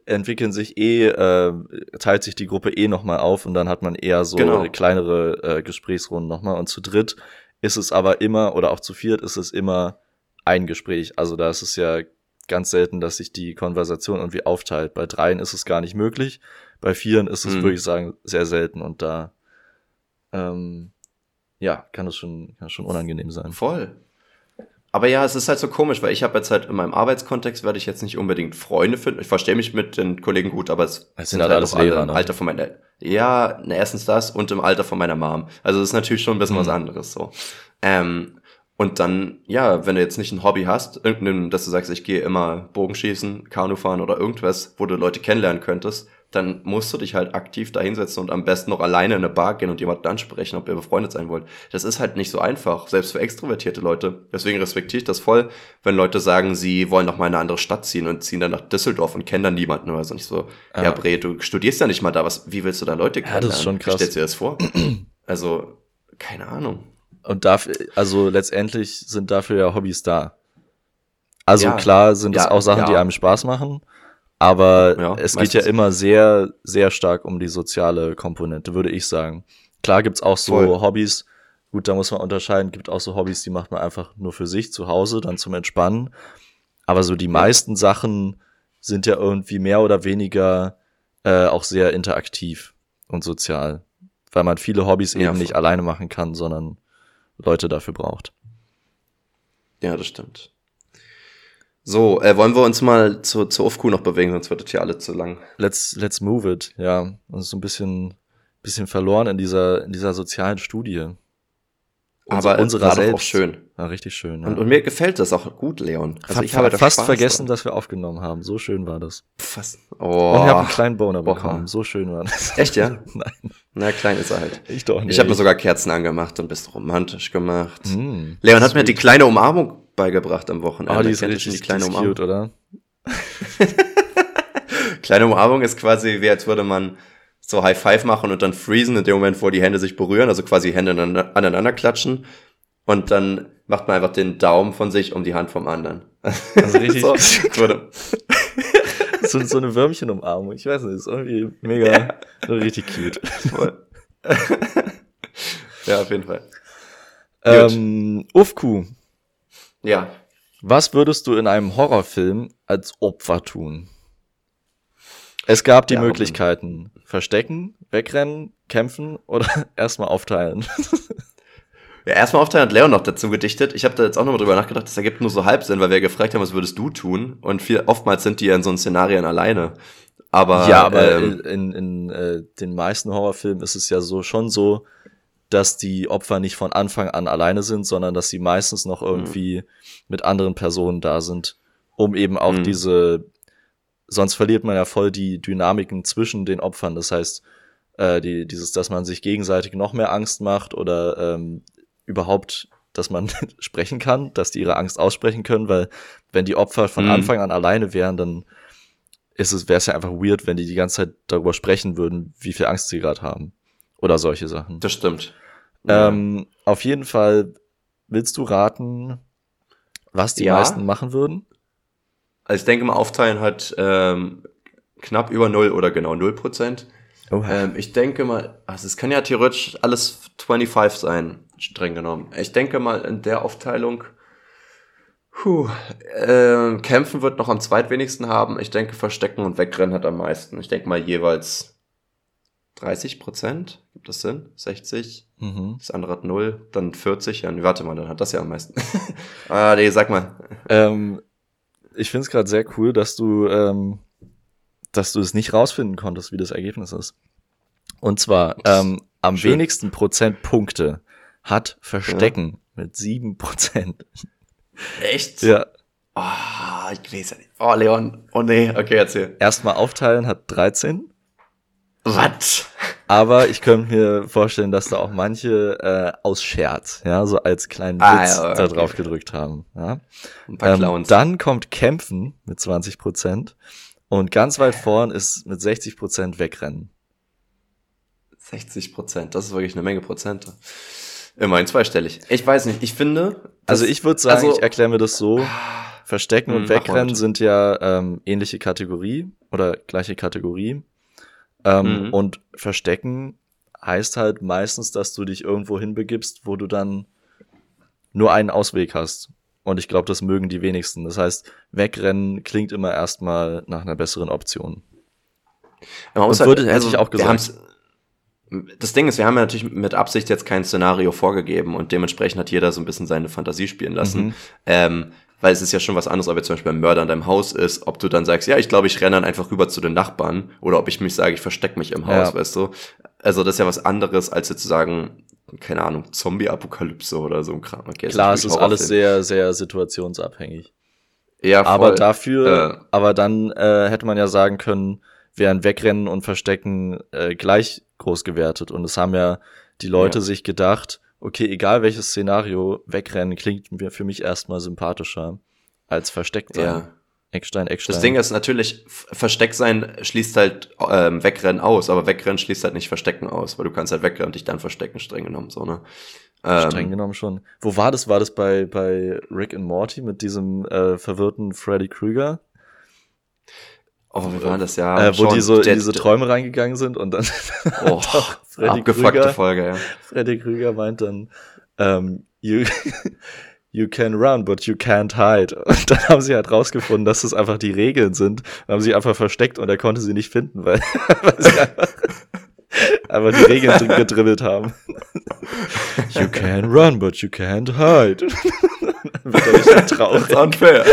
entwickeln sich eh, äh, teilt sich die Gruppe eh nochmal auf und dann hat man eher so genau. kleinere äh, Gesprächsrunden nochmal. Und zu dritt ist es aber immer, oder auch zu viert ist es immer ein Gespräch. Also da ist es ja ganz selten, dass sich die Konversation irgendwie aufteilt. Bei dreien ist es gar nicht möglich. Bei vieren ist es, mhm. würde ich sagen, sehr selten und da ähm, ja, kann es schon, kann schon unangenehm sein. Voll. Aber ja, es ist halt so komisch, weil ich habe jetzt halt in meinem Arbeitskontext werde ich jetzt nicht unbedingt Freunde finden. Ich verstehe mich mit den Kollegen gut, aber es, es sind halt, halt alles Lehrer, im ne? Alter von meiner Ja, ne, erstens das und im Alter von meiner Mom. Also das ist natürlich schon ein bisschen mhm. was anderes so. Ähm, und dann, ja, wenn du jetzt nicht ein Hobby hast, irgendein, dass du sagst, ich gehe immer Bogenschießen, Kanu fahren oder irgendwas, wo du Leute kennenlernen könntest, dann musst du dich halt aktiv da hinsetzen und am besten noch alleine in eine Bar gehen und jemanden ansprechen, ob ihr befreundet sein wollt. Das ist halt nicht so einfach, selbst für extrovertierte Leute. Deswegen respektiere ich das voll, wenn Leute sagen, sie wollen noch mal in eine andere Stadt ziehen und ziehen dann nach Düsseldorf und kennen dann niemanden oder so. Nicht so, ja, ja Bre, du studierst ja nicht mal da, was, wie willst du da Leute kennenlernen? Ja, das ist schon krass. Wie stellst du dir das vor? also, keine Ahnung. Und dafür, also letztendlich sind dafür ja Hobbys da. Also ja, klar sind das ja, auch Sachen, die einem Spaß machen. Aber ja, es geht ja immer sehr, sehr stark um die soziale Komponente, würde ich sagen. Klar gibt's auch so Voll. Hobbys, gut, da muss man unterscheiden, gibt auch so Hobbys, die macht man einfach nur für sich zu Hause, dann zum Entspannen. Aber so die meisten Sachen sind ja irgendwie mehr oder weniger äh, auch sehr interaktiv. und sozial. Weil man viele Hobbys Ja, eben nicht voll. alleine machen kann, sondern Leute dafür braucht. Ja, das stimmt. So, äh, wollen wir uns mal zu, zur UFQ noch bewegen, sonst wird das hier alles zu lang. Let's, let's move it, ja. Und so ein bisschen, bisschen verloren in dieser, in dieser sozialen Studie. Unser- Aber es unserer war doch auch selbst. schön. Ja, richtig schön. Ja. Und, und mir gefällt das auch gut, Leon. Also ich habe fast Spaß vergessen, dran. dass wir aufgenommen haben. So schön war das. Fast. Und ich habe einen Oh. kleinen Boner Boah. bekommen. So schön war das. Echt, ja? Nein, Na, klein ist er halt. ich doch nicht. Ich habe mir sogar Kerzen angemacht und bist romantisch gemacht. Hm. Leon hat mir die kleine Umarmung beigebracht am Wochenende. Oh, die ist Kennt richtig schon die kleine Umarmung? cute, oder? Kleine Umarmung ist quasi wie als würde man so High Five machen und dann freezen in dem Moment, wo die Hände sich berühren, also quasi Hände aneinander, klatschen. Und dann macht man einfach den Daumen von sich um die Hand vom anderen. Also richtig- so, So, so eine Würmchenumarmung. Ich weiß nicht, ist irgendwie mega, richtig cute. voll. ja, auf jeden Fall. Ähm, Ufku, Ja. was würdest du in einem Horrorfilm als Opfer tun? Es gab die Ja, Möglichkeiten. Verstecken, wegrennen, kämpfen oder erstmal aufteilen. Ja, erstmal aufteilen hat Leon noch dazu gedichtet. Ich habe da jetzt auch nochmal drüber nachgedacht, das ergibt nur so Halbsinn, weil wir gefragt haben, was würdest du tun? Und viel, oftmals sind die ja in so Szenarien alleine. Aber, ja, aber ähm, in, in äh, den meisten Horrorfilmen ist es ja so schon so, dass die Opfer nicht von Anfang an alleine sind, sondern dass sie meistens noch irgendwie mit anderen Personen da sind, um eben auch Mhm. diese, sonst verliert man ja voll die Dynamiken zwischen den Opfern. Das heißt, äh, die, dieses, dass man sich gegenseitig noch mehr Angst macht oder ähm, überhaupt, dass man sprechen kann, dass die ihre Angst aussprechen können, weil wenn die Opfer von Mhm. Anfang an alleine wären, dann ist es, wäre es ja einfach weird, wenn die die ganze Zeit darüber sprechen würden, wie viel Angst sie gerade haben. Oder solche Sachen. das stimmt. Ähm, auf jeden Fall willst du raten, was die Ja. meisten machen würden? Also ich denke mal, aufteilen hat ähm, knapp über null oder genau null Prozent. Oh, Ähm, ich denke mal, also es kann ja theoretisch alles 25 sein, streng genommen. Ich denke mal, in der Aufteilung, puh, ähm, kämpfen wird noch am zweitwenigsten haben. Ich denke, verstecken und wegrennen hat am meisten. Ich denke mal jeweils 30 Prozent. Gibt das Sinn? 60? mhm. Das andere hat null, dann 40. Ja, nee, warte mal, dann hat das ja am meisten. ah, nee, sag mal. ähm, ich finde es gerade sehr cool, dass du, ähm, dass du es nicht rausfinden konntest, wie das Ergebnis ist. Und zwar ähm, am Schön. wenigsten Prozentpunkte hat Verstecken mit sieben Prozent. Echt? Ja. Oh, ich weiß ja nicht. Oh, Leon. Oh nee, okay, erzähl. Erstmal aufteilen hat 13. Was? Aber ich könnte mir vorstellen, dass da auch manche äh, aus Scherz, ja, so als kleinen Ah, Witz ja, okay. da drauf gedrückt haben. Ja. Ein paar Ähm, Clowns. dann kommt Kämpfen mit 20 Prozent und ganz weit vorn ist mit 60 Prozent Wegrennen. 60 Prozent, das ist wirklich eine Menge Prozente. Immerhin zweistellig. Ich weiß nicht, ich finde. Also ich würde sagen, also- ich erkläre mir das so. Verstecken Hm, und mal Wegrennen sind ja ähm, ähnliche Kategorie oder gleiche Kategorie. Ähm, Mhm. Und Verstecken heißt halt meistens, dass du dich irgendwo hinbegibst, wo du dann nur einen Ausweg hast. Und ich glaube, das mögen die wenigsten. Das heißt, Wegrennen klingt immer erstmal nach einer besseren Option. Man muss Und würde- hätte ich auch gesagt. Das Ding ist, wir haben ja natürlich mit Absicht jetzt kein Szenario vorgegeben und dementsprechend hat jeder so ein bisschen seine Fantasie spielen lassen. Mhm. Ähm, weil es ist ja schon was anderes, ob jetzt zum Beispiel ein Mörder in deinem Haus ist, ob du dann sagst, ja, ich glaube, ich renne dann einfach rüber zu den Nachbarn oder ob ich mich sage, ich verstecke mich im Haus, Ja. weißt du? Also das ist ja was anderes, als jetzt zu sagen, keine Ahnung, Zombie-Apokalypse oder so ein Kram. Okay, Klar, es ist alles sehr, sehr situationsabhängig. ja, voll. Aber dafür, Äh. aber dann äh, hätte man ja sagen können, wären Wegrennen und Verstecken äh, gleich groß gewertet. Und es haben ja die Leute Ja. sich gedacht, okay, egal welches Szenario, Wegrennen klingt mir für mich erstmal sympathischer als versteckt sein. ja. Eckstein, Eckstein. Das Ding ist natürlich, Versteckt sein schließt halt ähm, Wegrennen aus, aber Wegrennen schließt halt nicht Verstecken aus, weil du kannst halt wegrennen und dich dann verstecken, streng genommen, so, ne? Ähm, Streng genommen schon. Wo war das? War das bei, bei Rick and Morty mit diesem äh, verwirrten Freddy Krüger? Oh, wie war das ja? äh, wo die so in diese Träume reingegangen sind und dann Oh, Freddy abgefuckte Krüger, Folge, ja. Freddy Krüger meint dann, ähm, you, you can run, but you can't hide. Und dann haben sie halt rausgefunden, dass das einfach die Regeln sind. Dann haben sie einfach versteckt und er konnte sie nicht finden, weil, weil sie einfach einfach die Regeln gedribbelt haben. You can run, but you can't hide. wird er richtig traurig. That's unfair.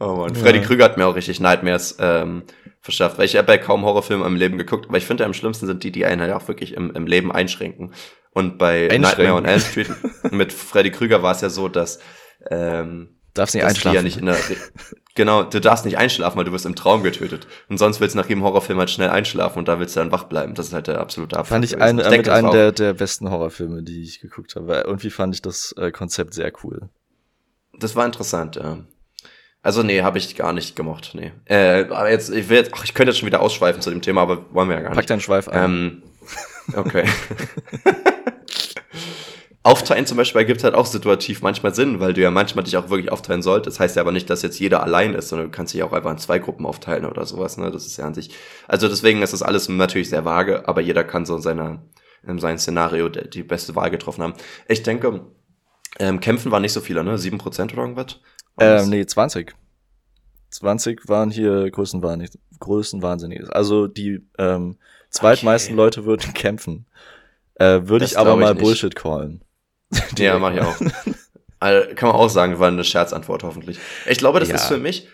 Oh Mann, ja. Freddy Krüger hat mir auch richtig Nightmares ähm, verschafft, weil ich habe ja kaum Horrorfilme im Leben geguckt, aber ich finde am schlimmsten sind die, die einen halt auch wirklich im, im Leben einschränken. Und bei Nightmare on Elm Street mit Freddy Krüger war es ja so, dass ähm, darfst nicht einschlafen. Ja nicht in der, genau, du darfst nicht einschlafen, weil du wirst im Traum getötet. Und sonst willst du nach jedem Horrorfilm halt schnell einschlafen und da willst du dann wach bleiben. Das ist halt der absolute Abfall. Fand ich, ein, ich mit einem der, der besten Horrorfilme, die ich geguckt habe. Irgendwie fand ich das äh, Konzept sehr cool. Das war interessant, ja. Also nee, habe ich gar nicht gemocht, nee. Äh, aber jetzt, ich will jetzt, ach, ich könnte jetzt schon wieder ausschweifen zu dem Thema, aber wollen wir ja gar nicht. Pack deinen Schweif ein. Ähm, okay. Aufteilen zum Beispiel ergibt halt auch situativ manchmal Sinn, weil du ja manchmal dich auch wirklich aufteilen solltest. Das heißt ja aber nicht, dass jetzt jeder allein ist, sondern du kannst dich auch einfach in zwei Gruppen aufteilen oder sowas. Ne? Das ist ja an sich. Also deswegen ist das alles natürlich sehr vage, aber jeder kann so in seiner in seinem Szenario die beste Wahl getroffen haben. Ich denke, ähm, Kämpfen waren nicht so viele, ne? Sieben Prozent oder irgendwas? Ähm, nee, 20. 20 waren hier Größenwahnsinnig, Größenwahnsinniges. Also die ähm, zweitmeisten okay. Leute würden kämpfen. Äh, Würde ich aber mal ich Bullshit callen. ja, mach ich auch. Also, kann man auch sagen, war eine Scherzantwort hoffentlich. Ich glaube, das ja. ist für mich,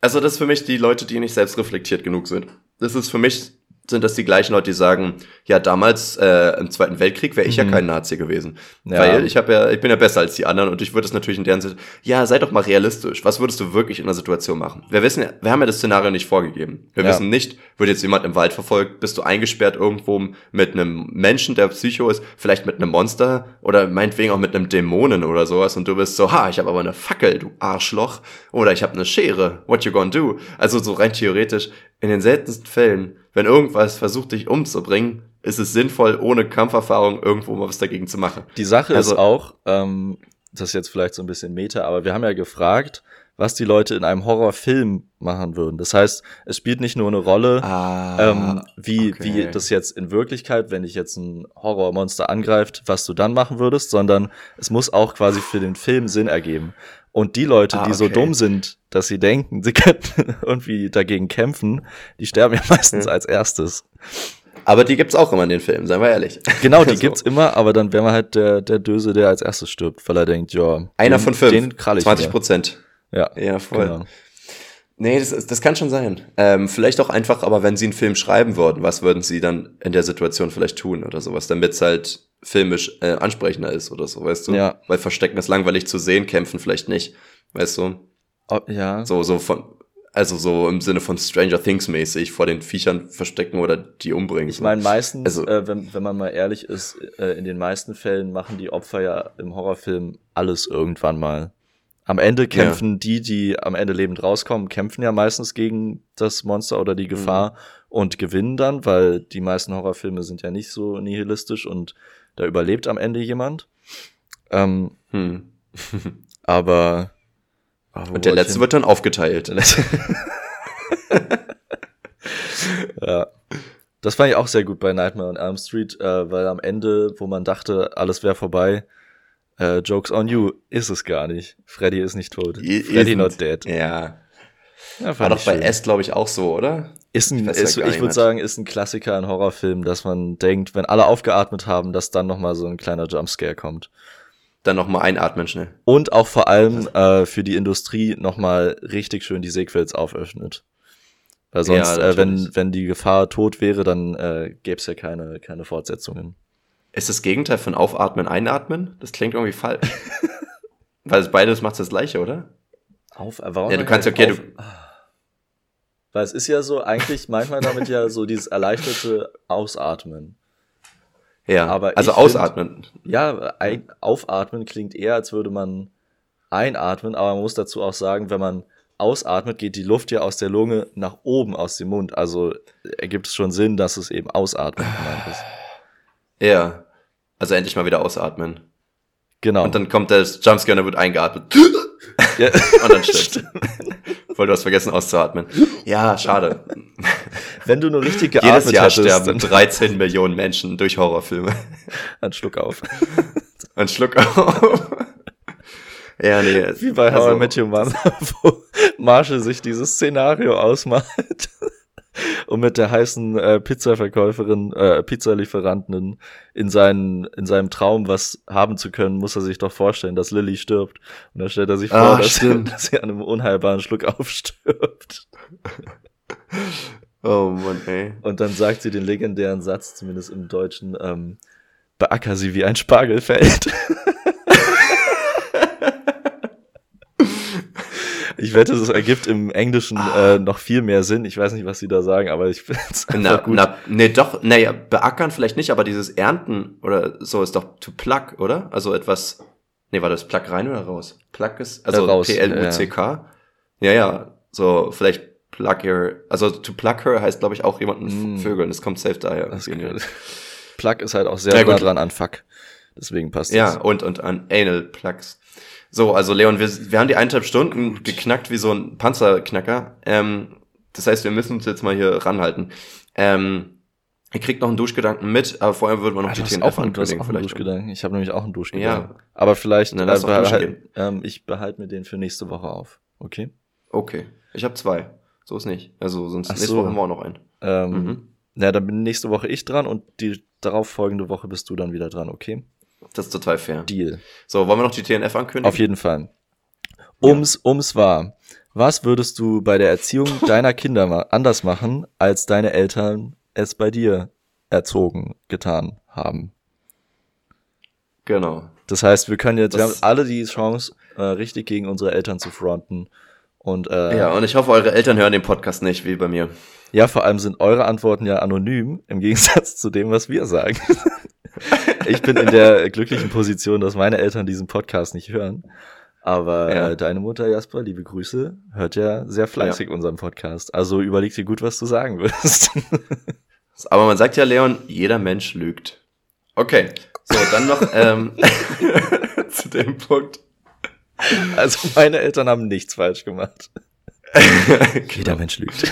also das ist für mich die Leute, die nicht selbst reflektiert genug sind. Das ist für mich sind das die gleichen Leute, die sagen, ja, damals äh, im Zweiten Weltkrieg wäre ich mhm. ja kein Nazi gewesen. Ja. Weil ich habe ja, ich bin ja besser als die anderen und ich würde es natürlich in deren Sinne, ja, sei doch mal realistisch. Was würdest du wirklich in der Situation machen? Wir wissen ja, wir haben ja das Szenario nicht vorgegeben. Wir ja. wissen nicht, wird jetzt jemand im Wald verfolgt, bist du eingesperrt irgendwo mit einem Menschen, der Psycho ist, vielleicht mit einem Monster oder meinetwegen auch mit einem Dämonen oder sowas und du bist so, ha, ich habe aber eine Fackel, du Arschloch. Oder ich habe eine Schere, what you gonna do? Also so rein theoretisch, in den seltensten Fällen wenn irgendwas versucht, dich umzubringen, ist es sinnvoll, ohne Kampferfahrung irgendwo mal was dagegen zu machen. Die Sache also, ist auch, ähm, das ist jetzt vielleicht so ein bisschen Meta, aber wir haben ja gefragt, was die Leute in einem Horrorfilm machen würden. Das heißt, es spielt nicht nur eine Rolle, ah, ähm, wie, okay. wie das jetzt in Wirklichkeit, wenn dich jetzt ein Horrormonster angreift, was du dann machen würdest, sondern es muss auch quasi für den Film Sinn ergeben. Und die Leute, ah, die so dumm sind, dass sie denken, sie könnten irgendwie dagegen kämpfen, die sterben ja meistens ja. als erstes. Aber die gibt's auch immer in den Filmen, seien wir ehrlich. Genau, die so. gibt's immer, aber dann wäre man halt der, der Döse, der als erstes stirbt, weil er denkt, ja. Einer den, von fünf. Den 20 Prozent. Ja. Ja, voll. Genau. Nee, das, das kann schon sein. Ähm, vielleicht auch einfach, aber wenn sie einen Film schreiben würden, was würden sie dann in der Situation vielleicht tun oder sowas, damit es halt filmisch äh, ansprechender ist oder so, weißt du? Ja. Weil Verstecken ist langweilig zu sehen, kämpfen vielleicht nicht, weißt du? Oh, ja. So, so von, also so im Sinne von Stranger Things mäßig vor den Viechern verstecken oder die umbringen. Ich meine, meistens, also, äh, wenn, wenn man mal ehrlich ist, äh, in den meisten Fällen machen die Opfer ja im Horrorfilm alles irgendwann mal. Am Ende kämpfen ja. die, die am Ende lebend rauskommen, kämpfen ja meistens gegen das Monster oder die Gefahr mhm. und gewinnen dann, weil die meisten Horrorfilme sind ja nicht so nihilistisch und da überlebt am Ende jemand. Ähm, hm. aber. Oh, und der letzte wird dann aufgeteilt. ja. Das fand ich auch sehr gut bei Nightmare on Elm Street, äh, weil am Ende, wo man dachte, alles wäre vorbei, äh, Jokes on you, ist es gar nicht. Freddy ist nicht tot. I Freddy not dead. Ja. ja War doch bei S, glaube ich, auch so, oder? Ist ein, ich, ist, ich würde sagen, ist ein Klassiker in Horrorfilmen, dass man denkt, wenn alle aufgeatmet haben, dass dann nochmal so ein kleiner Jumpscare kommt. Dann nochmal einatmen schnell. Und auch vor allem äh, für die Industrie nochmal richtig schön die Sequels auföffnet. Weil sonst, ja, äh, wenn, wenn die Gefahr tot wäre, dann äh, gäbe es ja keine, keine Fortsetzungen. Ist das Gegenteil von Aufatmen, Einatmen? Das klingt irgendwie falsch. Weil beides macht das gleiche, oder? Auf, warum ja, du kannst ja, okay, du, weil es ist ja so, eigentlich manchmal damit ja so dieses erleichterte Ausatmen. Ja, aber also ausatmen. Find, ja, ein, aufatmen klingt eher, als würde man einatmen, aber man muss dazu auch sagen, wenn man ausatmet, geht die Luft ja aus der Lunge nach oben aus dem Mund. Also ergibt es schon Sinn, dass es eben ausatmen gemeint ist. Ja, also endlich mal wieder ausatmen. Genau. Und dann kommt das Jumpscare und er wird eingeatmet. Ja. Und dann stirbt. Voll, du hast vergessen auszuatmen. Ja, schade. Wenn du nur richtig geatmet Jedes Jahr hattest, sterben 13 Millionen Menschen durch Horrorfilme. Ein Schluck auf. Ein Schluck auf. Ja, nee. Wie bei also, How I Met Your Mother, wo Marshall sich dieses Szenario ausmalt. Um mit der heißen äh, Pizzaverkäuferin, äh, Pizzalieferantin in, seinen, in seinem Traum was haben zu können, muss er sich doch vorstellen, dass Lilly stirbt. Und dann stellt er sich vor, Ah, dass, stimmt. dass sie an einem unheilbaren Schluck aufstirbt. Oh Mann, ey. Und dann sagt sie den legendären Satz, zumindest im Deutschen, ähm, beacker sie wie ein Spargelfeld. Ich wette, das ergibt im Englischen äh, noch viel mehr Sinn. Ich weiß nicht, was sie da sagen, aber ich finde es Na, gut. na, nee, doch, naja, beackern vielleicht nicht, aber dieses Ernten oder so ist doch to pluck, oder? Also etwas, nee, war das pluck rein oder raus? Pluck ist, also Äh, raus, P-L-U-C-K. Ja, ja, so vielleicht pluck your, also to pluck her heißt, glaube ich, auch jemanden Mm. vögeln. Das kommt safe daher. Plug ist halt auch sehr Ja, nah gut. dran an Fuck. Deswegen passt Ja, das. und, und an Anal Plugs. So, also Leon, wir, wir haben die eineinhalb Stunden geknackt wie so ein Panzerknacker. Ähm, das heißt, wir müssen uns jetzt mal hier ranhalten. Ähm, ihr kriegt noch einen Duschgedanken mit, aber vorher würden wir noch Ah, die TNF einen, du hast ankündigen auch einen. Duschgedanken. Ich habe nämlich auch einen Duschgedanken. Ja. Aber vielleicht, Na, lass äh, doch duschen behal- ähm, ich behalte mir den für nächste Woche auf. Okay? Okay, ich habe zwei. So ist nicht. Also sonst Ach nächste so. Woche haben wir auch noch einen. Ähm, Mhm. Na, dann bin nächste Woche ich dran und die darauffolgende Woche bist du dann wieder dran, okay? Das ist total fair. Deal. So, wollen wir noch die TNF ankündigen? Auf jeden Fall. Ums, ums war. Was würdest du bei der Erziehung deiner Kinder ma anders machen, als deine Eltern es bei dir erzogen, getan haben? Genau. Das heißt, wir können jetzt, wir haben Das- alle die Chance, äh, richtig gegen unsere Eltern zu fronten. Und äh, Ja, und ich hoffe, eure Eltern hören den Podcast nicht, wie bei mir. ja, vor allem sind eure Antworten ja anonym, im Gegensatz zu dem, was wir sagen. ich bin in der glücklichen Position, dass meine Eltern diesen Podcast nicht hören. Aber Ja. äh, deine Mutter, Jasper, liebe Grüße, hört ja sehr fleißig unseren Podcast. Also überleg dir gut, was du sagen wirst. Aber man sagt ja, Leon, jeder Mensch lügt. Okay, so, dann noch ähm, zu dem Punkt. also meine Eltern haben nichts falsch gemacht. Jeder Mensch lügt.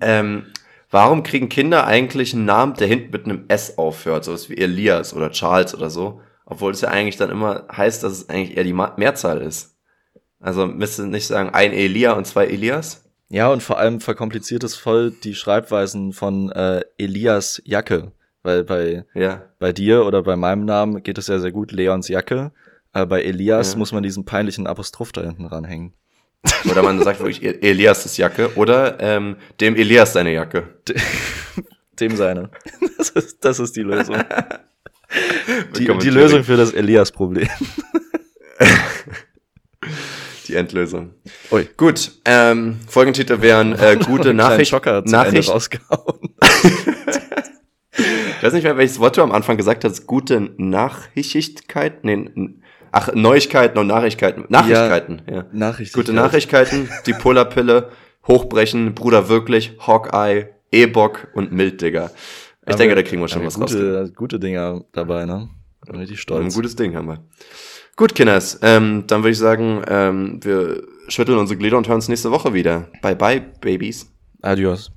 Ähm, warum kriegen Kinder eigentlich einen Namen, der hinten mit einem S aufhört, sowas wie Elias oder Charles oder so, obwohl es ja eigentlich dann immer heißt, dass es eigentlich eher die Mehrzahl ist. Also müsste nicht sagen ein Elia und zwei Elias? Ja, und vor allem verkompliziert es voll die Schreibweisen von äh, Elias Jacke. Weil bei, Ja. bei dir oder bei meinem Namen geht es ja sehr gut, Leons Jacke. Aber bei Elias Ja. muss man diesen peinlichen Apostroph da hinten ranhängen. Oder man sagt wirklich E- Elias ist Jacke oder ähm, dem Elias seine Jacke. Dem seine. Das ist, das ist die Lösung. Die, die Lösung für das Elias-Problem. Die Endlösung. Ui. Gut, ähm, Folgentitel wären äh, gute Nachricht, Nachricht, rausgehauen. Ich weiß nicht mehr, welches Wort du am Anfang gesagt hast. Gute Nachrichtigkeit? Nee, ach, Neuigkeiten und Nachrichkeiten. Nachrichkeiten, ja. Nachricht. Gute Nachrichkeiten, die Polarpille, Hochbrechen, Bruder wirklich, Hawkeye, E-Bock und Mild, Digga. Ich denke, da kriegen wir schon was raus. gute, gute Dinger dabei, ne? Bin richtig Ein stolz. gutes Ding haben wir. Gut, Kinders, ähm, dann würde ich sagen, ähm, wir schütteln unsere Glieder und hören uns nächste Woche wieder. Bye bye, Babies. Adios.